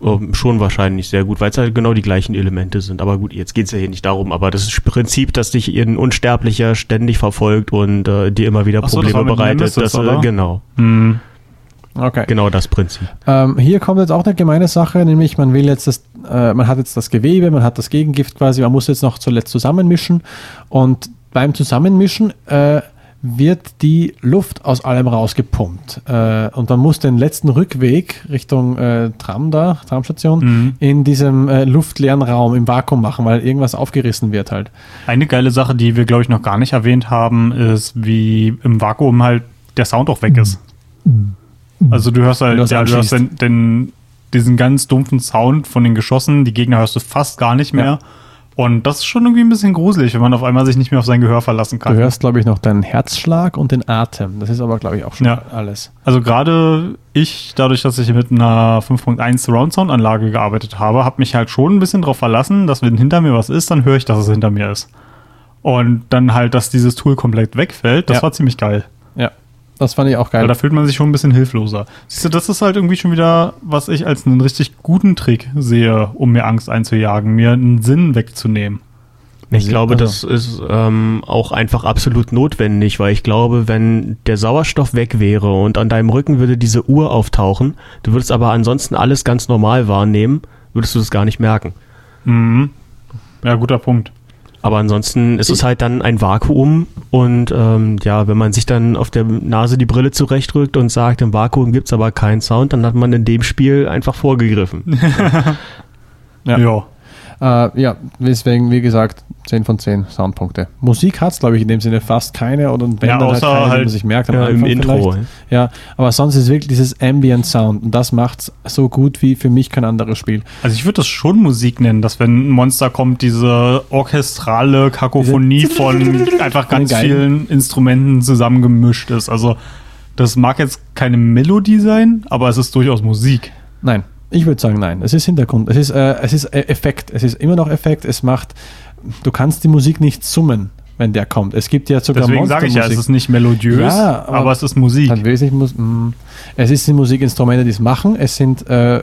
Oh, schon wahrscheinlich sehr gut, weil es halt genau die gleichen Elemente sind. Aber gut, jetzt geht es ja hier nicht darum. Aber das ist Prinzip, dass dich ein Unsterblicher ständig verfolgt und äh, dir immer wieder Ach so, das Probleme bereitet. Nemesis, das, äh, genau, Hm. Okay. genau das Prinzip. Ähm, hier kommt jetzt auch eine gemeine Sache, nämlich man will jetzt das, äh, man hat jetzt das Gewebe, man hat das Gegengift quasi, man muss jetzt noch zuletzt zusammenmischen und beim Zusammenmischen äh, wird die Luft aus allem rausgepumpt äh, und man muss den letzten Rückweg Richtung äh, Tram da, Tramstation, Mhm. in diesem äh, luftleeren Raum im Vakuum machen, weil irgendwas aufgerissen wird halt. Eine geile Sache, die wir, glaube ich, noch gar nicht erwähnt haben, ist, wie im Vakuum halt der Sound auch weg ist. Also du hörst halt, du ja, du hörst den, den, diesen ganz dumpfen Sound von den Geschossen, die Gegner hörst du fast gar nicht mehr. Ja. Und das ist schon irgendwie ein bisschen gruselig, wenn man auf einmal sich nicht mehr auf sein Gehör verlassen Du kann. hörst, glaube ich, noch deinen Herzschlag und den Atem. Das ist aber, glaube ich, auch schon Ja. alles. Also gerade ich, dadurch, dass ich mit einer 5.1 Surround Sound Anlage gearbeitet habe, habe mich halt schon ein bisschen darauf verlassen, dass wenn hinter mir was ist, dann höre ich, dass es hinter mir ist. Und dann halt, dass dieses Tool komplett wegfällt, das Ja. war ziemlich geil. Das fand ich auch geil. Weil da fühlt man sich schon ein bisschen hilfloser. Siehst du, das ist halt irgendwie schon wieder, was ich als einen richtig guten Trick sehe, um mir Angst einzujagen, mir einen Sinn wegzunehmen. Ich glaube, das ist ähm, auch einfach absolut notwendig, weil ich glaube, wenn der Sauerstoff weg wäre und an deinem Rücken würde diese Uhr auftauchen, du würdest aber ansonsten alles ganz normal wahrnehmen, würdest du das gar nicht merken. Mhm. Ja, guter Punkt. Aber ansonsten ist es halt dann ein Vakuum und ähm, ja, wenn man sich dann auf der Nase die Brille zurechtrückt und sagt, im Vakuum gibt's aber keinen Sound, dann hat man in dem Spiel einfach vorgegriffen. Ja. Ja. Äh, ja, deswegen, wie gesagt, 10 von 10 Soundpunkte. Musik hat es, glaube ich, in dem Sinne fast keine oder wenn Ja, dann halt außer keine, die halt, man sich merkt am ja, im Intro. Ja, aber sonst ist wirklich dieses Ambient Sound und das macht es so gut wie für mich kein anderes Spiel. Also ich würde das schon Musik nennen, dass wenn ein Monster kommt, diese orchestrale Kakophonie von einfach ganz vielen Instrumenten zusammengemischt ist. Also das mag jetzt keine Melodie sein, aber es ist durchaus Musik. Nein, ich würde sagen, nein. Es ist Hintergrund. Es ist, äh, es ist äh, Effekt. Es ist immer noch Effekt. Es macht, du kannst die Musik nicht summen, wenn der kommt. Es gibt ja sogar Deswegen sage ich ja, es ist nicht melodiös, Ja, aber, aber- es ist Musik. Dann wesentlich muss, mh, es ist die Musikinstrumente, die es machen. Es sind äh,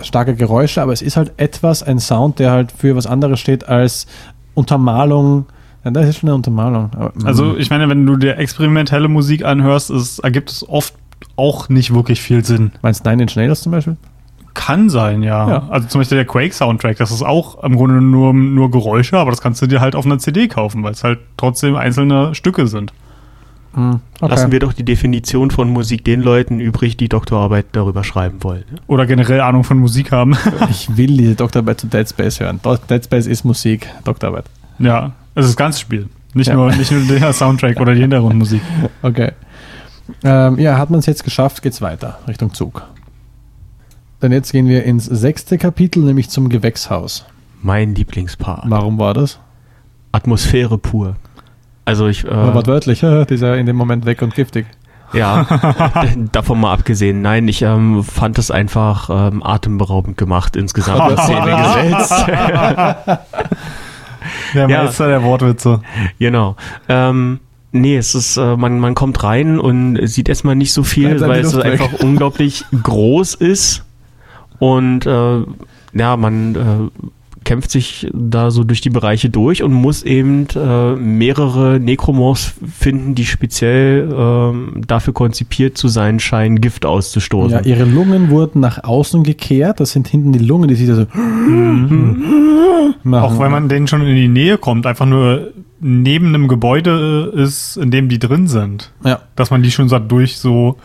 starke Geräusche, aber es ist halt etwas, ein Sound, der halt für was anderes steht als Untermalung. Ja, das ist schon eine Untermalung. Aber, mh. Also ich meine, wenn du dir experimentelle Musik anhörst, es ergibt es oft auch nicht wirklich viel Sinn. meinst du Nine Inch Nails zum Beispiel? Kann sein, ja. Ja. Also zum Beispiel der Quake-Soundtrack, das ist auch im Grunde nur, nur Geräusche, aber das kannst du dir halt auf einer CD kaufen, weil es halt trotzdem einzelne Stücke sind. Hm, okay. Lassen wir doch die Definition von Musik den Leuten übrig, die Doktorarbeit darüber schreiben wollen. ne? Oder generell Ahnung von Musik haben. Ich will diese Doktorarbeit zu Dead Space hören. Dead Space ist Musik, Doktorarbeit. ja, es ist das ganze Spiel. Nicht, Ja. nur, nicht nur der Soundtrack oder die Hintergrundmusik. Okay. Ähm, ja, hat man es jetzt geschafft, geht's weiter Richtung Zug. Dann jetzt gehen wir ins sechste Kapitel, nämlich zum Gewächshaus. Mein Lieblingspart. Warum war das? Atmosphäre pur. Also ich, äh, wortwörtlich, ja, dieser in dem Moment weg und giftig. ja, davon mal abgesehen. Nein, ich ähm, fand es einfach ähm, atemberaubend gemacht insgesamt. in Szene gesetzt. Der Ja. Meister der Wortwitze. Genau. Ähm, nee, es ist, äh, man, man kommt rein und sieht erstmal nicht so viel, weil die es weg. einfach unglaublich groß ist. Und äh, ja, man äh, kämpft sich da so durch die Bereiche durch und muss eben äh, mehrere Necromorphs finden, die speziell ähm, dafür konzipiert zu sein scheinen, Gift auszustoßen. Ja, ihre Lungen wurden nach außen gekehrt. Das sind hinten die Lungen, die sich da so machen. Auch wenn man denen schon in die Nähe kommt, einfach nur neben einem Gebäude ist, in dem die drin sind. Ja. Dass man die schon so durch so.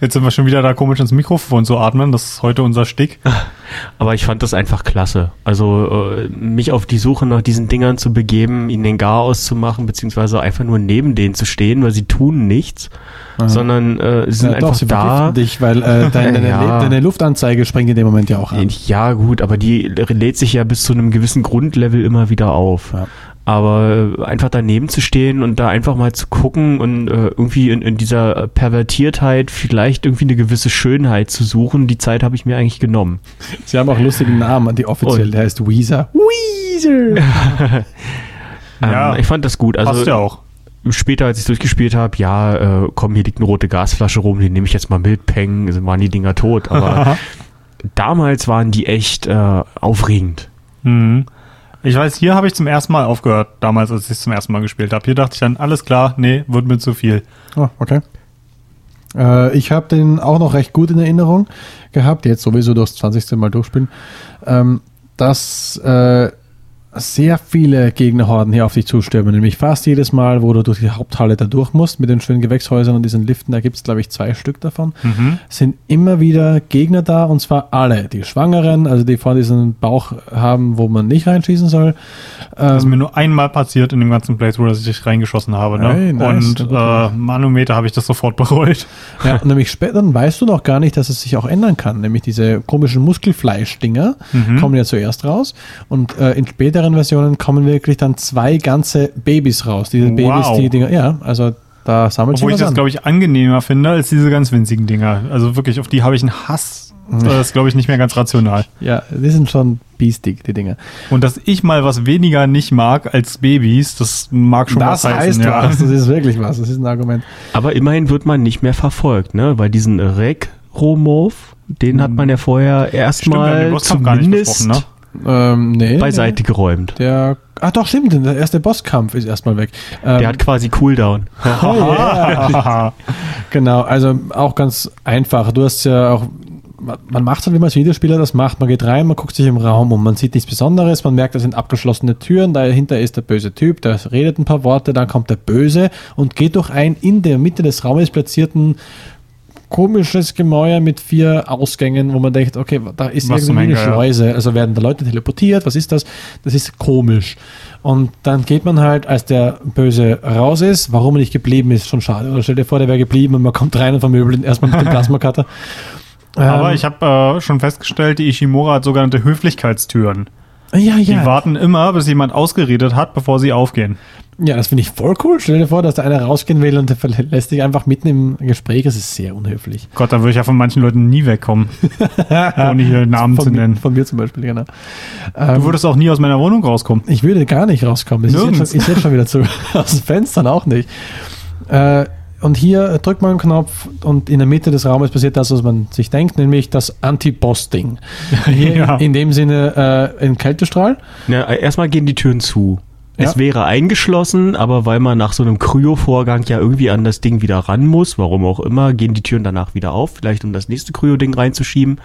Jetzt sind wir schon wieder da komisch ins Mikrofon zu atmen. Das ist heute unser Stick. Aber ich fand das einfach klasse. Also äh, mich auf die Suche nach diesen Dingern zu begeben, ihnen den Gar auszumachen, beziehungsweise einfach nur neben denen zu stehen, weil sie tun nichts, Aha. sondern äh, sie sind ja, doch, einfach sie da. dich, weil äh, deine, deine, Ja. deine Luftanzeige springt in dem Moment ja auch an. Ja gut, aber die lädt sich ja bis zu einem gewissen Grundlevel immer wieder auf. Ja. Aber äh, einfach daneben zu stehen und da einfach mal zu gucken und äh, irgendwie in, in dieser Pervertiertheit vielleicht irgendwie eine gewisse Schönheit zu suchen, die Zeit habe ich mir eigentlich genommen. Sie haben auch lustigen Namen, die offiziell, Und- der heißt Weezer. Weezer! Ja. Ähm, ich fand das gut. Also Passt ja auch. später, als ich durchgespielt habe, ja, äh, komm, hier liegt eine rote Gasflasche rum, die nehme ich jetzt mal mit, peng, sind waren die Dinger tot. Aber damals waren die echt äh, aufregend. Mhm. Ich weiß, hier habe ich zum ersten Mal aufgehört, damals, als ich es zum ersten Mal gespielt habe. Hier dachte ich dann, alles klar, nee, wird mir zu viel. Oh, okay. Äh, ich habe den auch noch recht gut in Erinnerung gehabt, jetzt sowieso durchs 20. Mal durchspielen, ähm, dass äh, sehr viele Gegnerhorden hier auf dich zustürmen. Nämlich fast jedes Mal, wo du durch die Haupthalle da durch musst, mit den schönen Gewächshäusern und diesen Liften, da gibt es, glaube ich, zwei Stück davon, Mhm. sind immer wieder Gegner da und zwar alle. Die Schwangeren, also die vor diesen Bauch haben, wo man nicht reinschießen soll. Das ist Ähm, mir nur einmal passiert in dem ganzen Playthrough, dass ich reingeschossen habe. Ne? Hey, nice. Und äh. Manometer habe ich das sofort bereut. Ja, und nämlich später dann weißt du noch gar nicht, dass es sich auch ändern kann. Nämlich diese komischen Muskelfleischdinger Mhm. kommen ja zuerst raus und äh, in späteren Versionen kommen wirklich dann zwei ganze Babys raus. Diese Babys, Wow. die Dinger, ja, also da sammelt Obwohl ich sich das, glaube ich, angenehmer finde als diese ganz winzigen Dinger. Also wirklich, auf die habe ich einen Hass. Das ist, glaube ich, nicht mehr ganz rational. Ja, die sind schon biestig, die Dinger. Und dass ich mal was weniger nicht mag als Babys, das mag schon das was heißen. heißt ja. was, das ist wirklich was, das ist ein Argument. Aber immerhin wird man nicht mehr verfolgt, ne? Bei diesen Rekromorph, den hat man ja vorher erstmal Bosskampf gar nicht zumindest ne? Ähm, nee. beiseite geräumt. Nee. Der, ach doch, stimmt, der erste Bosskampf ist erstmal weg. Ähm, Der hat quasi Cooldown. oh, yeah. Genau, also auch ganz einfach. Du hast ja auch, man- macht halt, wie man als Videospieler das macht. Man geht rein, man guckt sich im Raum um, man sieht nichts Besonderes, man merkt, da sind abgeschlossene Türen, dahinter ist der böse Typ, der redet ein paar Worte, dann kommt der Böse und geht durch ein in der Mitte des Raumes platzierten komisches Gemäuer mit vier Ausgängen, wo man denkt, okay, da ist Was irgendwie eine. Schleuse. Also werden da Leute teleportiert, was ist das? Das ist komisch. Und dann geht man halt, als der Böse raus ist, warum er nicht geblieben ist, schon schade. Oder stell dir vor, der wäre geblieben und man kommt rein und vermöbelt ihn erstmal mit dem Plasmacutter. Aber Ähm, ich habe äh, schon festgestellt, die Ishimura hat sogenannte Höflichkeitstüren. ja, Die ja. warten immer, bis jemand ausgeredet hat, bevor sie aufgehen. Ja, das finde ich voll cool. Stell dir vor, dass da einer rausgehen will und der verlässt dich einfach mitten im Gespräch. Das ist sehr unhöflich. Gott, da würde ich ja von manchen Leuten nie wegkommen, ohne hier Namen Von, zu mir, nennen. von mir zum Beispiel, genau. Du Ähm, würdest auch nie aus meiner Wohnung rauskommen. Ich würde gar nicht rauskommen. Jetzt, Nirgends. schon, schon wieder zu. Aus den Fenstern auch nicht. Äh, und hier drückt man einen Knopf und in der Mitte des Raumes passiert das, was man sich denkt, nämlich das Anti-Boss-Ding. Hier Ja. in, in dem Sinne äh, ein Kältestrahl. Ja, erstmal gehen die Türen zu. Ja. Es wäre eingeschlossen, aber weil man nach so einem Kryo-Vorgang ja irgendwie an das Ding wieder ran muss, warum auch immer, gehen die Türen danach wieder auf, vielleicht um das nächste Kryo-Ding reinzuschieben.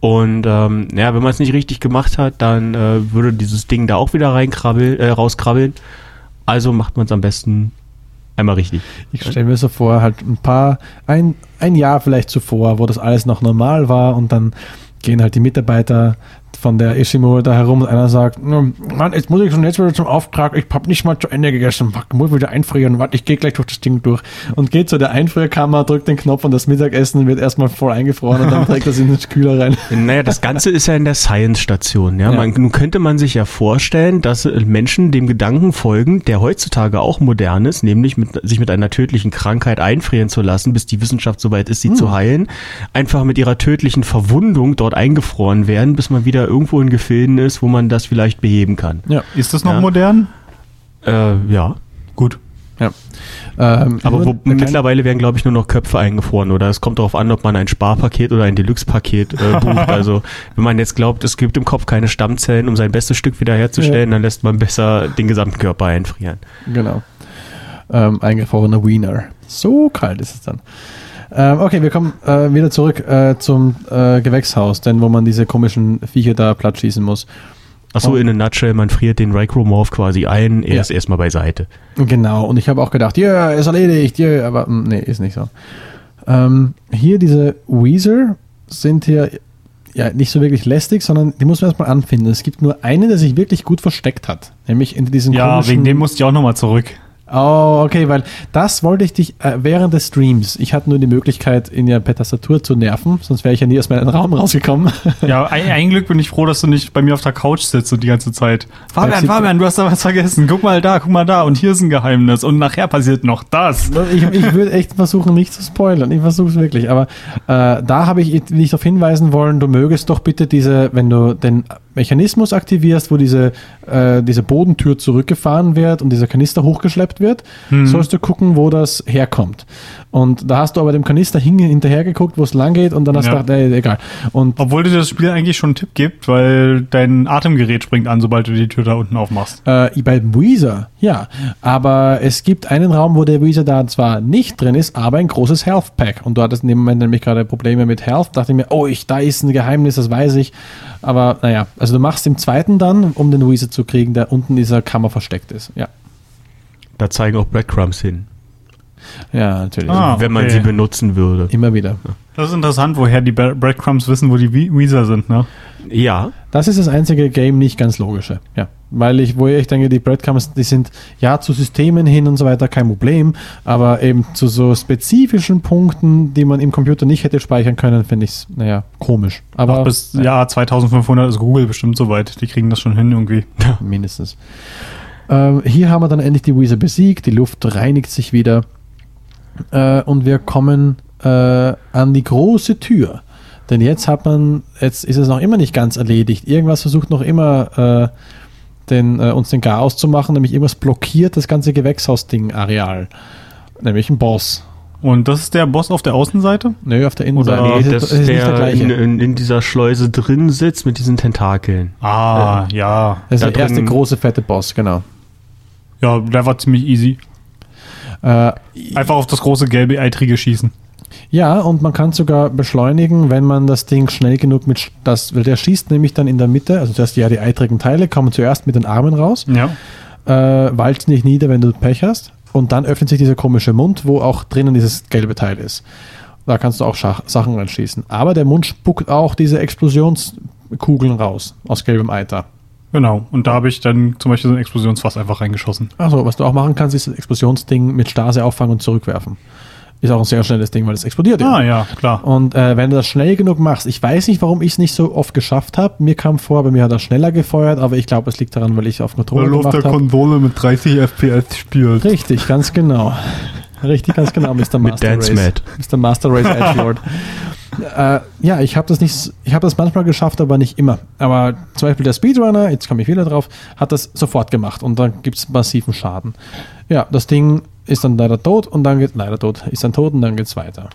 Und ähm, ja, wenn man es nicht richtig gemacht hat, dann äh, würde dieses Ding da auch wieder reinkrabbeln, äh, rauskrabbeln. Also macht man es am besten einmal richtig. Ich stelle mir so vor, halt ein paar, ein, ein Jahr vielleicht zuvor, wo das alles noch normal war und dann gehen halt die Mitarbeiter von der Ishimura da herum und einer sagt, "Hm, Mann, jetzt muss ich schon jetzt wieder zum Auftrag, ich hab nicht mal zu Ende gegessen, Fuck, muss wieder einfrieren, warte, ich gehe gleich durch das Ding durch und geht zu der Einfrierkammer, drückt den Knopf und das Mittagessen wird erstmal voll eingefroren und dann trägt das in den Kühler rein. Naja, das Ganze ist ja in der Science-Station. Ja? Ja. Man, nun könnte man sich ja vorstellen, dass äh, Menschen dem Gedanken folgen, der heutzutage auch modern ist, nämlich mit, sich mit einer tödlichen Krankheit einfrieren zu lassen, bis die Wissenschaft soweit ist, sie zu heilen, einfach mit ihrer tödlichen Verwundung dort eingefroren werden, bis man wieder irgendwo in Gefilden ist, wo man das vielleicht beheben kann. Ja, Ist das noch Ja. modern? Äh, ja. Gut. ja. Ähm, Aber wo, mittlerweile werden, glaube ich, nur noch Köpfe eingefroren. Oder es kommt darauf an, ob man ein Sparpaket oder ein Deluxe-Paket äh, bucht. also wenn man jetzt glaubt, es gibt im Kopf keine Stammzellen, um sein bestes Stück wiederherzustellen, dann lässt man besser den gesamten Körper einfrieren. Genau. Ähm, eingefrorener Wiener. So kalt ist es dann. Ähm, okay, wir kommen äh, wieder zurück äh, zum äh, Gewächshaus, denn wo man diese komischen Viecher da platt schießen muss. Achso, in a nutshell, man friert den Rycromorph quasi ein, er Ja. ist erstmal beiseite. Genau, und ich habe auch gedacht, ja, ist erledigt, ja, aber mm, nee, ist nicht so. Ähm, hier diese Weezer sind hier ja nicht so wirklich lästig, sondern die muss man erstmal anfinden. Es gibt nur einen, der sich wirklich gut versteckt hat, nämlich in diesen Ja, komischen wegen dem musste ich auch nochmal zurück. Oh, okay, weil das wollte ich dich äh, während des Streams. Ich hatte nur die Möglichkeit, ihn ja per Tastatur zu nerven, sonst wäre ich ja nie aus meinem Raum rausgekommen. Ja, ein, ein Glück bin ich froh, dass du nicht bei mir auf der Couch sitzt und die ganze Zeit. Fabian, Fabian, du hast da was vergessen. Guck mal da, guck mal da. Und hier ist ein Geheimnis. Und nachher passiert noch das. ich ich würde echt versuchen, nicht zu spoilern. Ich versuche es wirklich. Aber äh, da habe ich dich darauf hinweisen wollen, du mögest doch bitte diese, wenn du den Mechanismus aktivierst, wo diese, äh, diese Bodentür zurückgefahren wird und dieser Kanister hochgeschleppt wird, sollst du gucken, wo das herkommt. Und da hast du aber dem Kanister hin, hinterher geguckt, wo es lang geht und dann hast du Ja. gedacht, ey, egal. Und Obwohl dir das Spiel eigentlich schon einen Tipp gibt, weil dein Atemgerät springt an, sobald du die Tür da unten aufmachst. Äh, bei Weezer, ja. Aber es gibt einen Raum, wo der Weezer da zwar nicht drin ist, aber ein großes Health Pack. Und du hattest in dem Moment nämlich gerade Probleme mit Health. Dachte ich mir, oh, ich, da ist ein Geheimnis, das weiß ich. Aber naja, also du machst den zweiten dann, um den Weezer zu kriegen, der unten in dieser Kammer versteckt ist. Ja. Da zeigen auch Breadcrumbs hin, Ja, natürlich. Ah. wenn man okay. sie benutzen würde. Immer wieder. Das ist interessant, woher die Bre- Breadcrumbs wissen, wo die We- Weezer sind, ne? Ja, Das ist das einzige Game nicht ganz logische. Ja. Weil ich, wo ich denke, die Breadcrumbs, die sind ja zu Systemen hin und so weiter kein Problem, aber eben zu so spezifischen Punkten, die man im Computer nicht hätte speichern können, finde ich es, naja, komisch. Aber Auch bis Jahr 2500 ist Google bestimmt soweit. Die kriegen das schon hin irgendwie. mindestens. Ähm, hier haben wir dann endlich die Weezer besiegt, die Luft reinigt sich wieder äh, und wir kommen äh, an die große Tür. Denn jetzt hat man, jetzt ist es noch immer nicht ganz erledigt. Irgendwas versucht noch immer äh, den, äh, uns den Chaos zu machen, nämlich irgendwas blockiert das ganze Gewächshaus-Ding-Areal. Nämlich ein Boss. Und das ist der Boss auf der Außenseite? Nö, auf der Innenseite. Oder- nee, ist, das ist der der gleiche. in, in, in dieser Schleuse drin sitzt mit diesen Tentakeln. Ah, ja. das ist da der erste große fette Boss, genau. Ja, der war ziemlich easy. Äh, Einfach auf das große gelbe Eitrige schießen. Ja, und man kann sogar beschleunigen, wenn man das Ding schnell genug mit, das, weil der schießt nämlich dann in der Mitte, also zuerst ja die eitrigen Teile, kommen zuerst mit den Armen raus, Ja. äh, walzen nicht nieder, wenn du Pech hast, und dann öffnet sich dieser komische Mund, wo auch drinnen dieses gelbe Teil ist. Da kannst du auch Schach Sachen reinschießen. Aber der Mund spuckt auch diese Explosionskugeln raus aus gelbem Eiter. Genau. Und da habe ich dann zum Beispiel so ein Explosionsfass einfach reingeschossen. Achso, was du auch machen kannst, ist das Explosionsding mit Stase auffangen und zurückwerfen. Ist auch ein sehr schnelles Ding, weil es explodiert Ah, ja, klar. Und äh, wenn du das schnell genug machst, ich weiß nicht, warum ich es nicht so oft geschafft habe. Mir kam vor, bei mir hat er schneller gefeuert, aber ich glaube, es liegt daran, weil ich auf Controller gemacht habe. Konsole mit 30 FPS spielt. Richtig, ganz genau. Richtig, ganz genau, Mr. Master Race. Mat. Mr. Master Race Edgelord. äh, ja, ich habe das nicht, ich habe das manchmal geschafft, aber nicht immer. Aber zum Beispiel der Speedrunner, jetzt komme ich wieder drauf, hat das sofort gemacht und dann gibt es massiven Schaden. Ja, das Ding ist dann leider tot und dann geht leider tot, ist dann tot und dann geht's weiter.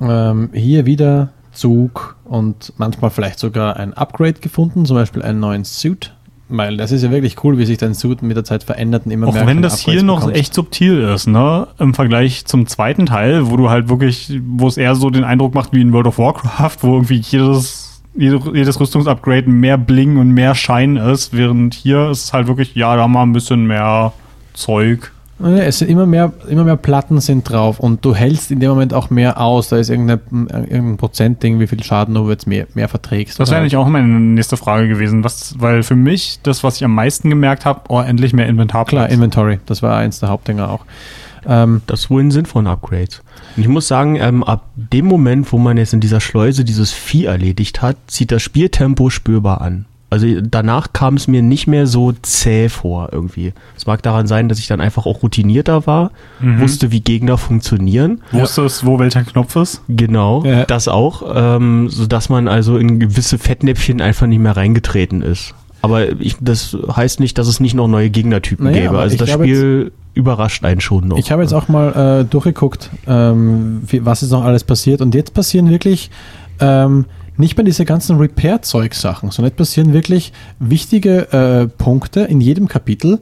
Ähm, hier wieder Zug und manchmal vielleicht sogar ein Upgrade gefunden, zum Beispiel einen neuen Suit. Weil das ist ja wirklich cool, wie sich dein Suit mit der Zeit verändert und immer Auch mehr wenn kleine das hier noch bekommst. echt subtil ist, ne? Im Vergleich zum zweiten Teil, wo du halt wirklich, wo es eher so den Eindruck macht wie in World of Warcraft, wo irgendwie jedes jedes Rüstungsupgrade mehr Bling und mehr Schein ist, während hier ist es halt wirklich, ja, da haben wir ein bisschen mehr Zeug. Es sind immer mehr, immer mehr Platten sind drauf und du hältst in dem Moment auch mehr aus. Da ist irgendein, irgendein Prozentding, wie viel Schaden du jetzt mehr, mehr verträgst. Das wäre eigentlich auch meine nächste Frage gewesen, was, weil für mich das, was ich am meisten gemerkt habe, oh, endlich mehr Inventar. Klar, Inventory, das war eins der Hauptdinger auch. Ähm, das ist wohl ein Sinn von Upgrades. Und ich muss sagen, ähm, ab dem Moment, wo man jetzt in dieser Schleuse dieses Vieh erledigt hat, zieht das Spieltempo spürbar an. Also danach kam es mir nicht mehr so zäh vor irgendwie. Es mag daran sein, dass ich dann einfach auch routinierter war, mhm. wusste, wie Gegner funktionieren. Wusstest, wo welcher Knopf ist? Genau, ja. das auch, ähm, sodass man also in gewisse Fettnäpfchen einfach nicht mehr reingetreten ist. Aber ich, das heißt nicht, dass es nicht noch neue Gegnertypen naja, gäbe. Also das Spiel überrascht einen schon noch. Ich habe jetzt auch mal äh, durchgeguckt, ähm, wie, was ist noch alles passiert. Und jetzt passieren wirklich ähm, nicht mehr diese ganzen Repair-Zeug-Sachen, sondern jetzt passieren wirklich wichtige äh, Punkte in jedem Kapitel,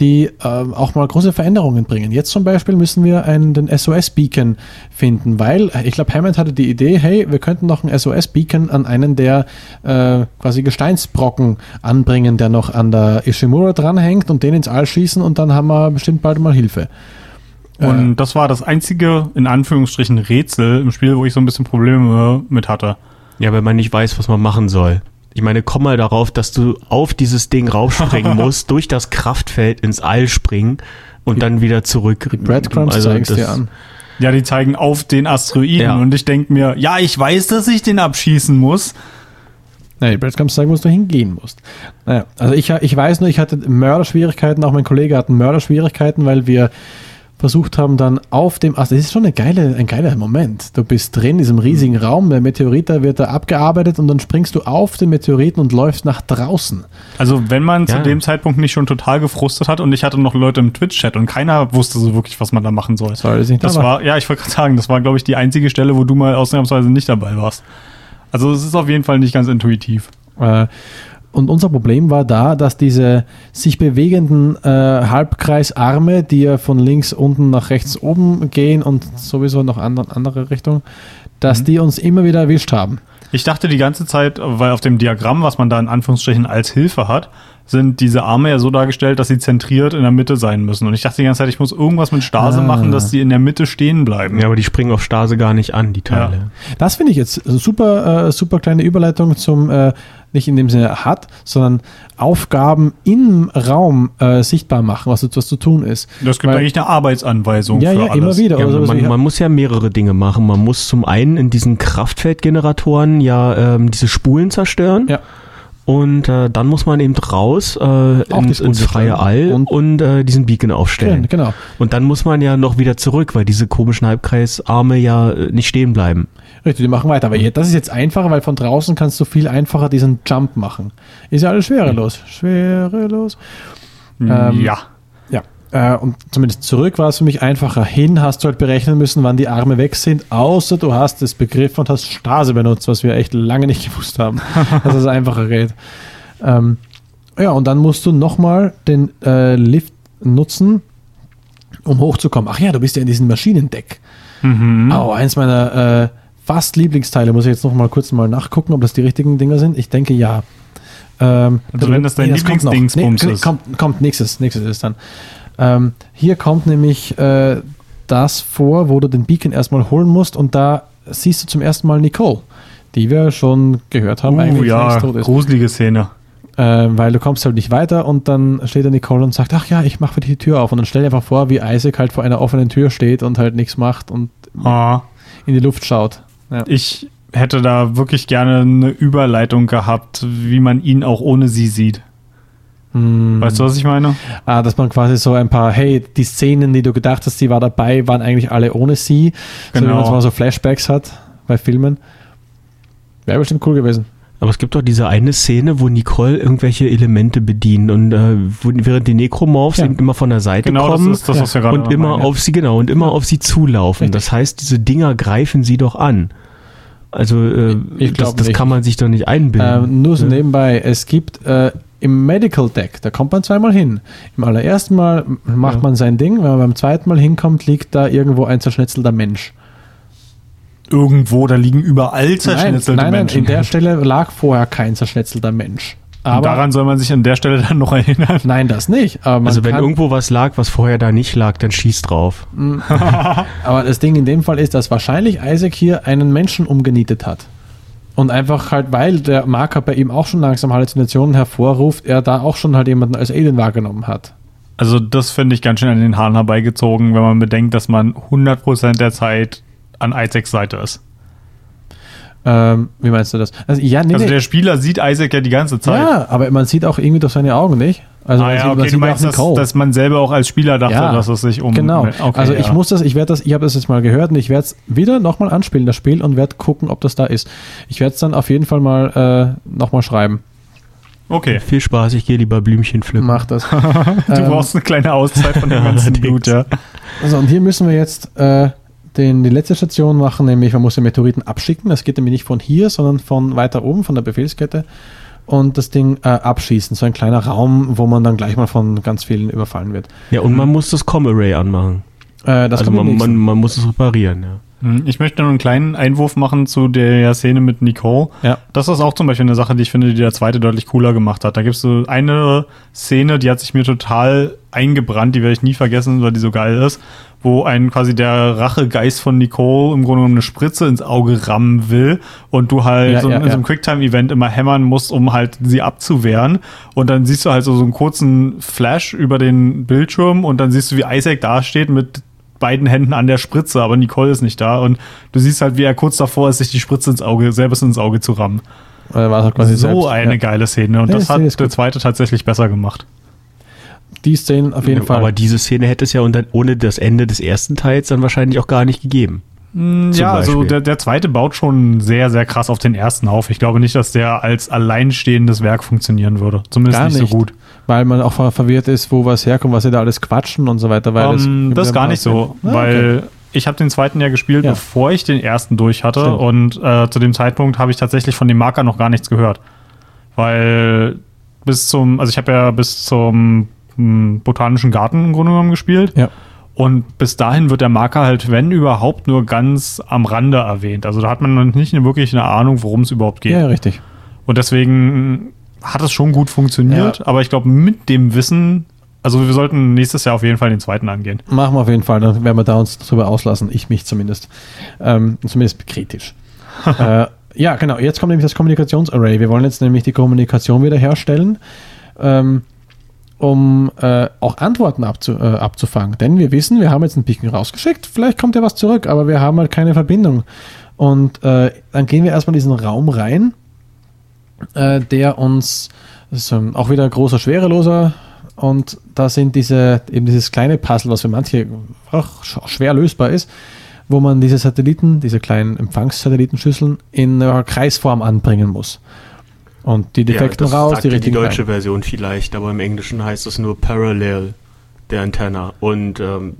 die äh, auch mal große Veränderungen bringen. Jetzt zum Beispiel müssen wir einen, den SOS-Beacon finden, weil äh, ich glaube, Hammond hatte die Idee, hey, wir könnten noch einen SOS-Beacon an einen der äh, quasi Gesteinsbrocken anbringen, der noch an der Ishimura dranhängt und den ins All schießen und dann haben wir bestimmt bald mal Hilfe. Und äh, das war das einzige, in Anführungsstrichen, Rätsel im Spiel, wo ich so ein bisschen Probleme mit hatte. Ja, wenn man nicht weiß, was man machen soll. Ich meine, komm mal darauf, dass du auf dieses Ding raufspringen musst, durch das Kraftfeld ins All springen und die, dann wieder zurück. Die Breadcrumbs also zeigen dir an. Ja, die zeigen auf den Asteroiden ja. und ich denke mir, ja, ich weiß, dass ich den abschießen muss. Nein, die Breadcrumbs zeigen, wo du hingehen musst. Naja, also ich, ich weiß nur, ich hatte Mörderschwierigkeiten, auch mein Kollege hatte Mörderschwierigkeiten, weil wir versucht haben, dann auf dem Ast, das ist schon eine geile, ein geiler Moment. Du bist drin in diesem riesigen mhm. Raum, der Meteorit wird da abgearbeitet und dann springst du auf den Meteoriten und läufst nach draußen. Also wenn man ja. zu dem Zeitpunkt nicht schon total gefrustet hat und ich hatte noch Leute im Twitch-Chat und keiner wusste so wirklich, was man da machen soll. Soll das nicht das war, ja, ich wollte gerade sagen, das war, glaube ich, die einzige Stelle, wo du mal ausnahmsweise nicht dabei warst. Also es ist auf jeden Fall nicht ganz intuitiv. Äh, und unser Problem war da, dass diese sich bewegenden äh, Halbkreisarme, die ja von links unten nach rechts oben gehen und sowieso noch andere, andere Richtung, dass mhm. die uns immer wieder erwischt haben. Ich dachte die ganze Zeit, weil auf dem Diagramm, was man da in Anführungsstrichen als Hilfe hat, sind diese Arme ja so dargestellt, dass sie zentriert in der Mitte sein müssen. Und ich dachte die ganze Zeit, ich muss irgendwas mit Stase ah. machen, dass sie in der Mitte stehen bleiben. Ja, aber die springen auf Stase gar nicht an, die Teile. Ja. Das finde ich jetzt super, äh, super kleine Überleitung zum äh, nicht in dem Sinne hat, sondern Aufgaben im Raum äh, sichtbar machen, was, was zu tun ist. Das gibt Weil, eigentlich eine Arbeitsanweisung. Ja, ja, alles. immer wieder. Ja, man, man, muss ja mehrere Dinge machen. Man muss zum einen in diesen Kraftfeldgeneratoren ja ähm, diese Spulen zerstören. Ja. Und äh, dann muss man eben raus äh, ins, ins freie All und, und äh, diesen Beacon aufstellen. Genau. Und dann muss man ja noch wieder zurück, weil diese komischen Halbkreisarme ja äh, nicht stehen bleiben. Richtig, die machen weiter. Aber das ist jetzt einfacher, weil von draußen kannst du viel einfacher diesen Jump machen. Ist ja alles schwerelos. Schwerelos. Ähm, ja. Äh, und zumindest zurück war es für mich einfacher. Hin hast du halt berechnen müssen, wann die Arme weg sind, außer du hast es begriffen und hast Stase benutzt, was wir echt lange nicht gewusst haben, dass es einfacher geht. Ähm, ja, und dann musst du nochmal den äh, Lift nutzen, um hochzukommen. Ach ja, du bist ja in diesem Maschinendeck. Mhm. Oh, eins meiner äh, fast Lieblingsteile. Muss ich jetzt noch mal kurz mal nachgucken, ob das die richtigen Dinger sind. Ich denke ja. Ähm, also wenn das dein nee, Lieblingsdingsbums nee, ist. Kommt, kommt nächstes, nächstes ist dann. Ähm, hier kommt nämlich äh, das vor, wo du den Beacon erstmal holen musst und da siehst du zum ersten Mal Nicole, die wir schon gehört haben. Uh, eigentlich ja, gruselige Szene. Äh, weil du kommst halt nicht weiter und dann steht da Nicole und sagt, ach ja, ich mache für dich die Tür auf und dann stell dir einfach vor, wie Isaac halt vor einer offenen Tür steht und halt nichts macht und ah. in die Luft schaut. Ja. Ich hätte da wirklich gerne eine Überleitung gehabt, wie man ihn auch ohne sie sieht. Hm. Weißt du, was ich meine? Ah, dass man quasi so ein paar, hey, die Szenen, die du gedacht hast, sie war dabei, waren eigentlich alle ohne sie. Genau. So wie man mal so Flashbacks hat bei Filmen. Wäre bestimmt cool gewesen. Aber es gibt doch diese eine Szene, wo Nicole irgendwelche Elemente bedient und äh, wo, während die Necromorphs ja. immer von der Seite genau, kommen das ist das, was wir gerade und immer meinen, auf sie genau und immer auf sie zulaufen. Richtig. Das heißt, diese Dinger greifen sie doch an. Also äh, ich das, das kann man sich doch nicht einbilden. Ähm, nur so ja. nebenbei, es gibt äh, im Medical Deck, da kommt man zweimal hin. Im allerersten Mal macht ja. man sein Ding, wenn man beim zweiten Mal hinkommt, liegt da irgendwo ein zerschnetzelter Mensch. irgendwo, da liegen überall Nein, zerschnitzelte nein, nein, Menschen. in der Stelle lag vorher kein zerschnetzelter Mensch. Und Aber daran soll man sich an der Stelle dann noch erinnern. nein, das nicht. Also wenn irgendwo was lag, was vorher da nicht lag, dann schieß drauf. Aber das Ding in dem Fall ist, dass wahrscheinlich Isaac hier einen Menschen umgenietet hat. Und einfach halt, weil der Marker bei ihm auch schon langsam Halluzinationen hervorruft, er da auch schon halt jemanden als Alien wahrgenommen hat. Also das finde ich ganz schön an den Haaren herbeigezogen, wenn man bedenkt, dass man 100% der Zeit an Isaacs Seite ist. Ähm, wie meinst du das? Also, ja, nee, Also nee. der Spieler sieht Isaac ja die ganze Zeit. ja, aber man sieht auch irgendwie durch seine Augen nicht. Also ah man ja, sieht, man okay, du sieht meinst, auch dass, dass man selber auch als Spieler dachte, Ja, dass es sich um... Genau. Okay, also ich ja. muss das, ich werde das, ich habe das jetzt mal gehört und ich werde es wieder nochmal anspielen, das Spiel, und werde gucken, ob das da ist. Ich werde es dann auf jeden Fall mal äh, nochmal schreiben. Okay, Viel Spaß, ich gehe lieber Blümchen pflücken. Mach das. du Ähm, brauchst eine kleine Auszeit von dem ganzen. Blut, ja. Also und hier müssen wir jetzt äh, den, die letzte Station machen, nämlich man muss den Meteoriten abschicken. Das geht nämlich nicht von hier, sondern von weiter oben, von der Befehlskette. Und das Ding äh, abschießen. So ein kleiner Raum, wo man dann gleich mal von ganz vielen überfallen wird. Ja, und man muss das Com-Array anmachen. Äh, das also man, man, man muss es reparieren, ja. Hm, Ich möchte noch einen kleinen Einwurf machen zu der Szene mit Nicole. Ja. Das ist auch zum Beispiel eine Sache, die ich finde, die der zweite deutlich cooler gemacht hat. Da gibt es so eine Szene, die hat sich mir total eingebrannt, die werde ich nie vergessen, weil die so geil ist, wo ein quasi der Rachegeist von Nicole im Grunde genommen eine Spritze ins Auge rammen will und du halt Ja, so ja, in so einem ja. Quicktime-Event immer hämmern musst, um halt sie abzuwehren. Und dann siehst du halt so, so einen kurzen Flash über den Bildschirm und dann siehst du, wie Isaac dasteht mit beiden Händen an der Spritze, aber Nicole ist nicht da und du siehst halt, wie er kurz davor ist, sich die Spritze ins Auge, selbst ins Auge zu rammen. Äh, quasi so selbst. eine ja. geile Szene und Ja, das hat der zweite tatsächlich besser gemacht. Die Szenen auf jeden Ja, Fall. Aber diese Szene hätte es ja unter, ohne das Ende des ersten Teils dann wahrscheinlich auch gar nicht gegeben. ja, also der, der zweite baut schon sehr, sehr krass auf den ersten auf. Ich glaube nicht, dass der als alleinstehendes Werk funktionieren würde. Zumindest Gar nicht, nicht. so gut. weil man auch ver verwirrt ist, wo was herkommt, was sie da alles quatschen und so weiter. Weil Ähm, das ist gar nicht so, Ah, okay. weil ich habe den zweiten ja gespielt, Ja. bevor ich den ersten durch hatte Stimmt. und äh, zu dem Zeitpunkt habe ich tatsächlich von dem Marker noch gar nichts gehört, weil bis zum, also ich habe ja bis zum botanischen Garten im Grunde genommen gespielt Ja. und bis dahin wird der Marker halt, wenn überhaupt, nur ganz am Rande erwähnt. Also da hat man noch nicht wirklich eine Ahnung, worum es überhaupt geht. ja, richtig. Und deswegen hat es schon gut funktioniert, Ja. aber ich glaube, mit dem Wissen, also wir sollten nächstes Jahr auf jeden Fall den zweiten angehen. Machen wir auf jeden Fall, dann werden wir da uns drüber auslassen, ich mich zumindest. Ähm, zumindest kritisch. äh, ja, genau, jetzt kommt nämlich das Kommunikationsarray. Wir wollen jetzt nämlich die Kommunikation wiederherstellen, ähm, um äh, auch Antworten abzu, äh, abzufangen. Denn wir wissen, wir haben jetzt einen Beacon rausgeschickt, vielleicht kommt ja was zurück, aber wir haben halt keine Verbindung. Und äh, dann gehen wir erstmal in diesen Raum rein, äh, der uns, das ist ähm, auch wieder großer, schwereloser, und da sind diese, eben dieses kleine Puzzle, was für manche auch sch- schwer lösbar ist, wo man diese Satelliten, diese kleinen Empfangssatellitenschüsseln in einer Kreisform anbringen muss. Und die Defekten raus, die richtigen rein. Version vielleicht, aber im Englischen heißt es nur Parallel der Antenna. Und ähm,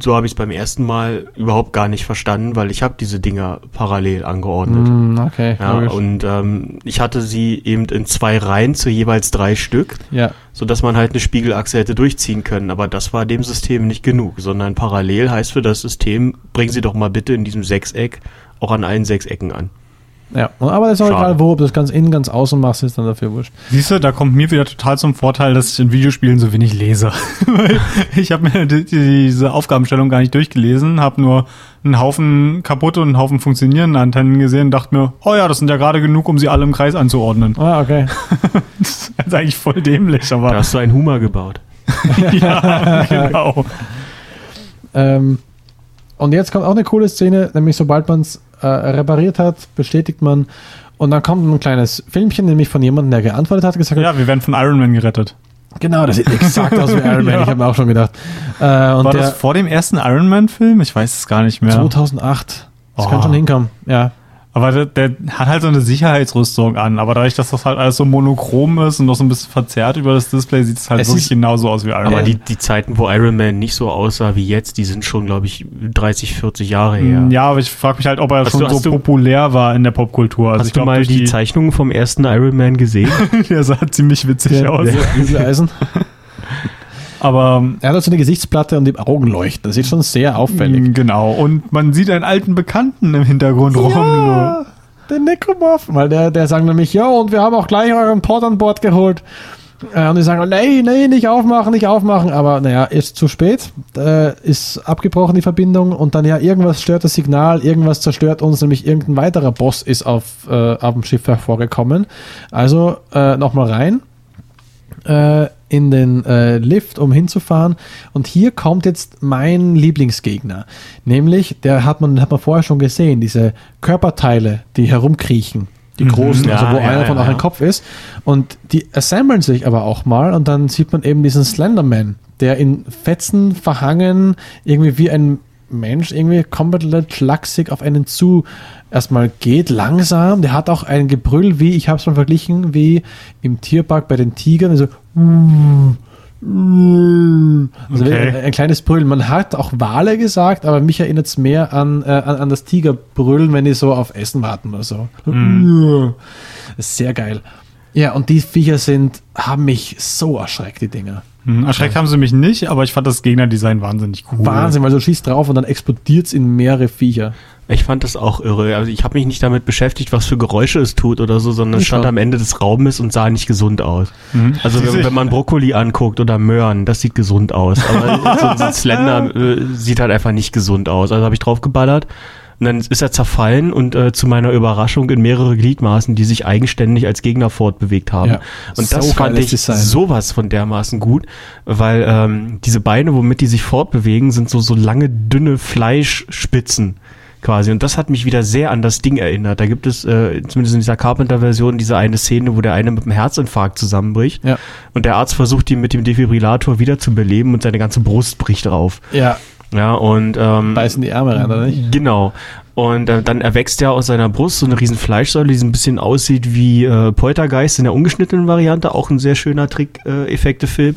so habe ich es beim ersten Mal überhaupt gar nicht verstanden, weil ich habe diese Dinger parallel angeordnet. Mm, okay, Ja, logisch. und ähm, ich hatte sie eben in zwei Reihen zu jeweils drei Stück, ja, sodass man halt eine Spiegelachse hätte durchziehen können. Aber das war dem System nicht genug, sondern parallel heißt für das System, bringen Sie doch mal bitte in diesem Sechseck auch an allen sechs Ecken an. Ja. Aber das ist auch Schade. egal, wo, ob du das ganz innen, ganz außen machst, ist dann dafür wurscht. Siehst du, da kommt mir wieder total zum Vorteil, dass ich in Videospielen so wenig lese. Weil ich habe mir die, diese Aufgabenstellung gar nicht durchgelesen, habe nur einen Haufen kaputte und einen Haufen funktionierende Antennen gesehen und dachte mir, oh ja, das sind ja gerade genug, um sie alle im Kreis anzuordnen. Ah, okay. Das ist eigentlich voll dämlich, Da aber hast du einen Hummer gebaut. ja, genau. Ähm, und jetzt kommt auch eine coole Szene, nämlich sobald man es äh, repariert hat, bestätigt man und dann kommt ein kleines Filmchen, nämlich von jemandem, der geantwortet hat, gesagt hat, Ja, wir werden von Iron Man gerettet. genau, das sieht exakt aus wie Iron Man, Ja. ich habe mir auch schon gedacht. Äh, und War der das vor dem ersten Iron Man-Film? Ich weiß es gar nicht mehr. 2008, das Oh. kann schon hinkommen, ja. Aber der, der hat halt so eine Sicherheitsrüstung an. Aber dadurch, dass das halt alles so monochrom ist und noch so ein bisschen verzerrt über das Display, sieht es halt Es wirklich genauso aus wie Iron Aber Man. die, die Zeiten, wo Iron Man nicht so aussah wie jetzt, die sind schon, glaube ich, 30, 40 Jahre her. Mm, Ja, aber ich frage mich halt, ob er Hast schon du- so hast du- populär war in der Popkultur. Also ich Hast du mal durch die, Zeichnungen vom ersten Iron Man gesehen? der sah ziemlich witzig Der, aus. der Bügeleisen. Aber Er hat halt so eine Gesichtsplatte und die Augen leuchten. Das ist schon sehr auffällig. Mm, Genau. Und man sieht einen alten Bekannten im Hintergrund rum. Ja, der Necromorph. Weil der, der sagen nämlich, ja, und wir haben auch gleich euren Pod an Bord geholt. Äh, Und die sagen, nee, nee, nicht aufmachen, nicht aufmachen. Aber naja, ist zu spät. Äh, ist abgebrochen die Verbindung. Und dann ja, irgendwas stört das Signal, irgendwas zerstört uns, nämlich irgendein weiterer Boss ist auf, äh, auf dem Schiff hervorgekommen. Also äh, nochmal rein äh, in den äh, Lift, um hinzufahren. Und hier kommt jetzt mein Lieblingsgegner. Nämlich, der hat man, hat man vorher schon gesehen, diese Körperteile, die herumkriechen. Die großen, ja, also wo ja, einer von ja, auch ein. Kopf ist. Und die assemblen sich aber auch mal und dann sieht man eben diesen Slenderman, der in Fetzen verhangen, irgendwie wie ein Mensch, irgendwie komplett schlaksig auf einen zu erstmal geht, langsam. Der hat auch ein Gebrüll, wie, ich habe es mal verglichen, wie im Tierpark bei den Tigern. Also, also Okay. ein, ein kleines Brüllen. Man hat auch Wale gesagt, aber mich erinnert es mehr an, äh, an, an das Tigerbrüllen, wenn die so auf Essen warten oder so. Ist sehr geil. Ja, und die Viecher sind, haben mich so erschreckt, die Dinger. Hm, Erschreckt haben sie mich nicht, aber ich fand das Gegnerdesign wahnsinnig cool. Wahnsinn, weil du schießt drauf und dann explodiert es in mehrere Viecher. Ich fand das auch irre. Also ich habe mich nicht damit beschäftigt, was für Geräusche es tut oder so, sondern es stand am Ende des Raumes und sah nicht gesund aus. Mhm. Also wenn, wenn man Brokkoli anguckt oder Möhren, das sieht gesund aus. Aber so, so ein Slender äh, sieht halt einfach nicht gesund aus. Also habe ich draufgeballert. Und dann ist er zerfallen und äh, zu meiner Überraschung in mehrere Gliedmaßen, die sich eigenständig als Gegner fortbewegt haben. Ja, und das fand ich sowas von dermaßen gut, weil ähm, diese Beine, womit die sich fortbewegen, sind so, so lange, dünne Fleischspitzen quasi. Und das hat mich wieder sehr an das Ding erinnert. Da gibt es, äh, zumindest in dieser Carpenter-Version, diese eine Szene, wo der eine mit einem Herzinfarkt zusammenbricht Ja. und der Arzt versucht, ihn mit dem Defibrillator wieder zu beleben und seine ganze Brust bricht drauf. Ja, Ja, und ähm, beißen die Ärmel rein, oder nicht? Genau. Und äh, dann erwächst ja aus seiner Brust so eine riesen Fleischsäule, die so ein bisschen aussieht wie äh, Poltergeist in der ungeschnittenen Variante, auch ein sehr schöner Trick-Effekte-Film.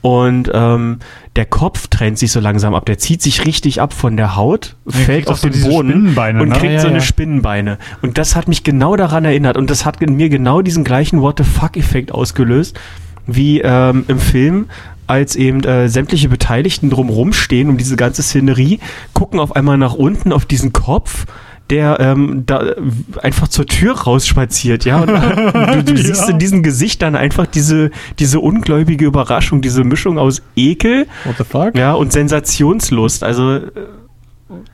Und ähm, der Kopf trennt sich so langsam ab, der zieht sich richtig ab von der Haut, kriegt fällt auf so den Boden Spinnenbeine, und ne? kriegt Ja, so ja, eine ja. Spinnenbeine. Und das hat mich genau daran erinnert und das hat in mir genau diesen gleichen What the fuck-Effekt ausgelöst, wie ähm, im Film, als eben äh, sämtliche Beteiligten drumrum stehen um diese ganze Szenerie, gucken auf einmal nach unten auf diesen Kopf, der ähm, da äh, einfach zur Tür rausspaziert, ja. Und äh, du, du siehst Ja. in diesem Gesicht dann einfach diese, diese ungläubige Überraschung, diese Mischung aus Ekel, ja, und Sensationslust. Also äh,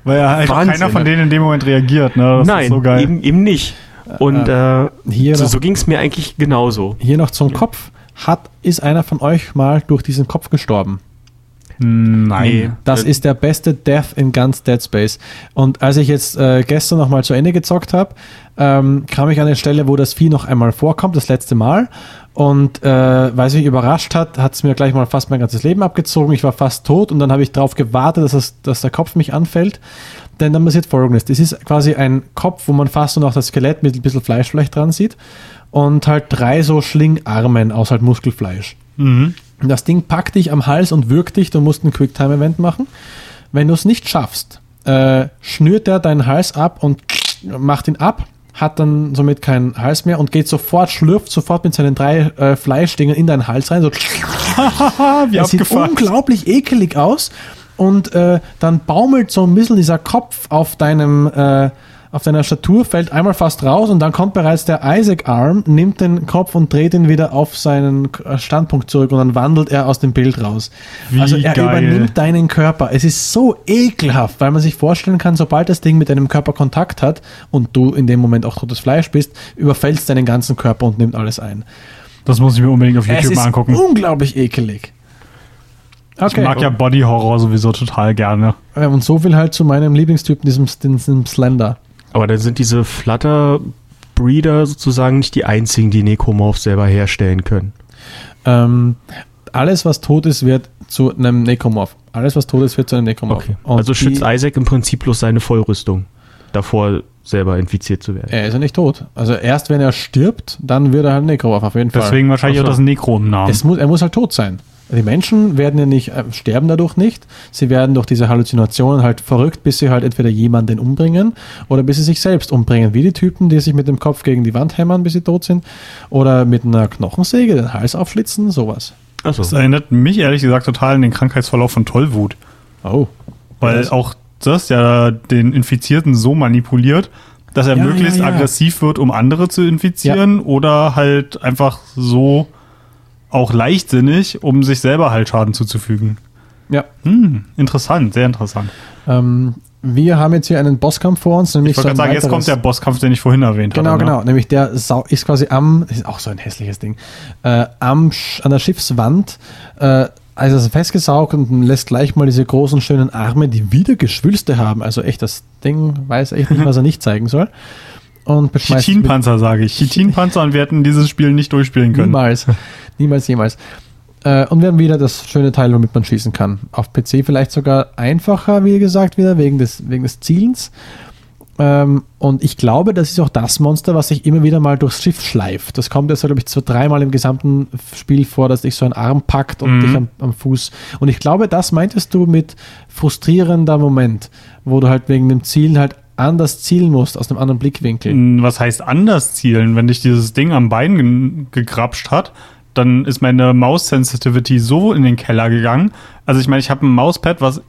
Weil ja Wahnsinn, keiner von ne? denen in dem Moment reagiert, ne? Das nein, so. Eben, eben nicht. Und äh, Hier so, so ging es mir eigentlich genauso. Hier noch zum Kopf. Hat, ist einer von euch mal durch diesen Kopf gestorben? Nein. Das ist der beste Death in ganz Dead Space. Und als ich jetzt äh, gestern noch mal zu Ende gezockt habe, ähm, kam ich an eine Stelle, wo das Vieh noch einmal vorkommt, das letzte Mal. Und äh, weil es mich überrascht hat, hat es mir gleich mal fast mein ganzes Leben abgezogen. Ich war fast tot und dann habe ich darauf gewartet, dass, es, dass der Kopf mich anfällt. Denn dann passiert folgendes. Das ist quasi ein Kopf, wo man fast nur noch das Skelett mit ein bisschen Fleisch vielleicht dran sieht. Und halt drei so Schlingarmen aus halt Muskelfleisch. Mhm. Das Ding packt dich am Hals und wirkt dich. Du musst ein Quicktime-Event machen. Wenn du es nicht schaffst, äh, schnürt er deinen Hals ab und macht ihn ab, hat dann somit keinen Hals mehr und geht sofort, schlürft sofort mit seinen drei äh, Fleischdingen in deinen Hals rein. So, Wie er sieht unglaublich ekelig aus. Und äh, dann baumelt so ein bisschen dieser Kopf auf deinem äh, auf deiner Statur, fällt einmal fast raus und dann kommt bereits der Isaac-Arm, nimmt den Kopf und dreht ihn wieder auf seinen äh, Standpunkt zurück und dann wandelt er aus dem Bild raus. Wie also er geil. übernimmt deinen Körper. Es ist so ekelhaft, weil man sich vorstellen kann, sobald das Ding mit deinem Körper Kontakt hat und du in dem Moment auch totes Fleisch bist, überfällst deinen ganzen Körper und nimmt alles ein. Das muss ich mir unbedingt auf Es YouTube ist mal angucken. unglaublich ekelig. Ich mag ja Body Horror sowieso total gerne. Und so viel halt zu meinem Lieblingstypen, diesem, diesem Slender. Aber dann sind diese Flutter-Breeder sozusagen nicht die einzigen, die Necromorph selber herstellen können. Ähm, alles, was tot ist, wird zu einem Necromorph. Alles, was tot ist, wird zu einem Necromorph. Okay. Also schützt Isaac im Prinzip bloß seine Vollrüstung davor, selber infiziert zu werden. Er ist ja nicht tot. Also erst wenn er stirbt, dann wird er halt ein Necromorph, auf jeden Fall. Deswegen wahrscheinlich so. auch das Nekro im Namen. Es muss, er muss halt tot sein. Die Menschen werden ja nicht, äh, sterben dadurch nicht. Sie werden durch diese Halluzinationen halt verrückt, bis sie halt entweder jemanden umbringen oder bis sie sich selbst umbringen. Wie die Typen, die sich mit dem Kopf gegen die Wand hämmern, bis sie tot sind. Oder mit einer Knochensäge den Hals aufschlitzen, sowas. Achso. Das erinnert mich ehrlich gesagt total an den Krankheitsverlauf von Tollwut. Oh. Weil Ja, auch das ja den Infizierten so manipuliert, dass er Ja, möglichst ja, ja. aggressiv wird, um andere zu infizieren oder halt einfach so auch leichtsinnig, um sich selber halt Schaden zuzufügen. Ja. Hm, interessant, sehr interessant. Ähm, wir haben jetzt hier einen Bosskampf vor uns, nämlich Ich wollte so sagen, jetzt kommt der Bosskampf, den ich vorhin erwähnt Genau, hatte. ne? genau. Nämlich der Sau ist quasi am, das ist auch so ein hässliches Ding, äh, am, an der Schiffswand, äh, also ist festgesaugt und lässt gleich mal diese großen, schönen Arme, die wieder Geschwülste haben. Also echt, das Ding weiß echt nicht, was er nicht zeigen soll. Und beschmeißt Chitinpanzer, sage ich. Chitinpanzer und wir hätten dieses Spiel nicht durchspielen können. Niemals. Niemals, jemals. Äh, und wir haben wieder das schöne Teil, womit man schießen kann. Auf PC vielleicht sogar einfacher, wie gesagt, wieder wegen des, wegen des Zielens. Ähm, und ich glaube, das ist auch das Monster, was sich immer wieder mal durchs Schiff schleift. Das kommt jetzt, glaube ich, zwei, dreimal im gesamten Spiel vor, dass dich so ein Arm packt und Mhm. dich am, am Fuß. Und ich glaube, das meintest du mit frustrierender Moment, wo du halt wegen dem Zielen halt anders zielen musst, aus einem anderen Blickwinkel. Was heißt anders zielen? Wenn dich dieses Ding am Bein ge gegrapscht hat, dann ist meine Maus-Sensitivity so in den Keller gegangen. Also ich meine, ich habe ein Mauspad, was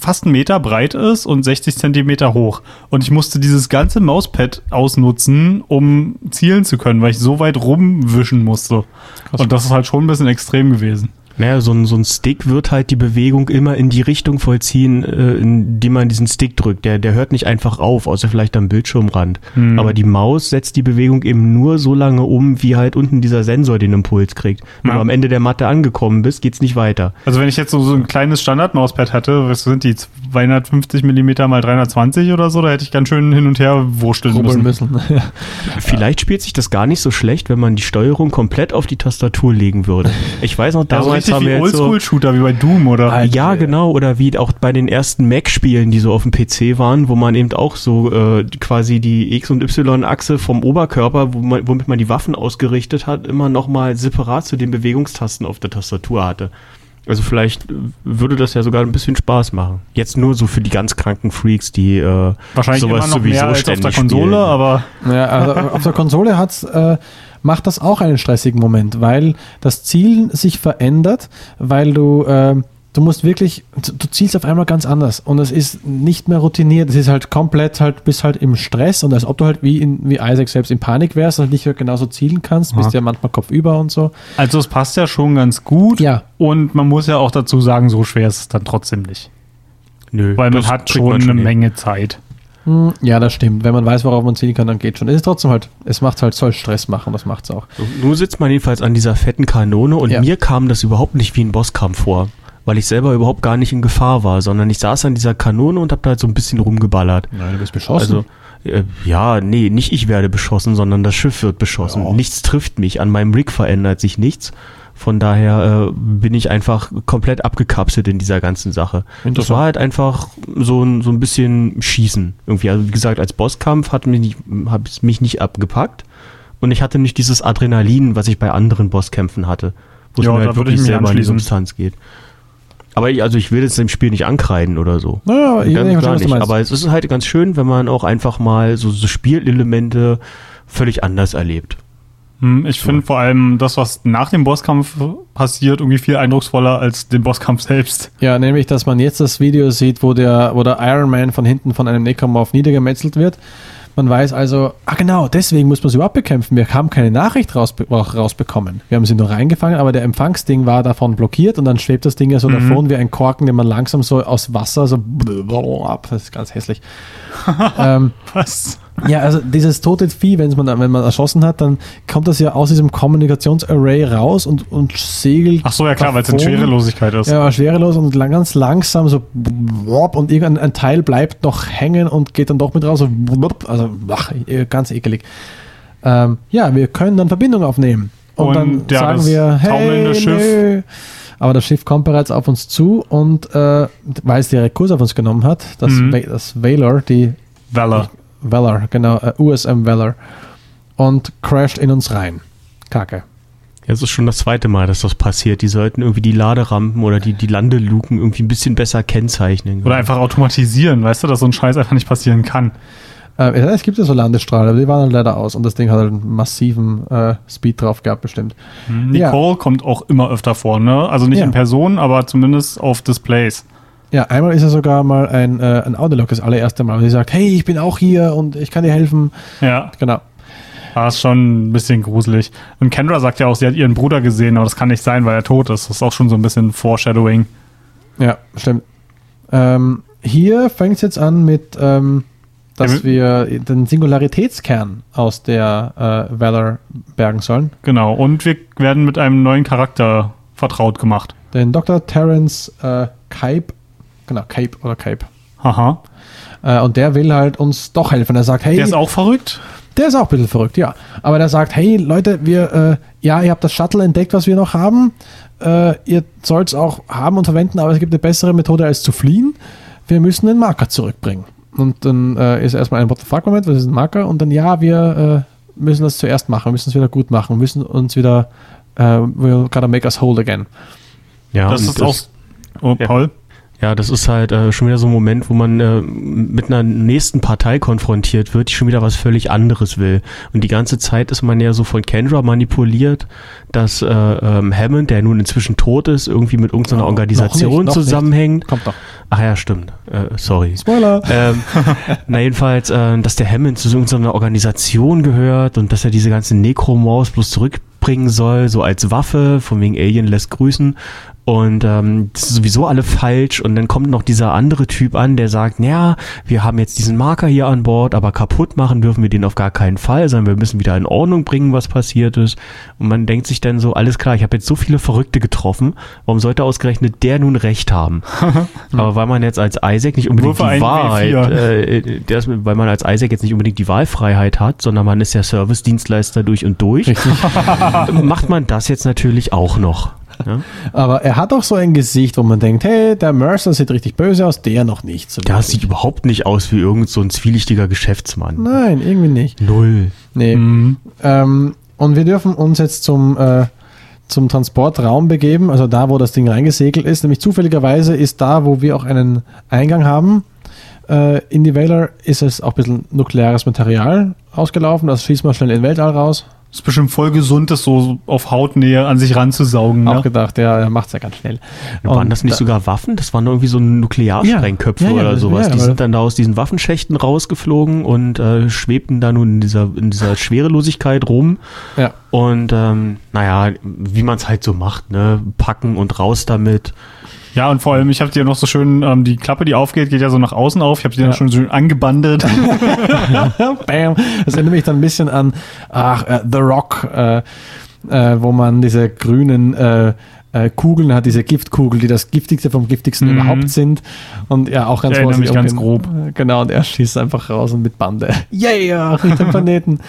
fast einen Meter breit ist und 60 Zentimeter hoch. Und ich musste dieses ganze Mauspad ausnutzen, um zielen zu können, weil ich so weit rumwischen musste. Und das ist halt schon ein bisschen extrem gewesen. Naja, so ein, so ein Stick wird halt die Bewegung immer in die Richtung vollziehen, äh, in die man diesen Stick drückt. Der, der hört nicht einfach auf, außer vielleicht am Bildschirmrand. Hm. Aber die Maus setzt die Bewegung eben nur so lange um, wie halt unten dieser Sensor den Impuls kriegt. Wenn Ja. du am Ende der Matte angekommen bist, geht's nicht weiter. Also wenn ich jetzt so, so ein kleines Standard-Mauspad hätte, was sind die, 250 Millimeter mal 320 oder so, da hätte ich ganz schön hin und her wursteln müssen. müssen. Ja. Vielleicht spielt sich das gar nicht so schlecht, wenn man die Steuerung komplett auf die Tastatur legen würde. Ich weiß noch, damals richtig haben wie jetzt so, Oldschool-Shooter, wie bei Doom, oder? Alter. Ja, genau. Oder wie auch bei den ersten Mac-Spielen, die so auf dem PC waren, wo man eben auch so äh, quasi die X- und Y-Achse vom Oberkörper, wo man, womit man die Waffen ausgerichtet hat, immer nochmal separat zu den Bewegungstasten auf der Tastatur hatte. Also vielleicht würde das ja sogar ein bisschen Spaß machen. Jetzt nur so für die ganz kranken Freaks, die äh, Wahrscheinlich sowas immer noch sowieso mehr als auf der ständig Konsole, spielen. aber Ja, also auf der Konsole hat's, äh, macht das auch einen stressigen Moment, weil das Zielen sich verändert, weil du, äh, du musst wirklich, du zielst auf einmal ganz anders und es ist nicht mehr routiniert, es ist halt komplett halt, bist halt im Stress und als ob du halt wie, in, wie Isaac selbst in Panik wärst und nicht genauso zielen kannst, bist ja manchmal kopfüber und so. also es passt ja schon ganz gut. Ja. Und man muss ja auch dazu sagen, so schwer ist es dann trotzdem nicht. Nö, Weil man hat schon man eine hin. Menge Zeit. Hm, Ja, das stimmt. Wenn man weiß, worauf man zielen kann, dann geht schon. Es ist trotzdem halt, es macht halt, soll Stress machen, das macht's auch. So, Nun sitzt man jedenfalls an dieser fetten Kanone und Ja. mir kam das überhaupt nicht wie ein Bosskampf vor, weil ich selber überhaupt gar nicht in Gefahr war, sondern ich saß an dieser Kanone und hab da halt so ein bisschen rumgeballert. Nein, du bist beschossen. Also, äh, ja, nee, nicht ich werde beschossen, sondern das Schiff wird beschossen. Ja. Nichts trifft mich, an meinem Rig verändert sich nichts. Von daher äh, bin ich einfach komplett abgekapselt in dieser ganzen Sache. Das war halt einfach so ein, so ein bisschen Schießen irgendwie. Also wie gesagt, als Bosskampf hat mich nicht, hat es mich nicht abgepackt und ich hatte nicht dieses Adrenalin, was ich bei anderen Bosskämpfen hatte, wo es Ja, mir da halt wirklich selber an die. Substanz geht. Aber ich, also ich will jetzt dem Spiel nicht ankreiden oder so. Naja, ich, Ganz gar nicht. Aber es ist halt ganz schön, wenn man auch einfach mal so, so Spielelemente völlig anders erlebt. Hm, Ich finde vor allem das, was nach dem Bosskampf passiert, irgendwie viel eindrucksvoller als den Bosskampf selbst. Ja, nämlich, dass man jetzt das Video sieht, wo der, wo der Iron Man von hinten von einem Necromorph niedergemetzelt wird. Man weiß also, ah genau, deswegen muss man sie überhaupt bekämpfen. Wir haben keine Nachricht rausbe rausbekommen. Wir haben sie nur reingefangen, aber der Empfangsding war davon blockiert und dann schwebt das Ding ja so davon wie ein Korken, den man langsam so aus Wasser so ab. Das ist ganz hässlich. ähm, Was? Ja, also dieses tote Vieh, wenn's man, wenn man erschossen hat, dann kommt das ja aus diesem Kommunikationsarray raus und, und segelt. Ach so, ja klar, weil es in. Schwerelosigkeit ist. Ja, schwerelos und lang, ganz langsam so und irgendein ein Teil bleibt noch hängen und geht dann doch mit raus. So, also ach, eh, ganz ekelig. Ähm, ja, wir können dann Verbindung aufnehmen. Und, Und, dann ja, sagen wir, hey, Schiff- nö. Aber das Schiff kommt bereits auf uns zu und äh, weil es direkt Kurs auf uns genommen hat, das, Mhm. Das Valor, die Valor. Valor, genau, äh, USM Valor, und crasht in uns rein. Kacke. Ja, es ist schon das zweite Mal, dass das passiert. Die sollten irgendwie die Laderampen oder die, die Landeluken irgendwie ein bisschen besser kennzeichnen. Oder einfach automatisieren, weißt du, dass so ein Scheiß einfach nicht passieren kann. Äh, es gibt ja so Landestrahler, aber die waren dann leider aus und das Ding hat halt einen massiven äh, Speed drauf gehabt, bestimmt. Nicole kommt auch immer öfter vor, ne? Also nicht Ja. in Person, aber zumindest auf Displays. Ja, einmal ist ja sogar mal ein, äh, ein Audiolog das allererste Mal, wo sie sagt, hey, ich bin auch hier und ich kann dir helfen. Ja, Genau. war ist schon ein bisschen gruselig. Und Kendra sagt ja auch, sie hat ihren Bruder gesehen, aber das kann nicht sein, weil er tot ist. Das ist auch schon so ein bisschen Foreshadowing. Ja, stimmt. Ähm, hier fängt es jetzt an mit, ähm, dass Ja, wir den Singularitätskern aus der äh, Valor bergen sollen. Genau. Und wir werden mit einem neuen Charakter vertraut gemacht. Den Dr. Terence äh, Kaip, genau, Kaip oder Kaip. Haha. Äh, und der will halt uns doch helfen. Er sagt, hey, Der ist auch verrückt. Der ist auch ein bisschen verrückt, ja. Aber der sagt, hey Leute, wir, äh, ja, ihr habt das Shuttle entdeckt, was wir noch haben. Äh, ihr sollt es auch haben und verwenden, aber es gibt eine bessere Methode als zu fliehen. Wir müssen den Marker zurückbringen. Und dann äh, ist erstmal ein What the fuck Moment, was ist ein Marker? Und dann, ja, wir äh, müssen das zuerst machen, wir müssen es wieder gut machen, wir müssen uns wieder, äh, we'll gotta make us whole again. Ja, das ist auch. Oh, Ja. Paul? Ja, das ist halt äh, schon wieder so ein Moment, wo man äh, mit einer nächsten Partei konfrontiert wird, die schon wieder was völlig anderes will. Und die ganze Zeit ist man ja so von Kendra manipuliert, dass äh, ähm, Hammond, der nun inzwischen tot ist, irgendwie mit irgendeiner Oh, Organisation noch nicht, noch zusammenhängt. Kommt doch. Ach ja, stimmt. Äh, sorry. Spoiler! ähm, na jedenfalls, äh, dass der Hammond zu irgendeiner Organisation gehört und dass er diese ganzen Necromaus bloß zurückbringen soll, so als Waffe, von wegen Alien lässt grüßen. Und ähm, das sowieso alle falsch. Und dann kommt noch dieser andere Typ an, der sagt, naja, wir haben jetzt diesen Marker hier an Bord, aber kaputt machen dürfen wir den auf gar keinen Fall, sondern wir müssen wieder in Ordnung bringen, was passiert ist. Und man denkt sich dann so, alles klar, ich habe jetzt so viele Verrückte getroffen, warum sollte ausgerechnet der nun recht haben? aber weil man jetzt als Isaac nicht unbedingt die Wahrheit, W4. äh, der ist, weil man als Isaac jetzt nicht unbedingt die Wahlfreiheit hat, sondern man ist ja Service-Dienstleister durch und durch, macht man das jetzt natürlich auch noch. Ja? Aber er hat auch so ein Gesicht, wo man denkt, hey, der Mercer sieht richtig böse aus, der noch nicht. So Der wirklich. sieht überhaupt nicht aus wie irgend so ein zwielichtiger Geschäftsmann. Nein, irgendwie nicht. Null. Nee. Mhm. Ähm, und wir dürfen uns jetzt zum, äh, zum Transportraum begeben, also da, wo das Ding reingesegelt ist. Nämlich zufälligerweise ist da, wo wir auch einen Eingang haben. Äh, in die Valor ist es auch ein bisschen nukleares Material ausgelaufen. Das schießt man schnell in den Weltall raus. Ist bestimmt voll gesund, das so auf Hautnähe an sich ranzusaugen. Auch Ne? gedacht, ja, er macht es ja ganz schnell. Waren Und das nicht da- sogar Waffen? Das waren irgendwie so Nuklearsprengköpfe Ja, ja, ja, oder sowas. ja, die sind dann da aus diesen Waffenschächten rausgeflogen und äh, schwebten da nun in dieser, in dieser Schwerelosigkeit rum. Ja. Und ähm, naja, wie man es halt so macht, ne? Packen und raus damit. Ja, und vor allem, ich habe dir noch so schön, ähm, die Klappe, die aufgeht, geht ja so nach außen auf. Ich habe die Ja. dann schon schön angebandelt. Bam. Das erinnert mich dann ein bisschen an ach, äh, The Rock, äh, äh, wo man diese grünen äh, äh, Kugeln hat, diese Giftkugel, die das giftigste vom giftigsten Mhm. überhaupt sind. Und ja, auch ganz Ich erinnere mich vorsichtig ganz umgehen. Genau, und er schießt einfach raus und mit Bande. Yeah, Richtung Planeten.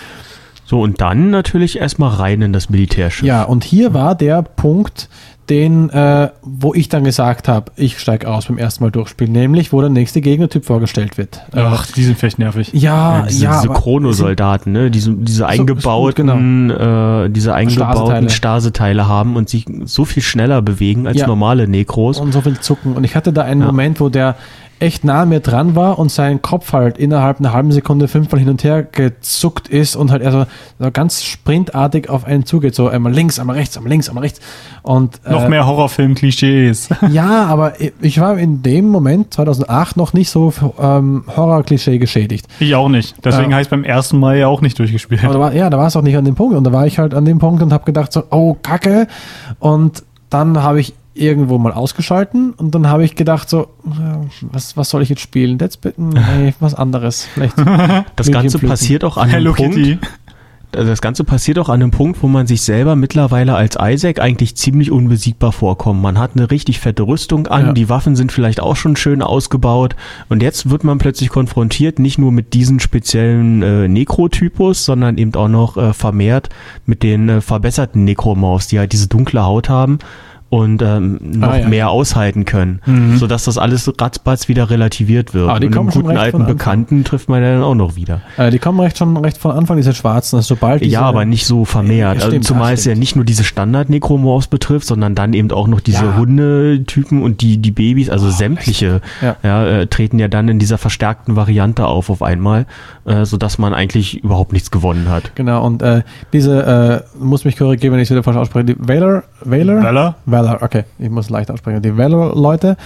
So, und dann natürlich erstmal rein in das Militärschiff. Ja, und hier war der Punkt, den, äh, wo ich dann gesagt habe, ich steige aus beim ersten Mal durchspielen, nämlich wo der nächste Gegnertyp vorgestellt wird. Äh, Ach, die sind vielleicht nervig. ja, Ja, diese, ja, diese Chronosoldaten, ne? diese, diese eingebauten, äh, diese eingebauten Staseteile. Staseteile haben und sich so viel schneller bewegen als Ja. normale Nekros. und so viel zucken. Und ich hatte da einen Ja. Moment, wo der echt nah an mir dran war und sein Kopf halt innerhalb einer halben Sekunde fünfmal hin und her gezuckt ist und halt also so ganz sprintartig auf einen zugeht. So einmal links, einmal rechts, einmal links, einmal rechts. Und, Noch äh, mehr Horrorfilm-Klischees. Ja, aber ich war in dem Moment, 2008, noch nicht so ähm, Horror-Klischee geschädigt. ich auch nicht. Deswegen habe ich beim ersten Mal ja auch nicht durchgespielt. Aber da war, ja, da war es auch nicht an dem Punkt. Und da war ich halt an dem Punkt und habe gedacht so, oh, Kacke. Und dann habe ich irgendwo mal ausgeschalten und dann habe ich gedacht so, was, was soll ich jetzt spielen? Dead Space? Nee, was anderes. Vielleicht. Das Ganze passiert auch an Hello einem Punkt. Kitty. Also das Ganze passiert auch an einem Punkt, wo man sich selber mittlerweile als Isaac eigentlich ziemlich unbesiegbar vorkommt. Man hat eine richtig fette Rüstung an, Ja. die Waffen sind vielleicht auch schon schön ausgebaut und jetzt wird man plötzlich konfrontiert, nicht nur mit diesen speziellen äh, Nekrotypus, sondern eben auch noch äh, vermehrt mit den äh, verbesserten Nekromaus, die halt diese dunkle Haut haben und ähm, noch Ah, ja. mehr aushalten können, Mhm. sodass das alles ratzbatz wieder relativiert wird. Aber die und kommen einen guten alten. Bekannten trifft man ja dann auch noch wieder. Äh, die kommen recht schon recht von Anfang, diese schwarzen. Also sobald diese, ja, aber nicht so vermehrt. Ja, also stimmt, zumal ja, es ja nicht nur diese Standard-Necromorphs betrifft, sondern dann eben auch noch diese Ja. Hundetypen und die, die Babys, also sämtliche, Ja. ja. äh, treten ja dann in dieser verstärkten Variante auf auf einmal, äh, sodass man eigentlich überhaupt nichts gewonnen hat. Genau, und äh, diese, äh, muss mich korrigieren, wenn ich es wieder falsch ausspreche, die Valor, Valor? Valor? Valor, okay, ich muss leicht aussprechen. Die Valor-Leute,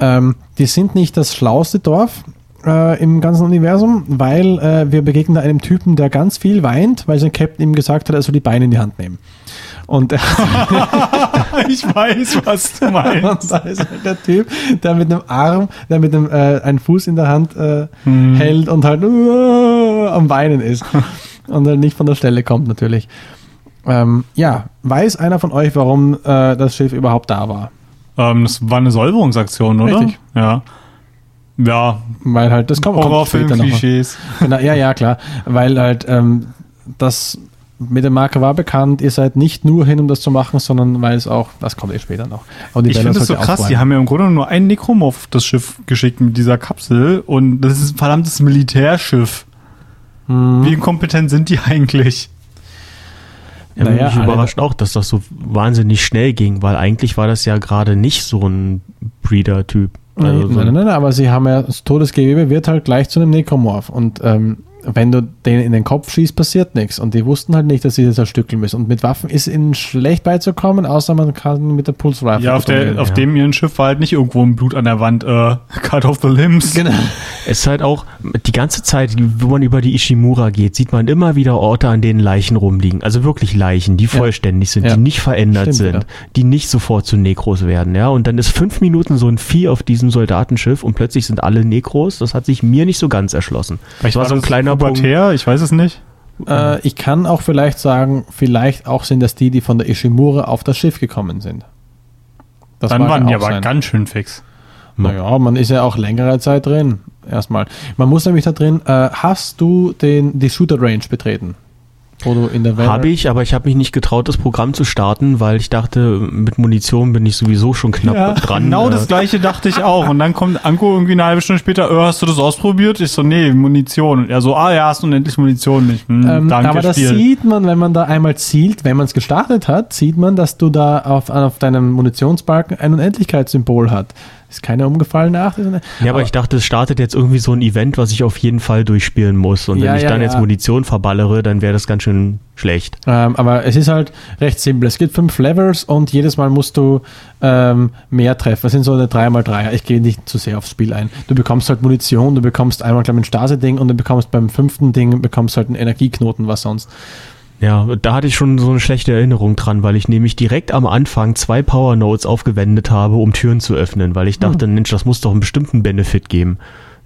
ähm, die sind nicht das schlauste Dorf äh, im ganzen Universum, weil äh, wir begegnen einem Typen, der ganz viel weint, weil sein Captain ihm gesagt hat, er soll die Beine in die Hand nehmen. Und, ich weiß, was du meinst. da ist halt der Typ, der mit einem Arm, der mit einem äh, einen Fuß in der Hand äh, Hm. hält und halt äh, am Weinen ist. und dann nicht von der Stelle kommt natürlich. Ähm, ja, weiß einer von euch, warum äh, das Schiff überhaupt da war? Ähm, das war eine Säuberungsaktion, oder? Richtig. Ja. Ja, Weil halt, das kommt, kommt später nochmal. Horrorfilm-Klischees. Genau, ja, ja, klar. Weil halt ähm, das mit der Marke war bekannt, ihr seid nicht nur hin, um das zu machen, sondern weil es auch, das kommt eh später noch. Ich finde das so krass, die haben ja im Grunde nur einen Necromorph das Schiff geschickt mit dieser Kapsel und das ist ein verdammtes Militärschiff. Hm. Wie inkompetent sind die eigentlich? Ja, Naja, mich überrascht auch, dass das so wahnsinnig schnell ging, weil eigentlich war das ja gerade nicht so ein Breeder-Typ. Also nein, so nein, ein- nein, nein, aber sie haben ja, das Todesgewebe wird halt gleich zu einem Nekromorph und ähm, wenn du den in den Kopf schießt, passiert nichts. Und die wussten halt nicht, dass sie das zerstückeln müssen. Und mit Waffen ist ihnen schlecht beizukommen, außer man kann mit der Pulse Rifle. Ja, auf, der, auf ja. dem ihren Schiff war halt nicht irgendwo ein Blut an der Wand, äh, cut off the limbs. Genau. Es ist halt auch die ganze Zeit, wo man über die Ishimura geht, sieht man immer wieder Orte, an denen Leichen rumliegen. Also wirklich Leichen, die vollständig sind, Ja. die nicht verändert Stimmt sind, die nicht sofort zu Nekros werden. Ja, und dann ist fünf Minuten so ein Vieh auf diesem Soldatenschiff und plötzlich sind alle Nekros. Das hat sich mir nicht so ganz erschlossen. Vielleicht war so ein kleiner Punkt. Pubertär, ich weiß es nicht. Äh, ich kann auch vielleicht sagen, vielleicht auch sind das die, die von der Ishimura auf das Schiff gekommen sind. Das Dann mag waren die aber sein. ganz schön fix. Naja, man ist ja auch längere Zeit drin. Erstmal. Man muss nämlich da drin, äh, hast du den, die Shooter Range betreten? Du in der Welt. Habe ich, aber ich habe mich nicht getraut, das Programm zu starten, weil ich dachte, mit Munition bin ich sowieso schon knapp dran. genau äh, das gleiche dachte ich auch. Und dann kommt Anko irgendwie eine halbe Stunde später, äh, hast du das ausprobiert? Ich so, nee, Munition. Und er so, ah ja, hast du unendlich Munition nicht. Hm, Ähm, danke, aber das Spiel. sieht man, wenn man da einmal zielt, wenn man es gestartet hat, sieht man, dass du da auf, auf deinem Munitionsbalken ein Unendlichkeitssymbol hat. Ist keine umgefallene Acht. ist eine- Ja, aber ich dachte, es startet jetzt irgendwie so ein Event, was ich auf jeden Fall durchspielen muss. Und Ja, wenn ich ja, dann jetzt ja. Munition verballere, dann wäre das ganz schön schlecht. Ähm, aber es ist halt recht simpel. Es gibt fünf Levels und jedes Mal musst du ähm, mehr treffen. Es sind so eine 3x3. Ich gehe nicht zu sehr aufs Spiel ein. Du bekommst halt Munition, du bekommst einmal, glaube ich, ein Stase-Ding und du bekommst beim fünften Ding bekommst halt einen Energieknoten, was sonst. Ja, da hatte ich schon so eine schlechte Erinnerung dran, weil ich nämlich direkt am Anfang zwei Power Nodes aufgewendet habe, um Türen zu öffnen, weil ich dachte, Hm. Mensch, das muss doch einen bestimmten Benefit geben.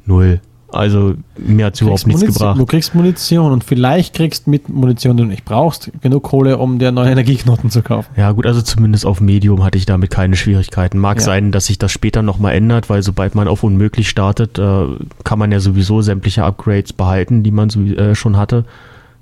Null. Also mir hat's überhaupt Kriegst nichts Munition- gebracht. Du kriegst Munition und vielleicht kriegst mit Munition, die du nicht brauchst, genug Kohle, um dir neue Energieknoten zu kaufen. Ja, gut, also zumindest auf Medium hatte ich damit keine Schwierigkeiten. Mag Ja. sein, dass sich das später nochmal ändert, weil sobald man auf unmöglich startet, äh, kann man ja sowieso sämtliche Upgrades behalten, die man so, äh, schon hatte.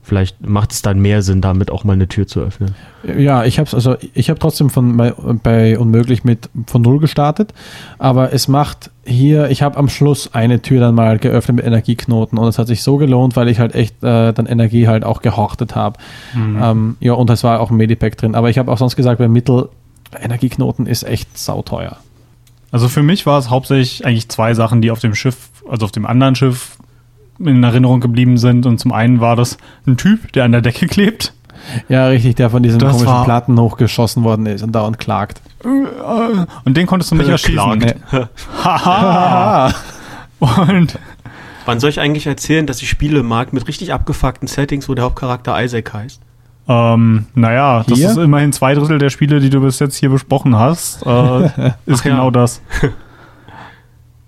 Vielleicht macht es dann mehr Sinn, damit auch mal eine Tür zu öffnen. Ja, ich habe also ich habe trotzdem von bei, bei unmöglich mit von null gestartet, aber es macht hier, ich habe am Schluss eine Tür dann mal geöffnet mit Energieknoten und es hat sich so gelohnt, weil ich halt echt äh, dann Energie halt auch gehortet habe. Ähm, ja, und es war auch ein Medipack drin, aber ich habe auch sonst gesagt, bei Mittel Energieknoten ist echt sauteuer. Also für mich war es hauptsächlich eigentlich zwei Sachen, die auf dem Schiff, also auf dem anderen Schiff in Erinnerung geblieben sind. Und zum einen war das ein Typ, der an der Decke klebt. Ja, richtig, der von diesen Das komischen war- Platten hochgeschossen worden ist und dauernd klagt. Und den konntest du nicht erschießen. Klagt. Haha. Und Wann soll ich eigentlich erzählen, dass ich Spiele mag mit richtig abgefuckten Settings, wo der Hauptcharakter Isaac heißt? ähm, naja, das Hier? ist immerhin zwei Drittel der Spiele, die du bis jetzt hier besprochen hast. Äh, ist Ach ja. genau das.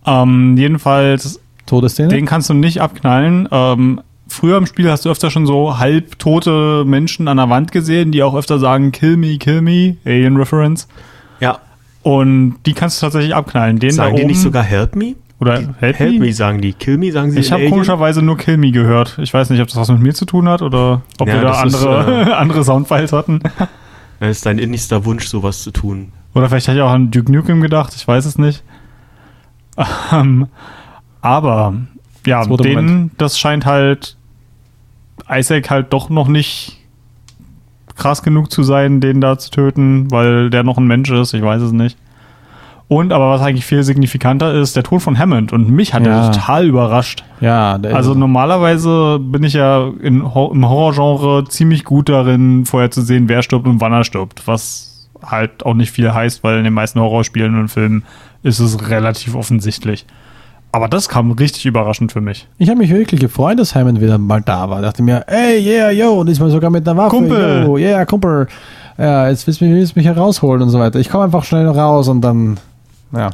ähm, jedenfalls Todesszene? Den kannst du nicht abknallen. Ähm, früher im Spiel hast du öfter schon so halbtote Menschen an der Wand gesehen, die auch öfter sagen, kill me, kill me, Alien Reference. Ja. Und die kannst du tatsächlich abknallen. Den Sagen da die oben, nicht sogar Help Me? oder help, Help me? Me sagen die. Kill Me sagen sie Ich habe komischerweise nur Kill Me gehört. Ich weiß nicht, ob das was mit mir zu tun hat oder ob Ja, wir da das ist, andere, andere Soundfiles hatten. Das ist dein innigster Wunsch, sowas zu tun. Oder vielleicht hätte ich auch an Duke Nukem gedacht, ich weiß es nicht. Ähm, aber ja, Zweiter denen, Moment. das scheint halt Isaac halt doch noch nicht krass genug zu sein, den da zu töten, weil der noch ein Mensch ist, ich weiß es nicht. Und aber was eigentlich viel signifikanter ist, der Tod von Hammond. Und mich hat Ja. er total überrascht. Ja, Also normalerweise bin ich ja in, im Horrorgenre ziemlich gut darin, vorher zu sehen, wer stirbt und wann er stirbt. Was halt auch nicht viel heißt, weil in den meisten Horrorspielen und Filmen ist es relativ offensichtlich. Aber das kam richtig überraschend für mich. Ich habe mich wirklich gefreut, dass Hammond wieder mal da war. Dachte mir, ey, yeah, yo, und diesmal sogar mit einer Waffe. Kumpel. Yo, yeah, Kumpel. Ja, jetzt willst du mich, herausholen und so weiter. Ich komme einfach schnell raus und dann, ja.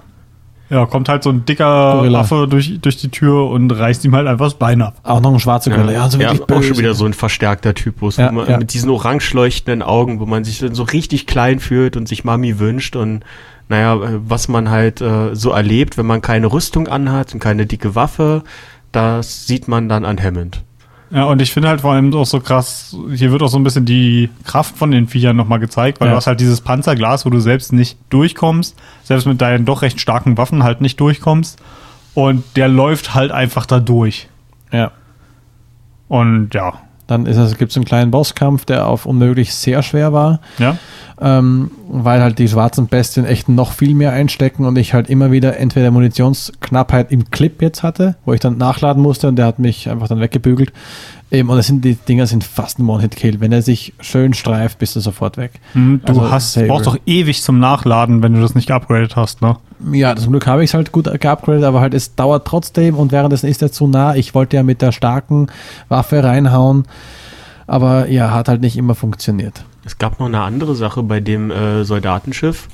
Ja, kommt halt so ein dicker Gorilla. Affe durch, durch die Tür und reißt ihm halt einfach das Bein ab. Auch noch ein schwarzer Gorilla. Ja, so wirklich auch böse. schon wieder so ein verstärkter Typus, Ja, wo man, ja. mit diesen orange leuchtenden Augen, wo man sich dann so richtig klein fühlt und sich Mami wünscht und naja, was man halt äh, so erlebt, wenn man keine Rüstung anhat und keine dicke Waffe, das sieht man dann an Hammond. Ja, und ich finde halt vor allem auch so krass, hier wird auch so ein bisschen die Kraft von den Viechern nochmal gezeigt, weil Ja. du hast halt dieses Panzerglas, wo du selbst nicht durchkommst, selbst mit deinen doch recht starken Waffen halt nicht durchkommst. Und der läuft halt einfach da durch. Ja. Und ja, Dann gibt es einen kleinen Bosskampf, der auf unmöglich sehr schwer war. ja. ähm, weil halt die schwarzen Bestien echt noch viel mehr einstecken und ich halt immer wieder entweder Munitionsknappheit im Clip jetzt hatte, wo ich dann nachladen musste und der hat mich einfach dann weggebügelt. Eben, und das sind, die Dinger sind fast ein One-Hit-Kill. Wenn er sich schön streift, bist du sofort weg. Hm, Du Also, hast, Saber. brauchst doch ewig zum Nachladen, wenn du das nicht geupgradet hast, ne? Ja, zum Glück habe ich es halt gut geupgradet, aber halt es dauert trotzdem und währenddessen ist er zu nah. Ich wollte ja mit der starken Waffe reinhauen, aber ja, hat halt nicht immer funktioniert. Es gab noch eine andere Sache bei dem äh, Soldatenschiff.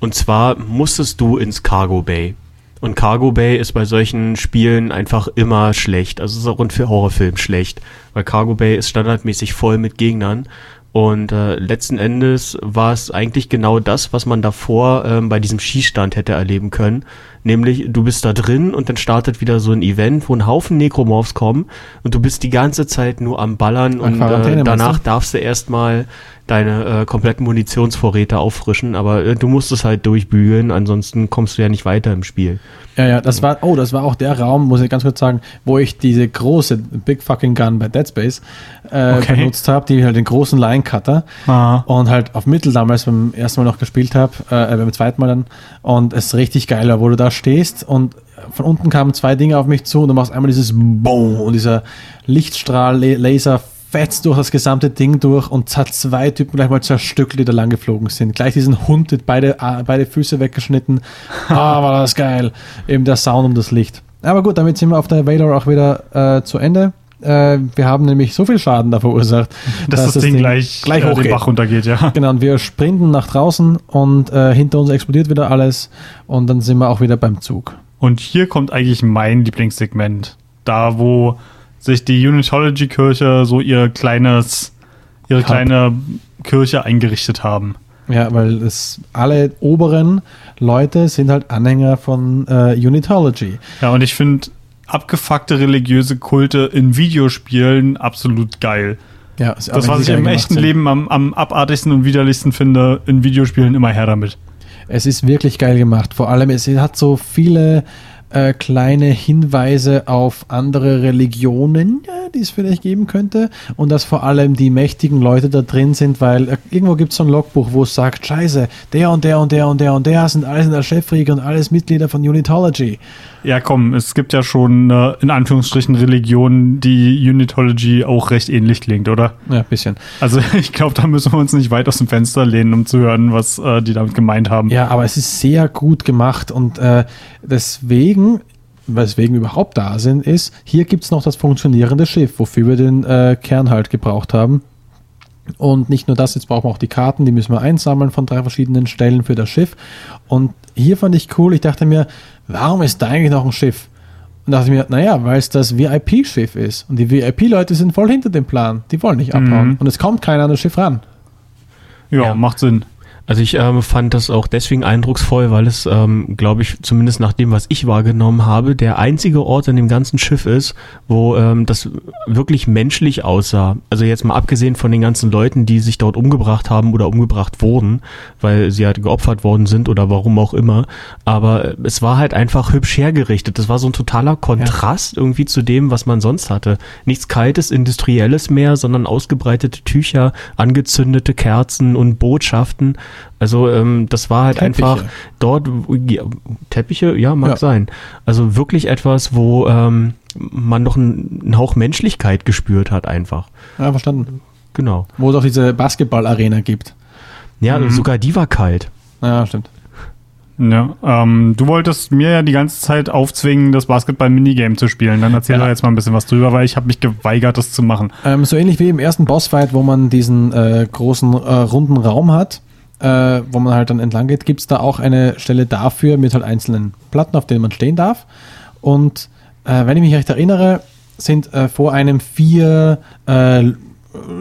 Und zwar musstest du ins Cargo Bay. Und Cargo Bay ist bei solchen Spielen einfach immer schlecht. Also ist auch rund für Horrorfilm schlecht. Weil Cargo Bay ist standardmäßig voll mit Gegnern. Und äh, letzten Endes war es eigentlich genau das, was man davor ähm, bei diesem Skistand hätte erleben können. Nämlich, du bist da drin und dann startet wieder so ein Event, wo ein Haufen Necromorphs kommen und du bist die ganze Zeit nur am Ballern und äh, danach du? darfst du erstmal deine äh, kompletten Munitionsvorräte auffrischen, aber äh, du musst es halt durchbügeln, ansonsten kommst du ja nicht weiter im Spiel. Ja, ja, das war, oh, das war auch der Raum, muss ich ganz kurz sagen, wo ich diese große Big Fucking Gun bei Dead Space äh, Okay. benutzt habe, die halt den großen Line Cutter Ah. und halt auf Mittel damals beim ersten Mal noch gespielt habe, äh, beim zweiten Mal dann und es ist richtig geil war, wo du da stehst und von unten kamen zwei Dinge auf mich zu und du machst einmal dieses Boom und dieser Lichtstrahl, La- Laser fetzt durch das gesamte Ding durch und hat zwei Typen gleich mal zerstückelt, die da lang geflogen sind. Gleich diesen Hund, beide, beide Füße weggeschnitten. Ah, war das geil. Eben der Sound um das Licht. Aber gut, damit sind wir auf der Valor auch wieder äh, zu Ende. Äh, wir haben nämlich so viel Schaden da verursacht, Dass das, Ding, gleich, gleich äh, den. Bach runtergeht, ja. Genau, und wir sprinten nach draußen und äh, hinter uns explodiert wieder alles und dann sind wir auch wieder beim Zug. Und hier kommt eigentlich mein Lieblingssegment. Da, wo sich die Unitology-Kirche so ihr kleines, ihre Hub. kleine Kirche eingerichtet haben. Ja, weil es alle oberen Leute sind halt Anhänger von äh, Unitology. Ja, und ich finde abgefuckte religiöse Kulte in Videospielen absolut geil. Ja, Das, was ich im echten sind. Leben am, am abartigsten und widerlichsten finde, in Videospielen immer her damit. Es ist wirklich geil gemacht. Vor allem, es hat so viele äh, kleine Hinweise auf andere Religionen, ja, die es vielleicht geben könnte. Und dass vor allem die mächtigen Leute da drin sind, weil äh, irgendwo gibt es so ein Logbuch, wo es sagt, scheiße, der und der und der und der und der sind alles in der Chefriege und alles Mitglieder von Unitology. Ja, komm, es gibt ja schon äh, in Anführungsstrichen Religionen, die Unitology auch recht ähnlich klingt, oder? Ja, ein bisschen. Also ich glaube, da müssen wir uns nicht weit aus dem Fenster lehnen, um zu hören, was äh, die damit gemeint haben. Ja, aber es ist sehr gut gemacht und äh, deswegen, weswegen wir überhaupt da sind, ist, hier gibt es noch das funktionierende Schiff, wofür wir den äh, Kern halt gebraucht haben. Und nicht nur das, jetzt brauchen wir auch die Karten, die müssen wir einsammeln von drei verschiedenen Stellen für das Schiff. Und hier fand ich cool, ich dachte mir, warum ist da eigentlich noch ein Schiff? Und dachte mir, naja, weil es das VIP-Schiff ist. Und die VIP-Leute sind voll hinter dem Plan. Die wollen nicht abhauen. Mhm. Und es kommt keiner an das Schiff ran. Ja, Ja. macht Sinn. Also ich ähm, fand das auch deswegen eindrucksvoll, weil es, ähm, glaube ich, zumindest nach dem, was ich wahrgenommen habe, der einzige Ort an dem ganzen Schiff ist, wo ähm, das wirklich menschlich aussah. Also jetzt mal abgesehen von den ganzen Leuten, die sich dort umgebracht haben oder umgebracht wurden, weil sie halt geopfert worden sind oder warum auch immer. Aber es war halt einfach hübsch hergerichtet. Das war so ein totaler Kontrast ja. irgendwie zu dem, was man sonst hatte. Nichts Kaltes, Industrielles mehr, sondern ausgebreitete Tücher, angezündete Kerzen und Botschaften. Also ähm, das war halt Teppiche. einfach dort, ja, Teppiche, ja, mag ja. sein. Also wirklich etwas, wo ähm, man noch einen, einen Hauch Menschlichkeit gespürt hat einfach. Ja, verstanden. Genau. Wo es auch diese Basketball-Arena gibt. Ja, mhm. sogar die war kalt. Ja, stimmt. Ja, ähm, du wolltest mir ja die ganze Zeit aufzwingen, das Basketball-Minigame zu spielen. Dann erzähl ja. doch jetzt mal ein bisschen was drüber, weil ich habe mich geweigert, das zu machen. Ähm, so ähnlich wie im ersten Bossfight, wo man diesen äh, großen äh, runden Raum hat, äh, wo man halt dann entlang geht, gibt es da auch eine Stelle dafür mit halt einzelnen Platten, auf denen man stehen darf. Und äh, wenn ich mich recht erinnere, sind äh, vor einem vier äh,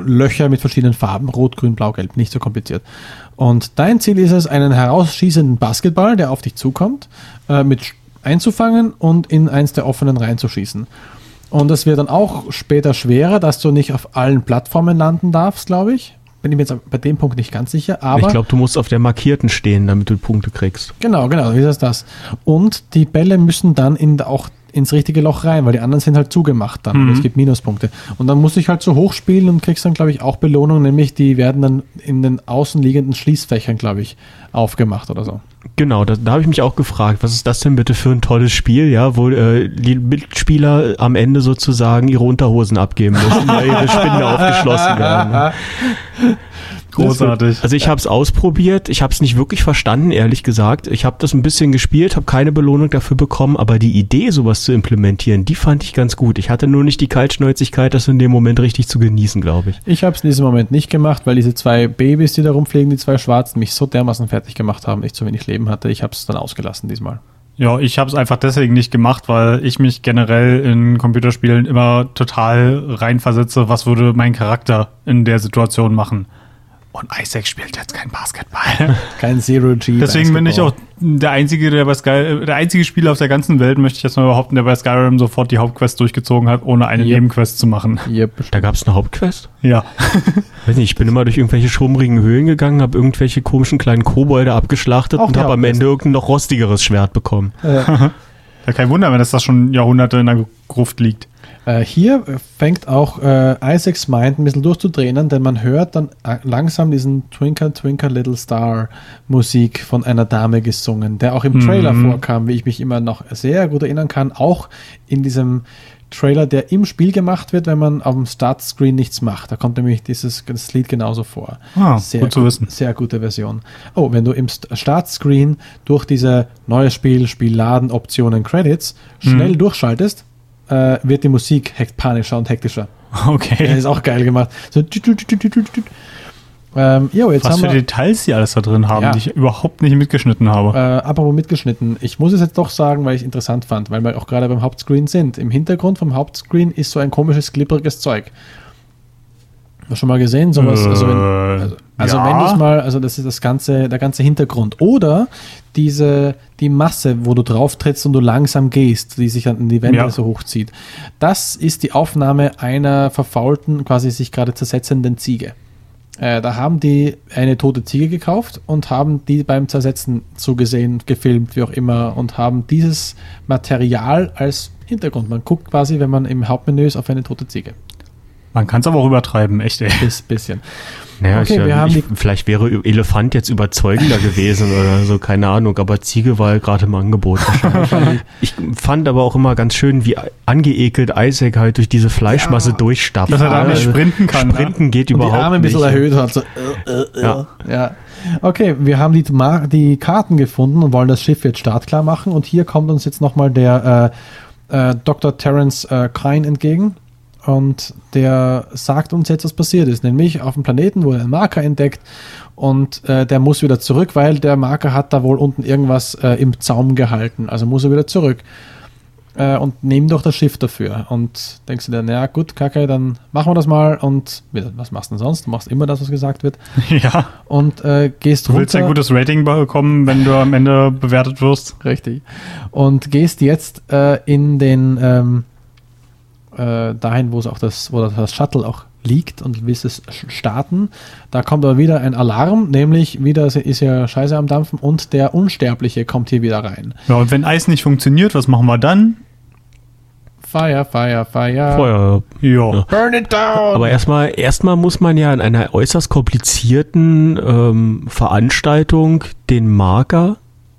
Löcher mit verschiedenen Farben, rot, grün, blau, gelb, nicht so kompliziert. Und dein Ziel ist es, einen herausschießenden Basketball, der auf dich zukommt, äh, mit einzufangen und in eins der offenen reinzuschießen. Und das wird dann auch später schwerer, dass du nicht auf allen Plattformen landen darfst, glaube ich. Bin ich mir jetzt bei dem Punkt nicht ganz sicher, aber. Ich glaube, du musst auf der markierten stehen, damit du Punkte kriegst. Genau, genau, wie ist das? Und die Bälle müssen dann in auch ins richtige Loch rein, weil die anderen sind halt zugemacht dann. Mhm. Es gibt Minuspunkte. Und dann musst du dich halt so hoch spielen und kriegst dann, glaube ich, auch Belohnung, nämlich die werden dann in den außenliegenden Schließfächern, glaube ich, aufgemacht oder so. Genau, da, da habe ich mich auch gefragt, was ist das denn bitte für ein tolles Spiel, ja, wo äh, die Mitspieler am Ende sozusagen ihre Unterhosen abgeben müssen, weil ihre Spinde aufgeschlossen werden. Ne? Großartig. Also ich habe es ausprobiert, ich habe es nicht wirklich verstanden, ehrlich gesagt. Ich habe das ein bisschen gespielt, habe keine Belohnung dafür bekommen, aber die Idee, sowas zu implementieren, die fand ich ganz gut. Ich hatte nur nicht die Kaltschnäuzigkeit, das in dem Moment richtig zu genießen, glaube ich. Ich habe es in diesem Moment nicht gemacht, weil diese zwei Babys, die da rumfliegen, die zwei Schwarzen, mich so dermaßen fertig gemacht haben, ich zu wenig Leben hatte. Ich habe es dann ausgelassen diesmal. Ja, ich habe es einfach deswegen nicht gemacht, weil ich mich generell in Computerspielen immer total reinversetze, was würde mein Charakter in der Situation machen. Und Isaac spielt jetzt kein Basketball. Kein Zero G. Deswegen bin ich auch der einzige, der bei Sky, der einzige Spieler auf der ganzen Welt, möchte ich jetzt mal behaupten, der bei Skyrim sofort die Hauptquest durchgezogen hat, ohne eine yep. Nebenquest zu machen. Yep. Da gab es eine Hauptquest? Ja. Weiß nicht, ich bin immer durch irgendwelche schummrigen Höhlen gegangen, habe irgendwelche komischen kleinen Kobolde abgeschlachtet auch und habe am Ende irgendein noch rostigeres Schwert bekommen. Ja. ja, kein Wunder, wenn das, das schon Jahrhunderte in der Gruft liegt. Äh, hier fängt auch äh, Isaacs Mind ein bisschen durchzudrehen, denn man hört dann äh, langsam diesen Twinkle Twinkle Little Star Musik von einer Dame gesungen, der auch im Trailer mhm. vorkam, wie ich mich immer noch sehr gut erinnern kann, auch in diesem Trailer, der im Spiel gemacht wird, wenn man auf dem Startscreen nichts macht. Da kommt nämlich dieses das Lied genauso vor. Ah, sehr gut zu wissen. Sehr gute Version. Oh, wenn du im Startscreen durch diese neues Spiel, Spielladen, Optionen, Credits schnell mhm. durchschaltest, äh, wird die Musik panischer und hektischer. Okay. Das ist auch geil gemacht. So, ähm, jo, jetzt Was für wir, Details die alles da drin haben, ja. die ich überhaupt nicht mitgeschnitten habe. Äh, aber mitgeschnitten. Ich muss es jetzt doch sagen, weil ich es interessant fand, weil wir auch gerade beim Hauptscreen sind. Im Hintergrund vom Hauptscreen ist so ein komisches, glibberiges Zeug. Hast du schon mal gesehen? Sowas, also wenn, äh, also, also ja. wenn du es mal, also das ist das ganze, der ganze Hintergrund. Oder diese, die Masse, wo du drauf trittst und du langsam gehst, die sich an die Wände ja. so hochzieht. Das ist die Aufnahme einer verfaulten, quasi sich gerade zersetzenden Ziege. Äh, da haben die eine tote Ziege gekauft und haben die beim Zersetzen zugesehen, gefilmt, wie auch immer, und haben dieses Material als Hintergrund. Man guckt quasi, wenn man im Hauptmenü ist, auf eine tote Ziege. Man kann es aber auch übertreiben, echt, ey. Bis, bisschen. Naja, okay, ich, wir haben ich, vielleicht wäre Elefant jetzt überzeugender gewesen oder so, keine Ahnung, aber Ziege war ja gerade im Angebot ich fand aber auch immer ganz schön, wie angeekelt Isaac halt durch diese Fleischmasse ja, durchstapft. Dass er da nicht sprinten kann. Ne? Sprinten ne? geht Und überhaupt nicht. Die Arme ein bisschen erhöht hat. So, äh, äh, äh. Ja. ja. Okay, wir haben die, die Karten gefunden und wollen das Schiff jetzt startklar machen. Und hier kommt uns jetzt nochmal der äh, äh, Dr. Terence äh, Klein entgegen und der sagt uns jetzt, was passiert ist. Nämlich auf dem Planeten wurde ein Marker entdeckt und äh, der muss wieder zurück, weil der Marker hat da wohl unten irgendwas äh, im Zaum gehalten. Also muss er wieder zurück. äh, und nehmen doch das Schiff dafür. Und denkst du dir, naja, gut, kacke, dann machen wir das mal. Und was machst du denn sonst? Du machst immer das, was gesagt wird. Ja. Und äh, gehst Du willst ein runter. gutes Rating bekommen, wenn du am Ende bewertet wirst. Richtig. Und gehst jetzt äh, in den ähm, äh, dahin, wo es auch das, wo das Shuttle auch liegt und willst es starten. Da kommt aber wieder ein Alarm, nämlich wieder ist ja Scheiße am Dampfen und der Unsterbliche kommt hier wieder rein. Ja, und wenn Eis nicht funktioniert, was machen wir dann? Fire, fire, fire. Feuer. Ja. Burn it down! Aber erstmal, erstmal muss man ja in einer äußerst komplizierten ähm, Veranstaltung den Marker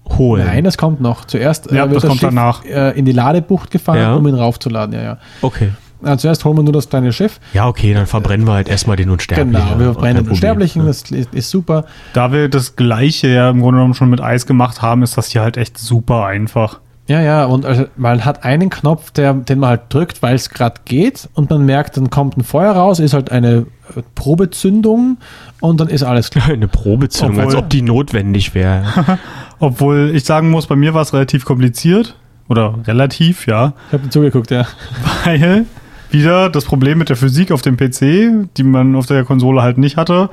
holen. Nein, das kommt noch. Zuerst Ja, das kommt Schiff danach. Äh, in die Ladebucht gefahren, Ja. um ihn raufzuladen. Ja, ja. Okay. Äh, zuerst holen wir nur das kleine Schiff. Ja, okay, dann verbrennen wir halt erstmal den Unsterblichen. Genau, wir verbrennen den. Unsterblichen, das ist, ist super. Da wir das gleiche ja im Grunde genommen schon mit Eis gemacht haben, ist das hier halt echt super einfach. Ja, ja, und also man hat einen Knopf, der, den man halt drückt, weil es gerade geht und man merkt, dann kommt ein Feuer raus, ist halt eine äh, Probezündung und dann ist alles klar. Eine Probezündung, als Obwohl- ob die notwendig wäre. Obwohl ich sagen muss, bei mir war es relativ kompliziert. Oder relativ, ja. Ich habe zugeguckt, ja. Weil wieder das Problem mit der Physik auf dem PC, die man auf der Konsole halt nicht hatte.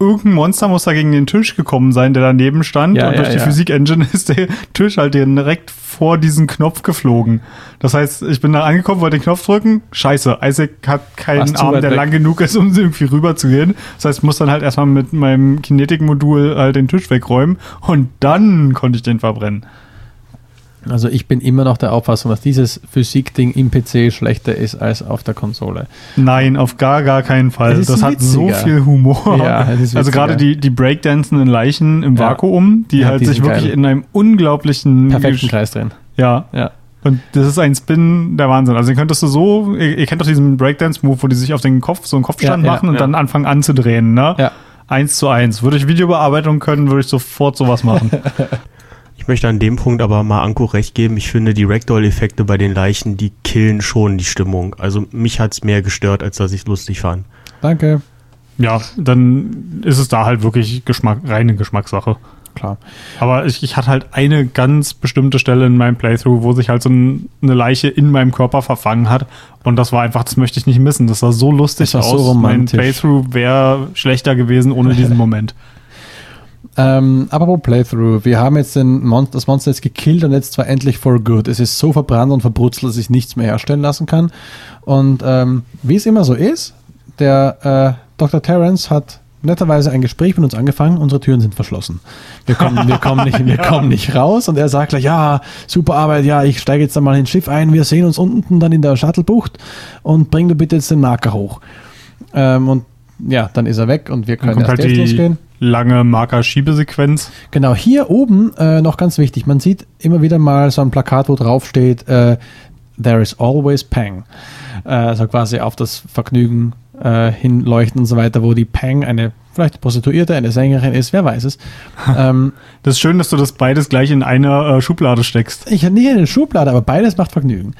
Irgendein Monster muss da gegen den Tisch gekommen sein, der daneben stand. Ja, und ja, durch die ja. Physik-Engine ist der Tisch halt direkt vor diesen Knopf geflogen. Das heißt, ich bin da angekommen, wollte den Knopf drücken. Scheiße, Isaac hat keinen Arm, der weg. lang genug ist, um irgendwie rüber zu gehen. Das heißt, ich muss dann halt erstmal mit meinem Kinetik-Modul halt den Tisch wegräumen. Und dann konnte ich den verbrennen. Also ich bin immer noch der Auffassung, dass dieses Physikding im PC schlechter ist als auf der Konsole. Nein, auf gar, gar keinen Fall. Das hat so witziger. viel Humor. Ja, also witziger. gerade die, die breakdancenden Leichen im Ja. Vakuum, die Ja, halt die sich wirklich geil. in einem unglaublichen Perfekten Kreis drin. Ja. Ja. Und das ist ein Spin der Wahnsinn. Also den könntest du so, ihr, ihr kennt doch diesen Breakdance-Move, wo die sich auf den Kopf, so einen Kopfstand Ja, ja, machen und ja. dann anfangen anzudrehen, ne? Ja. Eins zu eins. Würde ich Videobearbeitung können, würde ich sofort sowas machen. Ich möchte an dem Punkt aber mal Anko recht geben. Ich finde, die Ragdoll-Effekte bei den Leichen, die killen schon die Stimmung. Also mich hat's mehr gestört, als dass ich lustig fand. Danke. ja, dann ist es da halt wirklich Geschmack, reine Geschmackssache. Klar. Aber ich, ich hatte halt eine ganz bestimmte Stelle in meinem Playthrough, wo sich halt so ein, eine Leiche in meinem Körper verfangen hat. Und das war einfach, das möchte ich nicht missen. Das sah so lustig Das war aus. so mein romantisch. Playthrough wäre schlechter gewesen ohne diesen Moment. Ähm, apropos Playthrough, wir haben jetzt den Mon das Monster jetzt gekillt und jetzt zwar endlich for good. Es ist so verbrannt und verbrutzelt, dass ich nichts mehr herstellen lassen kann. Und ähm, wie es immer so ist, der äh, Dr. Terrence hat netterweise ein Gespräch mit uns angefangen, unsere Türen sind verschlossen. Wir kommen, wir kommen, nicht, wir kommen nicht raus und er sagt gleich, ja, super Arbeit, ja, ich steige jetzt dann mal ins Schiff ein, wir sehen uns unten dann in der Shuttlebucht und bring du bitte jetzt den Marker hoch. Ähm, und ja, dann ist er weg und wir können erst halt losgehen. Lange Marker-Schiebesequenz. Genau, hier oben äh, noch ganz wichtig, man sieht immer wieder mal so ein Plakat, wo drauf steht, äh, There is always Pang. Äh, also quasi auf das Vergnügen äh, hinleuchten und so weiter, wo die Pang eine vielleicht Prostituierte, eine Sängerin ist, wer weiß es. ähm, Das ist schön, dass du das beides gleich in eine äh, Schublade steckst. ich habe nicht in der Schublade, aber beides macht Vergnügen.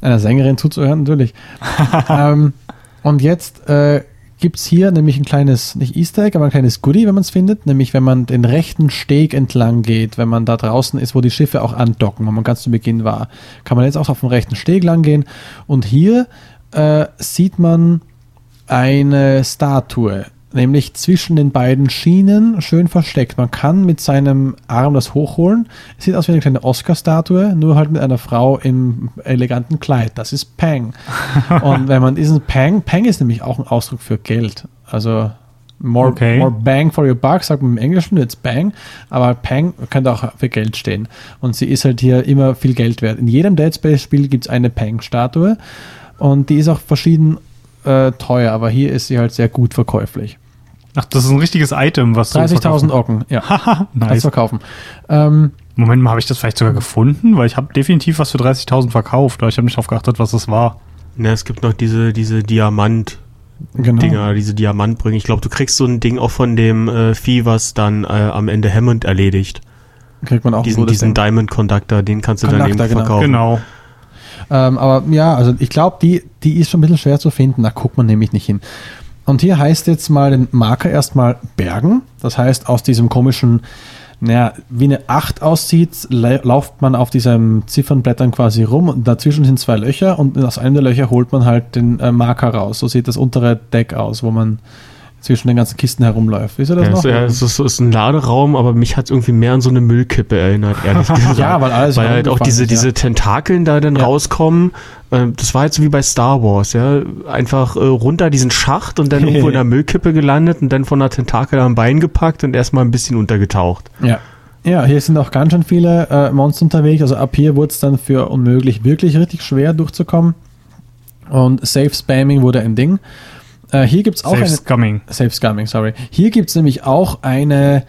Einer Sängerin zuzuhören, natürlich. ähm, und jetzt äh, gibt es hier nämlich ein kleines, nicht Easter Egg, aber ein kleines Goodie, wenn man es findet. Nämlich, wenn man den rechten Steg entlang geht, wenn man da draußen ist, wo die Schiffe auch andocken, wo man ganz zu Beginn war, kann man jetzt auch auf dem rechten Steg lang gehen. Und hier äh, sieht man eine Statue, nämlich zwischen den beiden Schienen, schön versteckt. Man kann mit seinem Arm das hochholen. Es sieht aus wie eine kleine Oscar-Statue, nur halt mit einer Frau im eleganten Kleid. Das ist Pang. Und wenn man diesen Pang, Pang ist nämlich auch ein Ausdruck für Geld. Also more, Okay. more bang for your buck, sagt man im Englischen jetzt Bang, aber Pang könnte auch für Geld stehen. Und sie ist halt hier immer viel Geld wert. In jedem Dead Space-Spiel gibt es eine Pang-Statue und die ist auch verschieden äh, teuer, aber hier ist sie halt sehr gut verkäuflich. Ach, das ist ein richtiges Item, was du 30.000 verkaufen- Ocken, ja. Haha, Kannst nice. verkaufen. Ähm, Moment mal, habe ich das vielleicht sogar gefunden? Weil ich habe definitiv was für 30.000 verkauft, aber ich habe nicht darauf geachtet, was das war. Na, es gibt noch diese, diese Diamant-Dinger, genau. diese Diamantbrücken. Ich glaube, du kriegst so ein Ding auch von dem äh, Vieh, was dann äh, am Ende Hammond erledigt. Kriegt man auch ein Diesen, gutes diesen. Diamond Conductor, den kannst du dann Conductor, eben genau. verkaufen. Genau. Ähm, aber ja, also ich glaube, die, die ist schon ein bisschen schwer zu finden. Da guckt man nämlich nicht hin. Und hier heißt jetzt mal den Marker erstmal bergen. Das heißt, aus diesem komischen naja, wie eine 8 aussieht, la- lauft man auf diesen Ziffernblättern quasi rum und dazwischen sind zwei Löcher und aus einem der Löcher holt man halt den äh, Marker raus. So sieht das untere Deck aus, wo man zwischen den ganzen Kisten herumläuft. Wisst ihr das Ja, noch? ja, es ist, es ist ein Laderaum, aber mich hat es irgendwie mehr an so eine Müllkippe erinnert, ehrlich gesagt. Ja, weil alles weil halt auch diese, ist, diese ja. Tentakeln da dann Ja. rauskommen. Ähm, Das war jetzt so wie bei Star Wars, ja. Einfach äh, runter diesen Schacht und dann irgendwo in der Müllkippe gelandet und dann von der Tentakel am Bein gepackt und erstmal ein bisschen untergetaucht. Ja. Ja, hier sind auch ganz schön viele äh, Monster unterwegs. Also ab hier wurde es dann für unmöglich wirklich richtig schwer durchzukommen. Und Safe Spamming wurde ein Ding. Äh, hier gibt es auch Safe eine. Scumming. Safe Scumming, sorry. Hier gibt es nämlich auch eine,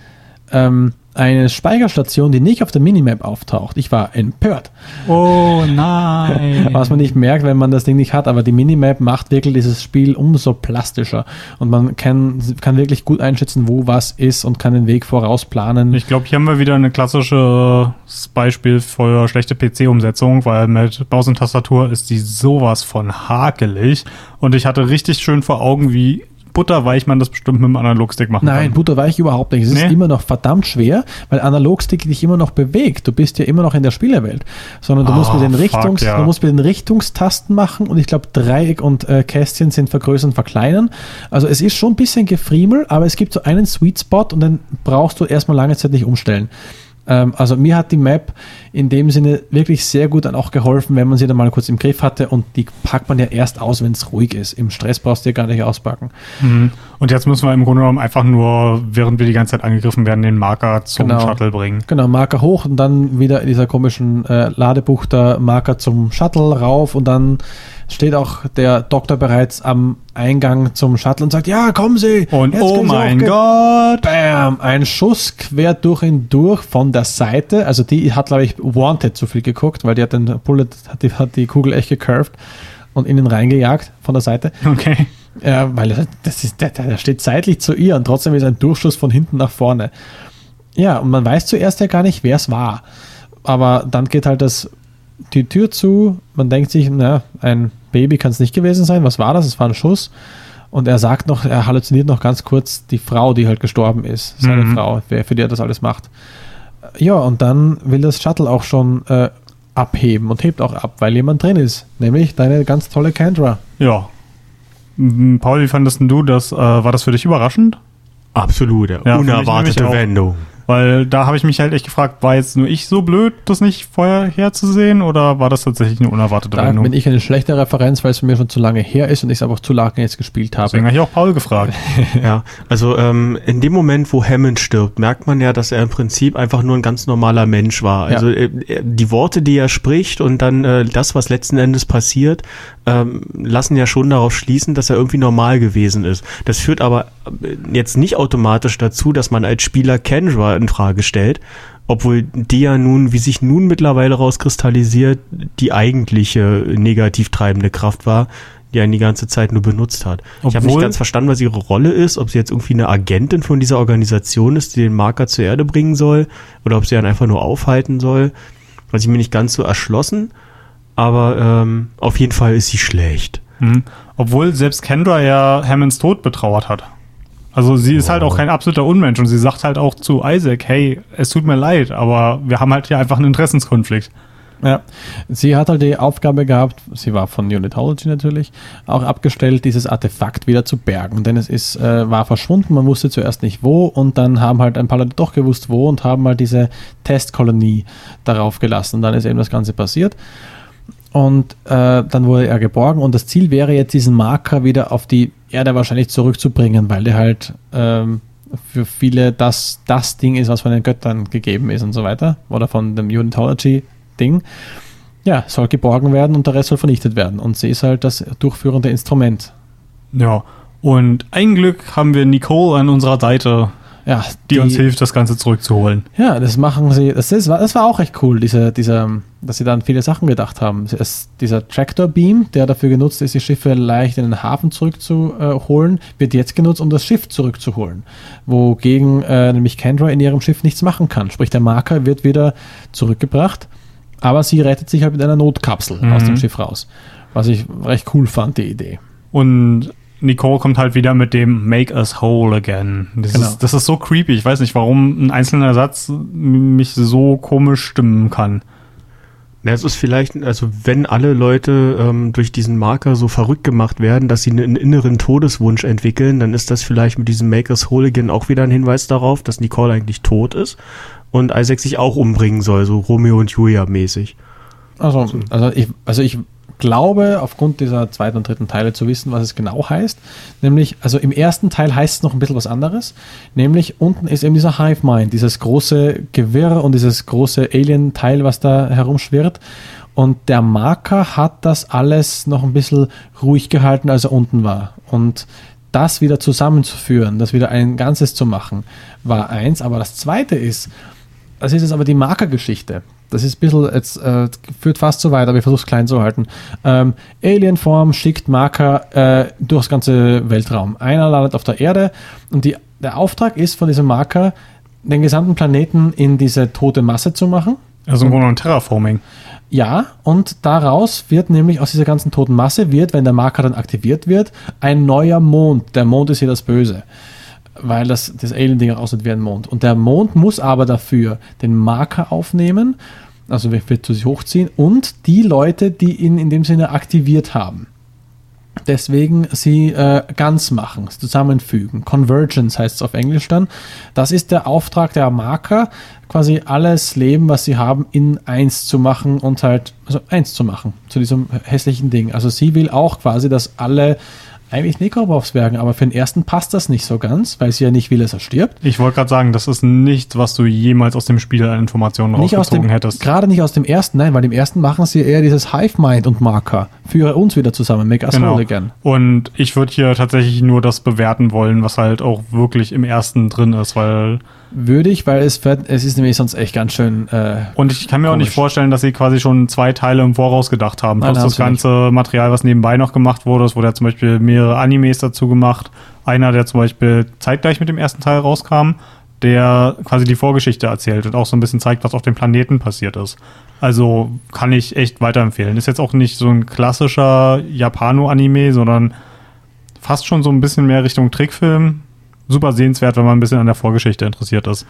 ähm, eine Speicherstation, die nicht auf der Minimap auftaucht. Ich war empört. Oh nein. Was man nicht merkt, wenn man das Ding nicht hat, aber die Minimap macht wirklich dieses Spiel umso plastischer. Und man kann, kann wirklich gut einschätzen, wo was ist und kann den Weg vorausplanen. Ich glaube, hier haben wir wieder ein klassisches Beispiel für schlechte PC-Umsetzung, weil mit Maus und Tastatur ist die sowas von hakelig. Und ich hatte richtig schön vor Augen, wie butterweich man das bestimmt mit dem Analogstick machen Nein, kann. butterweich überhaupt nicht. Es ist Nee? immer noch verdammt schwer, weil Analogstick dich immer noch bewegt. Du bist ja immer noch in der Spielerwelt. Sondern du musst Ah, mit den fuck, Richtungs, ja. du musst mit den Richtungstasten machen und ich glaube Dreieck und äh, Kästchen sind vergrößern, verkleinern. Also es ist schon ein bisschen gefriemel, aber es gibt so einen Sweet Spot und dann brauchst du erstmal lange Zeit nicht umstellen. Ähm, also mir hat die Map in dem Sinne wirklich sehr gut dann auch geholfen, wenn man sie dann mal kurz im Griff hatte und die packt man ja erst aus, wenn es ruhig ist. Im Stress brauchst du ja gar nicht auspacken. Mhm. Und jetzt müssen wir im Grunde genommen einfach nur, während wir die ganze Zeit angegriffen werden, den Marker zum Genau. Shuttle bringen. Genau, Marker hoch und dann wieder in dieser komischen äh, Ladebuch der Marker zum Shuttle rauf und dann steht auch der Doktor bereits am Eingang zum Shuttle und sagt, ja, kommen Sie! Und oh mein hoch." Gott! Bam! Ein Schuss quer durch ihn durch von der Seite. Also die hat, glaube ich, Wanted zu viel geguckt, weil die hat den Bullet, hat die, hat die Kugel echt gecurved und in ihn reingejagt von der Seite. Okay. Ja, weil das- ist, der, der steht seitlich zu ihr und trotzdem ist ein Durchschuss von hinten nach vorne. Ja, und man weiß zuerst ja gar nicht, wer es war. Aber dann geht halt das, die Tür zu, man denkt sich, na, ein Baby kann es nicht gewesen sein, was war das? Es war ein Schuss. Und er sagt noch, er halluziniert noch ganz kurz die Frau, die halt gestorben ist, seine Mhm. Frau, wer für die er das alles macht. Ja, und dann will das Shuttle auch schon äh, abheben und hebt auch ab, weil jemand drin ist, nämlich deine ganz tolle Kendra. Ja. Mhm, Paul, wie fandest du das? Äh, war das für dich überraschend? Absolut, ja. Unerwartete. Wendung. Weil da habe ich mich halt echt gefragt, war jetzt nur ich so blöd, das nicht vorher herzusehen oder war das tatsächlich eine unerwartete Da Wendung? bin ich eine schlechte Referenz, weil es für mich schon zu lange her ist und ich es aber auch zu lange jetzt gespielt Deswegen habe. habe ich auch Paul gefragt. Ja, also ähm, in dem Moment, wo Hammond stirbt, merkt man ja, dass er im Prinzip einfach nur ein ganz normaler Mensch war. Ja. Also äh, er- die Worte, die er spricht und dann äh, das, was letzten Endes passiert, ähm, lassen ja schon darauf schließen, dass er irgendwie normal gewesen ist. Das führt aber äh, jetzt nicht automatisch dazu, dass man als Spieler Kendra in Frage stellt, obwohl die ja nun, wie sich nun mittlerweile rauskristallisiert, die eigentliche negativ treibende Kraft war, die er die ganze Zeit nur benutzt hat. ich habe nicht Obwohl- ganz verstanden, was ihre Rolle ist, ob sie jetzt irgendwie eine Agentin von dieser Organisation ist, die den Marker zur Erde bringen soll, oder ob sie ihn einfach nur aufhalten soll. Also ich mir nicht ganz so erschlossen, aber ähm, auf jeden Fall ist sie schlecht. Mhm. Obwohl selbst Kendra ja Hammonds Tod betrauert hat. Also sie ist halt auch kein absoluter Unmensch und sie sagt halt auch zu Isaac, hey, es tut mir leid, aber wir haben halt hier einfach einen Interessenskonflikt. Ja. Sie hat halt die Aufgabe gehabt, sie war von Unitology natürlich, auch abgestellt, dieses Artefakt wieder zu bergen. Denn es ist, äh, war verschwunden, man wusste zuerst nicht wo und dann haben halt ein paar Leute doch gewusst wo und haben halt diese Testkolonie darauf gelassen. Und dann ist eben das Ganze passiert. Und äh, dann wurde er geborgen und das Ziel wäre jetzt, diesen Marker wieder auf die Erde wahrscheinlich zurückzubringen, weil der halt ähm, für viele das, das Ding ist, was von den Göttern gegeben ist und so weiter. Oder von dem Unitology-Ding. Ja, soll geborgen werden und der Rest soll vernichtet werden. Und sie ist halt das durchführende Instrument. Ja. Und ein Glück haben wir Nicole an unserer Seite, Ja, die, uns hilft, das Ganze zurückzuholen. Ja, das machen sie. Das, ist, das war auch echt cool, diese, dieser, dass sie dann viele Sachen gedacht haben. Es, dieser Tractor Beam, der dafür genutzt ist, die Schiffe leicht in den Hafen zurückzuholen, wird jetzt genutzt, um das Schiff zurückzuholen. Wogegen äh, nämlich Kendra in ihrem Schiff nichts machen kann. Sprich, der Marker wird wieder zurückgebracht, aber sie rettet sich halt mit einer Notkapsel Mhm. aus dem Schiff raus. Was ich recht cool fand, die Idee. Und Nicole kommt halt wieder mit dem Make us whole again. Das, Genau. ist, das ist so creepy. Ich weiß nicht, warum ein einzelner Satz mich so komisch stimmen kann. Ja, es ist vielleicht, also wenn alle Leute ähm, durch diesen Marker so verrückt gemacht werden, dass sie einen inneren Todeswunsch entwickeln, dann ist das vielleicht mit diesem Makers Hooligan auch wieder ein Hinweis darauf, dass Nicole eigentlich tot ist und Isaac sich auch umbringen soll, so Romeo und Julia mäßig. Also, also, ich, also ich glaube, aufgrund dieser zweiten und dritten Teile zu wissen, was es genau heißt. Nämlich, also im ersten Teil heißt es noch ein bisschen was anderes. Nämlich unten ist eben dieser Hive Mind, dieses große Gewirr und dieses große Alien-Teil, was da herumschwirrt. Und der Marker hat das alles noch ein bisschen ruhig gehalten, als er unten war. Und das wieder zusammenzuführen, das wieder ein Ganzes zu machen, war eins. Aber das zweite ist, das ist jetzt aber die Markergeschichte. Das ist ein bisschen, jetzt äh, führt fast zu weit, aber ich versuche es klein zu halten. Ähm, Alienform schickt Marker äh, durchs ganze Weltraum. Einer landet auf der Erde und die, der Auftrag ist von diesem Marker, den gesamten Planeten in diese tote Masse zu machen. Also im Grunde genommen Terraforming. Ja, und daraus wird nämlich aus dieser ganzen toten Masse wird, wenn der Marker dann aktiviert wird, ein neuer Mond. Der Mond ist hier das Böse, weil das, das Alien-Ding aussieht wie ein Mond. Und der Mond muss aber dafür den Marker aufnehmen, also wird sich hochziehen, und die Leute, die ihn in dem Sinne aktiviert haben. Deswegen sie äh, ganz machen, zusammenfügen. Convergence heißt es auf Englisch dann. Das ist der Auftrag der Marker, quasi alles Leben, was sie haben, in eins zu machen und halt, also eins zu machen zu diesem hässlichen Ding. Also sie will auch quasi, dass alle eigentlich Necrobovs werden, aber für den ersten passt das nicht so ganz, weil sie ja nicht will, dass er stirbt. Ich wollte gerade sagen, das ist nichts, was du jemals aus dem Spiel an Informationen Nicht aus rausgezogen dem, hättest. gerade nicht aus dem ersten, nein, weil im ersten machen sie eher dieses Hive Mind und Marker. Führe uns wieder zusammen, make us Genau. whole again. Und ich würde hier tatsächlich nur das bewerten wollen, was halt auch wirklich im ersten drin ist, weil Würde ich, weil es, wird, es ist nämlich sonst echt ganz schön. Äh, Und ich kann mir auch nicht Komisch. vorstellen, dass sie quasi schon zwei Teile im Voraus gedacht haben. Nein, Plus das ganze Material, was nebenbei noch gemacht wurde. Es wurde ja zum Beispiel mehrere Animes dazu gemacht. Einer, der zum Beispiel zeitgleich mit dem ersten Teil rauskam, der quasi die Vorgeschichte erzählt und auch so ein bisschen zeigt, was auf dem Planeten passiert ist. Also kann ich echt weiterempfehlen. Ist jetzt auch nicht so ein klassischer Japano-Anime, sondern fast schon so ein bisschen mehr Richtung Trickfilm. Super sehenswert, wenn man ein bisschen an der Vorgeschichte interessiert ist.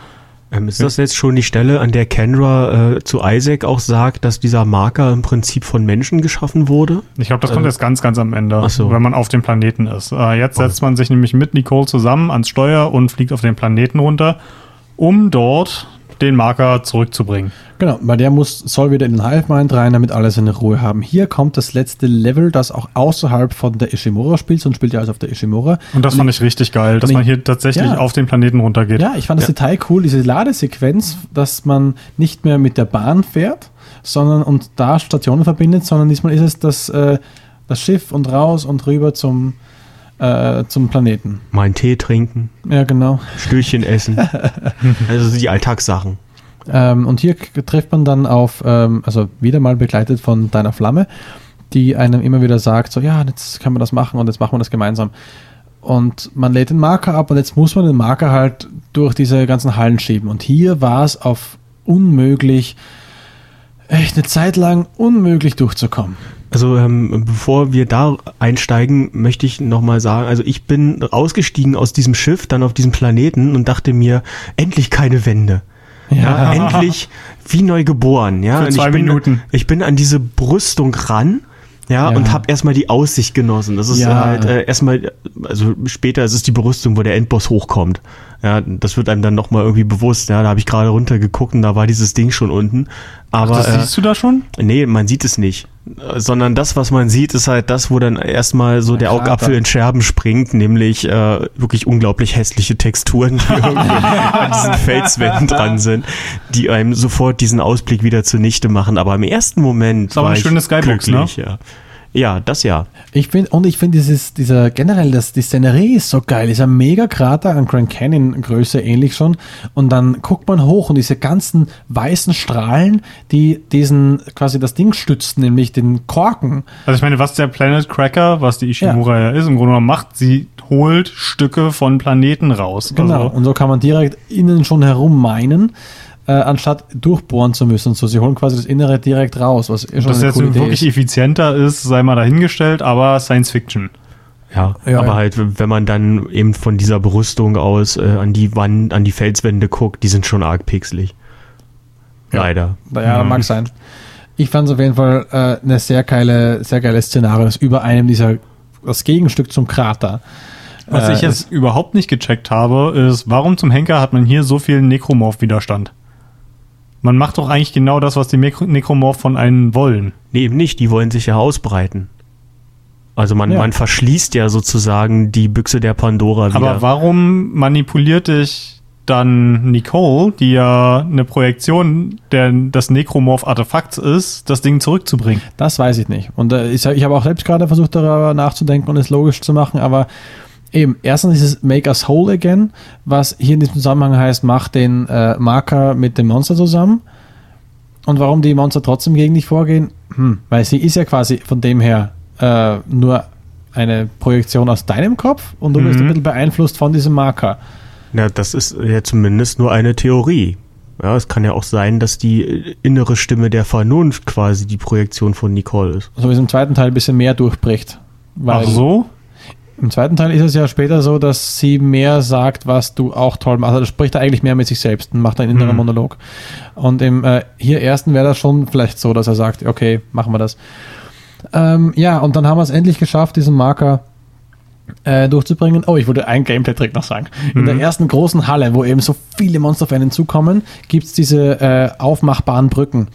Ähm, ist das jetzt schon die Stelle, an der Kendra äh, zu Isaac auch sagt, dass dieser Marker im Prinzip von Menschen geschaffen wurde? Ich glaube, das kommt Also- jetzt ganz, ganz am Ende, so. wenn man auf dem Planeten ist. Äh, jetzt setzt man sich nämlich mit Nicole zusammen ans Steuer und fliegt auf den Planeten runter, um dort den Marker zurückzubringen. Genau, weil der muss, soll wieder in den Hive Mind rein, damit alle seine Ruhe haben. Hier kommt das letzte Level, das auch außerhalb von der Ishimura spielt, sonst spielt er also auf der Ishimura. Und das fand ich richtig geil, dass Und ich- man hier tatsächlich Ja. auf den Planeten runtergeht. Ja, ich fand das Detail cool, diese Ladesequenz, dass man nicht mehr mit der Bahn fährt, sondern und da Stationen verbindet, sondern diesmal ist es das, äh, das Schiff und raus und rüber zum, äh, zum Planeten. Mal einen Tee trinken, Ja, genau. Stühlchen essen. also die Alltagssachen. Ähm, und hier trifft man dann auf, ähm, also wieder mal begleitet von deiner Flamme, die einem immer wieder sagt, so ja, jetzt können wir das machen und jetzt machen wir das gemeinsam. Und man lädt den Marker ab und jetzt muss man den Marker halt durch diese ganzen Hallen schieben. Und hier war es auf unmöglich, echt eine Zeit lang unmöglich durchzukommen. Also ähm, bevor wir da einsteigen, möchte ich nochmal sagen, also ich bin ausgestiegen aus diesem Schiff, dann auf diesem Planeten und dachte mir, endlich keine Wände. Ja, endlich wie neu geboren. Ja, Für zwei ich bin, Minuten. Ich bin an diese Brüstung ran. Ja, Ja. und habe erstmal die Aussicht genossen. Das ist Ja. halt äh, erstmal, also später ist es die Brüstung, wo der Endboss hochkommt. Ja, das wird einem dann nochmal irgendwie bewusst. Ja, da habe ich gerade runtergeguckt und da war dieses Ding schon unten. Aber das äh, siehst du da schon? Nee, man sieht es nicht. Äh, Sondern das, was man sieht, ist halt das, wo dann erstmal so der Krater. Augapfel in Scherben springt, nämlich äh, wirklich unglaublich hässliche Texturen, die irgendwie an diesen Felswänden dran sind, die einem sofort diesen Ausblick wieder zunichte machen. Aber im ersten Moment Ist aber war eine schöne Skybox, ne? ja. Ja, das ja. Ich finde, und ich finde dieses, dieser generell, das, die Szenerie ist so geil. Dieser Mega-Krater an Grand Canyon Größe ähnlich schon. Und dann guckt man hoch und diese ganzen weißen Strahlen, die diesen, quasi das Ding stützen, nämlich den Korken. Also ich meine, was der Planet Cracker, was die Ishimura ja, ist, im Grunde genommen macht, sie holt Stücke von Planeten raus. Genau. Also, Und so kann man direkt innen schon herum meinen, äh, anstatt durchbohren zu müssen. So, sie holen quasi das Innere direkt raus, was eh schon eine jetzt coole Idee wirklich ist. effizienter ist, sei mal dahingestellt, aber Science Fiction. Ja, Ja, aber ja. halt, wenn man dann eben von dieser Berüstung aus äh, an die Wand, an die Felswände guckt, die sind schon arg pixelig. Ja. Leider. Ja, mag sein. Ich fand es auf jeden Fall äh, eine sehr geile, sehr geile Szenario, das über einem dieser, das Gegenstück zum Krater. Was Äh, ich jetzt überhaupt nicht gecheckt habe, ist, warum zum Henker hat man hier so viel Nekromorph-Widerstand? Man macht doch eigentlich genau das, was die Nekro Nekromorph von einem wollen. Nee, eben nicht, die wollen sich ja ausbreiten. Also man, Ja. man verschließt ja sozusagen die Büchse der Pandora wieder. Aber warum manipuliert dich dann Nicole, die ja eine Projektion der, des Nekromorph-Artefakts ist, das Ding zurückzubringen? Das weiß ich nicht. Und äh, ich, ich habe auch selbst gerade versucht, darüber nachzudenken und es logisch zu machen, aber eben, erstens dieses Make Us Whole Again, was hier in diesem Zusammenhang heißt, mach den äh, Marker mit dem Monster zusammen. Und warum die Monster trotzdem gegen dich vorgehen? Hm, weil sie ist ja quasi von dem her äh, nur eine Projektion aus deinem Kopf und du bist Mhm. ein bisschen beeinflusst von diesem Marker. Na, das ist ja zumindest nur eine Theorie. Ja, es kann ja auch sein, dass die äh, innere Stimme der Vernunft quasi die Projektion von Nicole ist. So wie es im zweiten Teil ein bisschen mehr durchbricht. Weil Ach so? Im zweiten Teil ist es ja später so, dass sie mehr sagt, was du auch toll machst. Also spricht er eigentlich mehr mit sich selbst und macht einen inneren Mhm. Monolog. Und im äh, hier ersten wäre das schon vielleicht so, dass er sagt, okay, machen wir das. Ähm, ja, und dann haben wir es endlich geschafft, diesen Marker äh, durchzubringen. Oh, ich wollte einen Gameplay-Trick noch sagen. In Mhm. der ersten großen Halle, wo eben so viele Monster auf einen zukommen, gibt es diese äh, aufmachbaren Brücken.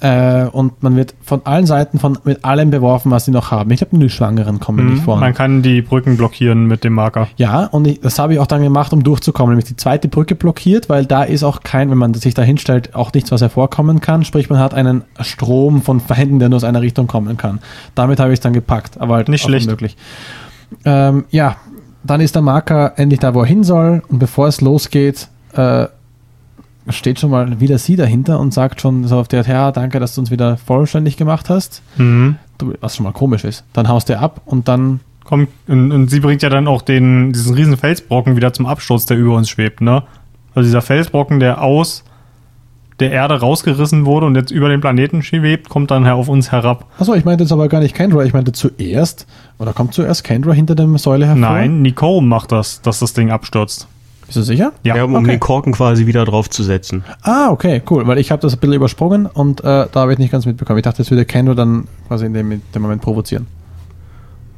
Äh, und man wird von allen Seiten von, mit allem beworfen, was sie noch haben. Ich glaube, nur die Schwangeren kommen nicht Hm, vor. man kann die Brücken blockieren mit dem Marker. Ja, und ich, das habe ich auch dann gemacht, um durchzukommen. Nämlich die zweite Brücke blockiert, weil da ist auch kein, wenn man sich da hinstellt, auch nichts, was hervorkommen kann. Sprich, man hat einen Strom von Feinden, der nur aus einer Richtung kommen kann. Damit habe ich es dann gepackt, aber halt Nicht schlecht. unmöglich. Ähm, ja, dann ist der Marker endlich da, wo er hin soll. Und bevor es losgeht, äh, steht schon mal wieder sie dahinter und sagt schon so auf der, ja, danke, dass du uns wieder vollständig gemacht hast. Mhm. Was schon mal komisch ist. Dann haust du ab und dann Kommt, und, und sie bringt ja dann auch den, diesen riesen Felsbrocken wieder zum Absturz, der über uns schwebt, ne? Also dieser Felsbrocken, der aus der Erde rausgerissen wurde und jetzt über den Planeten schwebt, kommt dann auf uns herab. Achso, ich meinte jetzt aber gar nicht Kendra, ich meinte zuerst, oder kommt zuerst Kendra hinter dem Säule hervor? Nein, Nicole macht das, dass das Ding abstürzt. Bist du sicher? Ja, um okay. den Korken quasi wieder draufzusetzen. Ah, okay, cool, weil ich habe das ein bisschen übersprungen und äh, da habe ich nicht ganz mitbekommen. Ich dachte, jetzt würde Kendra dann quasi in dem, in dem Moment provozieren.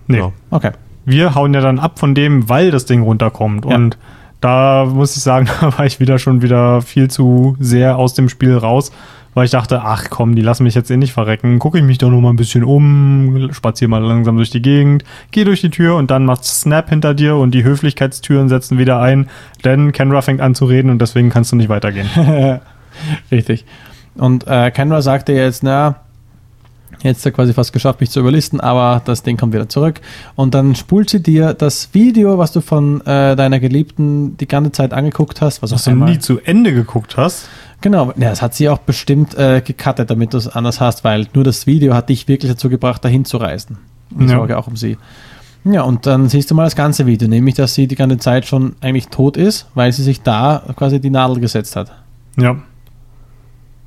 Nee. Ja. Okay. Wir hauen ja dann ab von dem, weil das Ding runterkommt. Ja. Und da muss ich sagen, da war ich wieder schon wieder viel zu sehr aus dem Spiel raus, weil ich dachte, ach komm, die lassen mich jetzt eh nicht verrecken. Gucke ich mich doch noch mal ein bisschen um, spaziere mal langsam durch die Gegend, gehe durch die Tür und dann macht Snap hinter dir und die Höflichkeitstüren setzen wieder ein, denn Kendra fängt an zu reden und deswegen kannst du nicht weitergehen. Richtig. Und äh, Kendra sagte jetzt, na, jetzt hat quasi fast geschafft, mich zu überlisten, aber das Ding kommt wieder zurück. Und dann spult sie dir das Video, was du von äh, deiner Geliebten die ganze Zeit angeguckt hast, was Was auch du nie zu Ende geguckt hast. Genau, ja, das hat sie auch bestimmt äh, gecuttet, damit du es anders hast, weil nur das Video hat dich wirklich dazu gebracht, dahin zu reisen. Ich Ja. sorge auch um sie. Ja, und dann siehst du mal das ganze Video, nämlich, dass sie die ganze Zeit schon eigentlich tot ist, weil sie sich da quasi die Nadel gesetzt hat. Ja.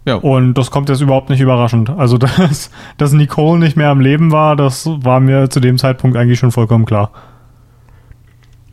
Ja. Und das kommt jetzt überhaupt nicht überraschend. Also, dass, dass Nicole nicht mehr am Leben war, das war mir zu dem Zeitpunkt eigentlich schon vollkommen klar.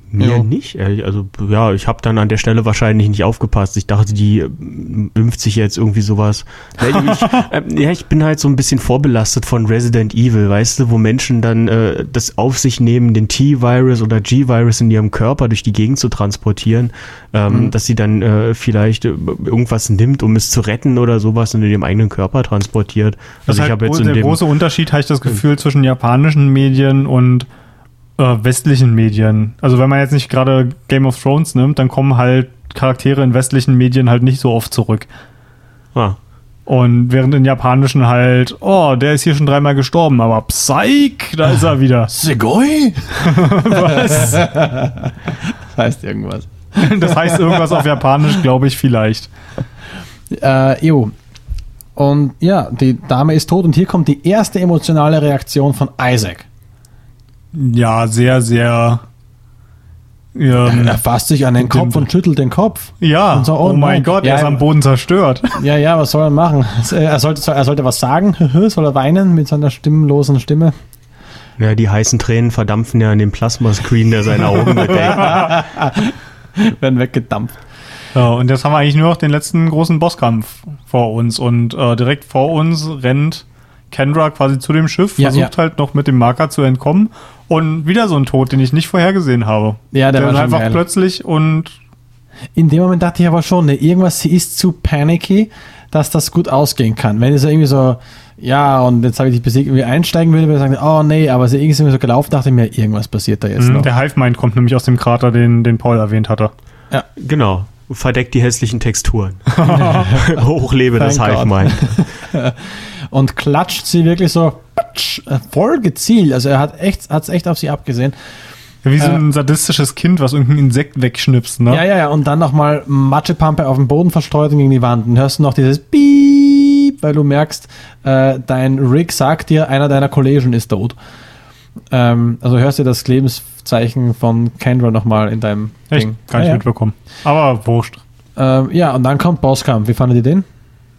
Mir Jo. nicht, ehrlich. Also, ja, ich habe dann an der Stelle wahrscheinlich nicht aufgepasst. Ich dachte, die ähm, impft sich jetzt irgendwie sowas. Ja, ich, ähm, ja, ich bin halt so ein bisschen vorbelastet von Resident Evil, weißt du, wo Menschen dann äh, das auf sich nehmen, den T-Virus oder G-Virus in ihrem Körper durch die Gegend zu transportieren, ähm, Mhm. dass sie dann äh, vielleicht äh, irgendwas nimmt, um es zu retten oder sowas und in dem eigenen Körper transportiert. Das Also ist ich halt habe jetzt der große Unterschied, habe ich das Gefühl, zwischen japanischen Medien und äh, westlichen Medien. Also wenn man jetzt nicht gerade Game of Thrones nimmt, dann kommen halt Charaktere in westlichen Medien halt nicht so oft zurück. ah, Und während in japanischen halt, oh, der ist hier schon dreimal gestorben, aber Psych, da ist er wieder. Segoi? Was? Das heißt irgendwas. Das heißt irgendwas auf Japanisch, glaube ich, vielleicht. Äh, jo. Und ja, die Dame ist tot und hier kommt die erste emotionale Reaktion von Isaac. Ja, sehr, sehr. Ähm, er fasst sich an den Kopf und schüttelt den Kopf. ja, so, oh, oh mein. Gott, Ja, er ist am Boden zerstört. Ja, ja, was soll er machen? Er sollte, er sollte was sagen, soll er weinen mit seiner stimmlosen Stimme. Ja, die heißen Tränen verdampfen ja an dem Plasmascreen, der seine Augen bedeckt. Werden weggedampft. Ja, und jetzt haben wir eigentlich nur noch den letzten großen Bosskampf vor uns. Und äh, direkt vor uns rennt Kendra quasi zu dem Schiff, Ja, versucht ja. halt noch mit dem Marker zu entkommen. Und wieder so ein Tod, den ich nicht vorhergesehen habe. Ja, der war ist schon einfach geil. plötzlich und In dem Moment dachte ich aber schon, ne, irgendwas, sie ist zu panicky, dass das gut ausgehen kann. Wenn es so irgendwie so, ja, und jetzt habe ich dich besiegt, irgendwie einsteigen würde, würde ich sagen, oh nee, aber sie ist irgendwie so gelaufen, dachte ich mir, irgendwas passiert da jetzt mh, noch. der Hive-Mind kommt nämlich aus dem Krater, den, den Paul erwähnt hatte. Genau. Verdeckt die hässlichen Texturen. Hochlebe das Hive. Mind. und klatscht sie wirklich so patsch, äh, voll gezielt. Also er hat echt, hat's echt auf sie abgesehen. Wie so Äh. ein sadistisches Kind, was irgendein Insekt wegschnipst, ne? Ja, ja, ja. Und dann nochmal Matschepampe auf den Boden verstreut und gegen die Wand. Und hörst du noch dieses Piep, weil du merkst, äh, dein Rick sagt dir, einer deiner Kollegen ist tot. Ähm, also hörst du das Lebenszeichen von Kendra nochmal in deinem Echt? Ding. Gar nicht ja, ja. mitbekommen. Aber wurscht. Ähm, ja, und dann kommt Bosskampf. Wie fandet ihr den?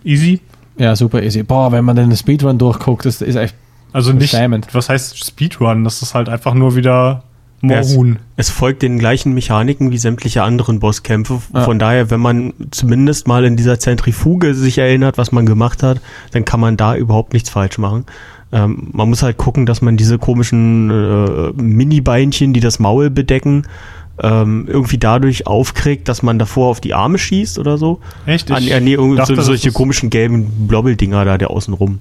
Easy. Ja, super easy. Boah, wenn man den Speedrun durchguckt, das ist echt. Also nicht, was heißt Speedrun? Das ist halt einfach nur wieder Ja, es, es folgt den gleichen Mechaniken wie sämtliche anderen Bosskämpfe. Ja. Von daher, wenn man zumindest mal in dieser Zentrifuge sich erinnert, was man gemacht hat, dann kann man da überhaupt nichts falsch machen. Ähm, man muss halt gucken, dass man diese komischen äh, Mini-Beinchen, die das Maul bedecken, ähm, irgendwie dadurch aufkriegt, dass man davor auf die Arme schießt oder so. Echt? Ah, nee, nee, irgendwie dachte, so, solche komischen gelben Blobbeldinger da, der außen rum.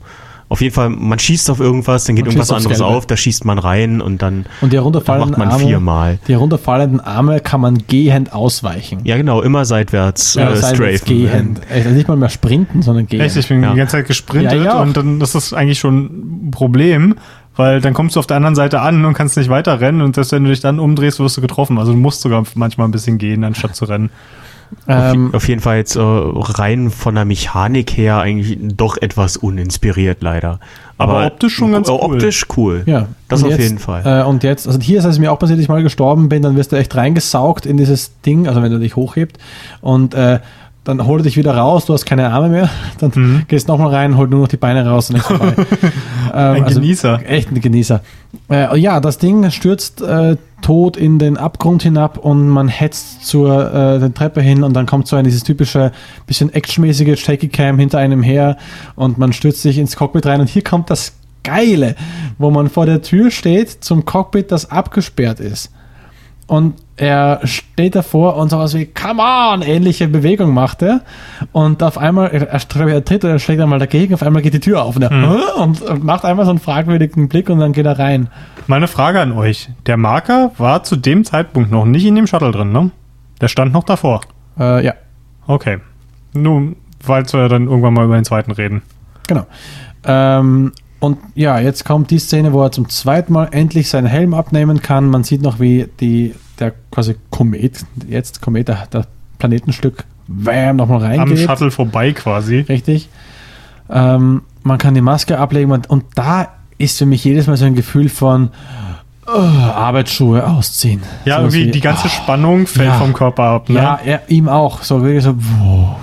Auf jeden Fall, man schießt auf irgendwas, dann geht Man irgendwas anderes Gelbe. auf, da schießt man rein und dann, Und die herunterfallenden macht man Arme. viermal. Die herunterfallenden Arme kann man gehend ausweichen. Ja, genau, immer seitwärts Ja, äh, seitwärts strafen. gehend. Also nicht mal mehr sprinten, sondern gehen. Echt, ich bin Ja. die ganze Zeit gesprintet Ja, und dann das ist eigentlich schon ein Problem, weil dann kommst du auf der anderen Seite an und kannst nicht weiter rennen und selbst wenn du dich dann umdrehst, wirst du getroffen. Also du musst sogar manchmal ein bisschen gehen, anstatt zu rennen. Ähm, Auf jeden Fall jetzt äh, rein von der Mechanik her eigentlich doch etwas uninspiriert leider. Aber optisch schon ganz äh, cool. Optisch cool. ja. Das Und auf jetzt, jeden Fall. Äh, und jetzt, also hier ist es mir auch passiert, dass ich mal gestorben bin, dann wirst du echt reingesaugt in dieses Ding, also wenn du dich hochhebt und äh, dann hol dich wieder raus, du hast keine Arme mehr, dann Mhm. gehst nochmal rein, hol nur noch die Beine raus und ist vorbei. ähm, Ein Genießer. Echt ein Genießer. Äh, ja, das Ding stürzt äh, tot in den Abgrund hinab und man hetzt zur äh, der Treppe hin und dann kommt so ein dieses typische bisschen actionmäßige Shaky Cam hinter einem her und man stürzt sich ins Cockpit rein und hier kommt das Geile, wo man vor der Tür steht zum Cockpit, das abgesperrt ist. Und er steht davor und sowas wie, come on, ähnliche Bewegung macht er. Und auf einmal, er, er, er tritt oder er schlägt einmal dagegen, auf einmal geht die Tür auf und, er, "Hä?" und, macht einmal so einen fragwürdigen Blick und dann geht er rein. Meine Frage an euch. Der Marker war zu dem Zeitpunkt noch nicht in dem Shuttle drin, ne? Der stand noch davor. Äh, ja, Okay. Nun, weil wir dann irgendwann mal über den zweiten reden. genau. Ähm, und ja, jetzt kommt die Szene, wo er zum zweiten Mal endlich seinen Helm abnehmen kann. Man sieht noch, wie die, der quasi Komet, jetzt Komet, der, der Planetenstück, wham, nochmal Am reingeht. Shuttle vorbei quasi. Richtig. Ähm, man kann die Maske ablegen und, und da ist für mich jedes Mal so ein Gefühl von oh, Arbeitsschuhe ausziehen. Ja, Sowas irgendwie wie, die ganze ah, Spannung fällt ja. vom Körper ab, ne? Ja, er, ihm auch. So, wirklich so wow.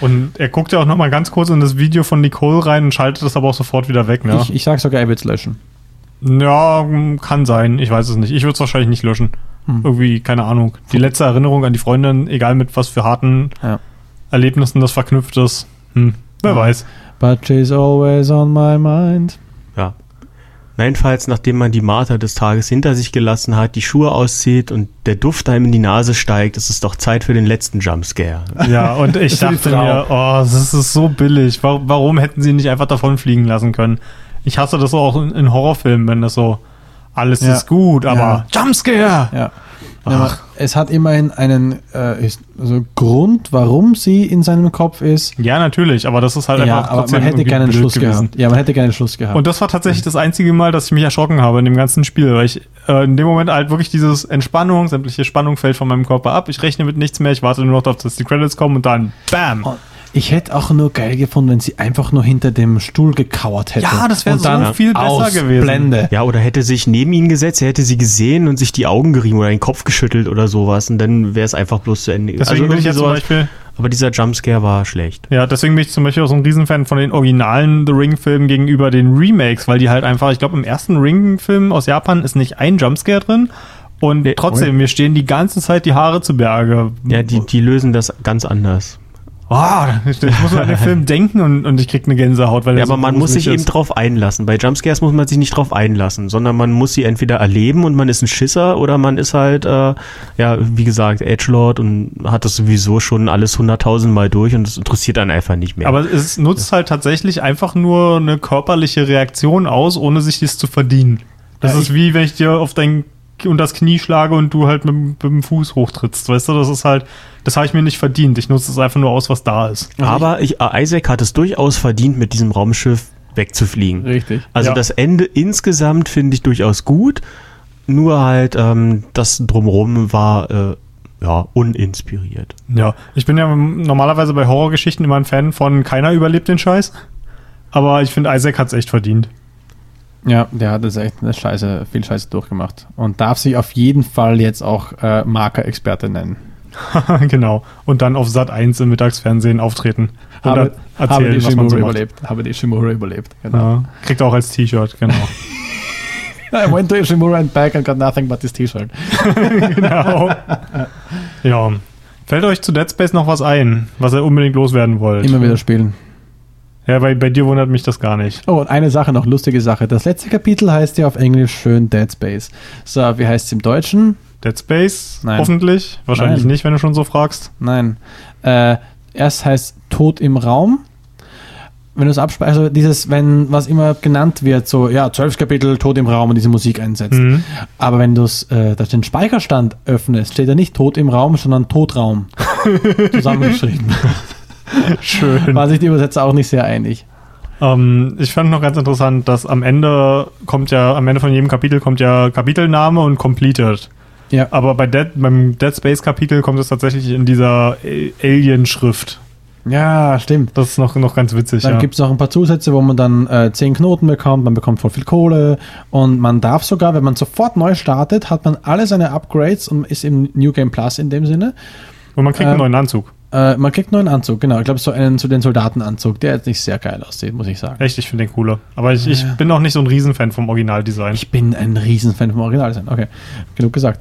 Und er guckt ja auch noch mal ganz kurz in das Video von Nicole rein und schaltet das aber auch sofort wieder weg, ne? Ich, ich sag sogar, er wird es löschen. Ja, kann sein. Ich weiß es nicht. Ich würde es wahrscheinlich nicht löschen. Hm. Irgendwie, keine Ahnung. Die letzte Erinnerung an die Freundin, egal mit was für harten Ja. Erlebnissen das verknüpft ist. Hm, wer Ja. weiß. But she's always on my mind. Ja. Jedenfalls, nachdem man die Marter des Tages hinter sich gelassen hat, die Schuhe auszieht und der Duft einem in die Nase steigt, ist es doch Zeit für den letzten Jumpscare. Ja, und ich dachte mir, oh, das ist so billig. Warum, warum hätten sie ihn nicht einfach davon fliegen lassen können? Ich hasse das auch in, in Horrorfilmen, wenn das so alles Ja. ist gut, aber Jumpscare! Ja. Ja, es hat immerhin einen äh, also Grund, warum sie in seinem Kopf ist. Ja, natürlich, aber das ist halt Ja, einfach aber trotzdem man hätte irgendwie gerne einen blöd Schluss gewesen. gehabt. Ja, man hätte gerne einen Schluss gehabt. Und das war tatsächlich das einzige Mal, dass ich mich erschrocken habe in dem ganzen Spiel, weil ich äh, in dem Moment halt wirklich dieses Entspannung, sämtliche Spannung fällt von meinem Körper ab. Ich rechne mit nichts mehr, ich warte nur noch darauf, dass die Credits kommen und dann BAM! Und Ich hätte auch nur geil gefunden, wenn sie einfach nur hinter dem Stuhl gekauert hätte. Ja, das wäre so dann viel besser gewesen. Blende. Ja, oder hätte sich neben ihn gesetzt, er hätte sie gesehen und sich die Augen gerieben oder den Kopf geschüttelt oder sowas und dann wäre es einfach bloß zu Ende. Deswegen bin ich jetzt zum. Beispiel, aber dieser Jumpscare war schlecht. ja, deswegen bin ich zum Beispiel auch so ein Riesenfan von den originalen The Ring-Filmen gegenüber den Remakes, weil die halt einfach, ich glaube, im ersten Ring-Film aus Japan ist nicht ein Jumpscare drin. Und trotzdem, mir stehen die ganze Zeit die Haare zu Berge. Ja, die, die lösen das ganz anders. Ah, ich muss an den Film denken und, und ich krieg eine Gänsehaut, weil Ja, der so aber man muss sich gruselig eben ist. drauf einlassen. Bei Jumpscares muss man sich nicht drauf einlassen, sondern man muss sie entweder erleben und man ist ein Schisser oder man ist halt, äh, ja, wie gesagt, Edgelord und hat das sowieso schon alles hunderttausendmal durch und es interessiert einen einfach nicht mehr. Aber es nutzt halt tatsächlich einfach nur eine körperliche Reaktion aus, ohne sich das zu verdienen. Das Ja, ist wie wenn ich dir auf dein und das Knie schlage und du halt mit, dem- mit dem Fuß hochtrittst, weißt du? Das ist halt, das habe ich mir nicht verdient. Ich nutze es einfach nur aus, was da ist. Aber ich, äh, Isaac hat es durchaus verdient, mit diesem Raumschiff wegzufliegen. Richtig. Also Ja. das Ende insgesamt finde ich durchaus gut, nur halt ähm, das drumherum war äh, ja uninspiriert. Ja, ich bin ja normalerweise bei Horrorgeschichten immer ein Fan von keiner überlebt den Scheiß. Aber ich finde, Isaac hat es echt verdient. Ja, der hat jetzt echt eine Scheiße, viel Scheiße durchgemacht. Und darf sich auf jeden Fall jetzt auch äh, Marker-Experte nennen. genau. Und dann auf Sat 1 im Mittagsfernsehen auftreten. Habe, da habe die Shimura so überlebt. Habe die Shimura überlebt. Genau. Ja, kriegt auch als T-Shirt, genau. I went to Ishimura and back and got nothing but this T-Shirt. genau. Ja. Fällt euch zu Dead Space noch was ein, was ihr unbedingt loswerden wollt? Immer wieder spielen. Ja, bei, bei dir wundert mich das gar nicht. Oh, und eine Sache noch, lustige Sache. Das letzte Kapitel heißt ja auf Englisch schön Dead Space. So, wie heißt es im Deutschen? Dead Space? Nein. Hoffentlich. Wahrscheinlich Nein. nicht, wenn du schon so fragst. Nein. Äh, erst heißt Tod im Raum. Wenn du es abspeicherst, also dieses, wenn was immer genannt wird, so, ja, zwölf Kapitel, Tod im Raum und diese Musik einsetzt. Mhm. Aber wenn du äh, das den Speicherstand öffnest, steht da nicht Tod im Raum, sondern Todraum. Zusammengeschrieben. Schön. War sich die Übersetzer auch nicht sehr einig. Ähm, ich fand noch ganz interessant, dass am Ende kommt ja, am Ende von jedem Kapitel kommt ja Kapitelname und Completed. Ja. Aber bei Dead, beim Dead Space Kapitel kommt es tatsächlich in dieser Alien-Schrift. Ja, stimmt. Das ist noch, noch ganz witzig. Dann ja. gibt es noch ein paar Zusätze, wo man dann äh, 10 Knoten bekommt, man bekommt voll viel Kohle und man darf sogar, wenn man sofort neu startet, hat man alle seine Upgrades und ist im New Game Plus in dem Sinne. Und man kriegt einen ähm, neuen Anzug. Äh, man kriegt einen neuen Anzug, genau. Ich glaube, so einen zu den Soldatenanzug, der jetzt nicht sehr geil aussieht, muss ich sagen. Echt, ich finde den cooler. Aber ich, ich bin auch nicht so ein Riesenfan vom Originaldesign. Ich bin ein Riesenfan vom Originaldesign. Okay, genug gesagt.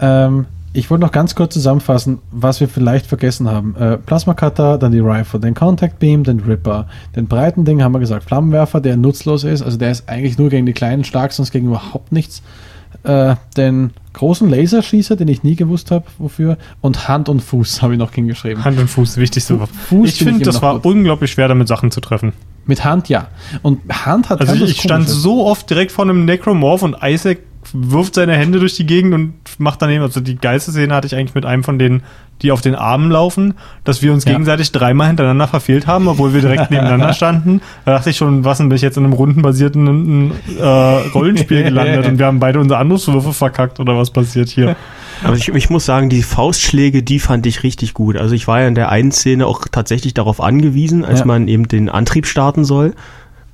Ähm, ich wollte noch ganz kurz zusammenfassen, was wir vielleicht vergessen haben. Äh, Plasma Cutter, dann die Rifle, den Contact Beam, den Ripper, den breiten Ding haben wir gesagt, Flammenwerfer, der nutzlos ist, also der ist eigentlich nur gegen die kleinen stark, sonst gegen überhaupt nichts. Äh, den großen Laserschießer, den ich nie gewusst habe, wofür. Und Hand und Fuß habe ich noch hingeschrieben. Hand und Fuß, wichtigste Waffe. Fuß Ich finde das war gut. unglaublich schwer, damit Sachen zu treffen. Mit Hand ja. Und Hand hat Also ich, ich stand so oft direkt vor einem Necromorph und Isaac wirft seine Hände durch die Gegend und macht daneben, also die geilste Szene hatte ich eigentlich mit einem von denen, die auf den Armen laufen, dass wir uns Ja. gegenseitig dreimal hintereinander verfehlt haben, obwohl wir direkt nebeneinander standen. Da dachte ich schon, was denn, bin ich jetzt in einem rundenbasierten äh, Rollenspiel gelandet und wir haben beide unsere Angriffswürfe verkackt oder was passiert hier? Aber ich, ich muss sagen, die Faustschläge, die fand ich richtig gut. Also ich war ja in der einen Szene auch tatsächlich darauf angewiesen, als Ja. man eben den Antrieb starten soll.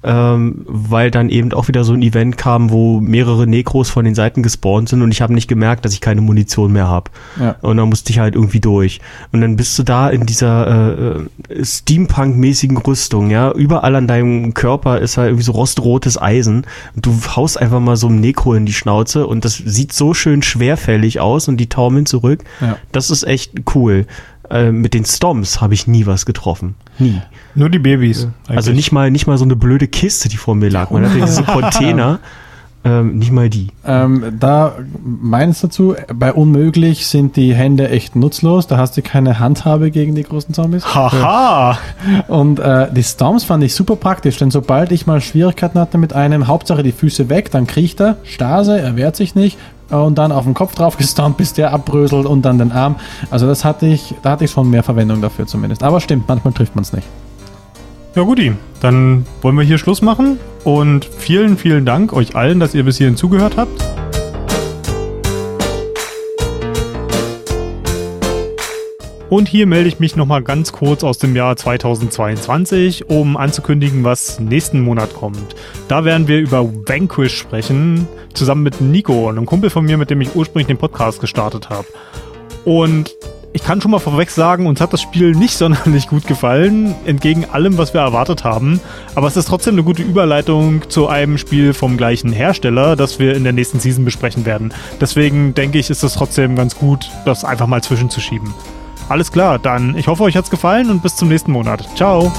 Ähm, weil dann eben auch wieder so ein Event kam, wo mehrere Nekros von den Seiten gespawnt sind und ich habe nicht gemerkt, dass ich keine Munition mehr habe. Ja. Und dann musste ich halt irgendwie durch. Und dann bist du da in dieser äh, äh, Steampunk-mäßigen Rüstung, ja. Überall an deinem Körper ist halt irgendwie so rostrotes Eisen. Und du haust einfach mal so einem Nekro in die Schnauze und das sieht so schön schwerfällig aus und die taumeln zurück. Ja. Das ist echt cool. Äh, mit den Stomps habe ich nie was getroffen. Nie. Nur die Babys. Also eigentlich. nicht mal, nicht mal so eine blöde Kiste, die vor mir lag. Man hatte diese Container. Ähm, nicht mal die. Ähm, da meins dazu, bei unmöglich sind die Hände echt nutzlos, da hast du keine Handhabe gegen die großen Zombies. Haha! Und äh, die Storms fand ich super praktisch, denn sobald ich mal Schwierigkeiten hatte mit einem, Hauptsache die Füße weg, dann kriecht er, Stase, er wehrt sich nicht und dann auf den Kopf drauf gestompt, bis der abbröselt und dann den Arm. Also das hatte ich, da hatte ich schon mehr Verwendung dafür zumindest. Aber stimmt, manchmal trifft man es nicht. Ja, guti. Dann wollen wir hier Schluss machen. Und vielen, vielen Dank euch allen, dass ihr bis hierhin zugehört habt. Und hier melde ich mich nochmal ganz kurz aus dem Jahr 2022, um anzukündigen, was nächsten Monat kommt. Da werden wir über Vanquish sprechen, zusammen mit Nico, einem Kumpel von mir, mit dem ich ursprünglich den Podcast gestartet habe. Und ich kann schon mal vorweg sagen, uns hat das Spiel nicht sonderlich gut gefallen, entgegen allem, was wir erwartet haben. Aber es ist trotzdem eine gute Überleitung zu einem Spiel vom gleichen Hersteller, das wir in der nächsten Season besprechen werden. Deswegen denke ich, ist es trotzdem ganz gut, das einfach mal zwischenzuschieben. Alles klar, dann ich hoffe, euch hat's gefallen und bis zum nächsten Monat. Ciao!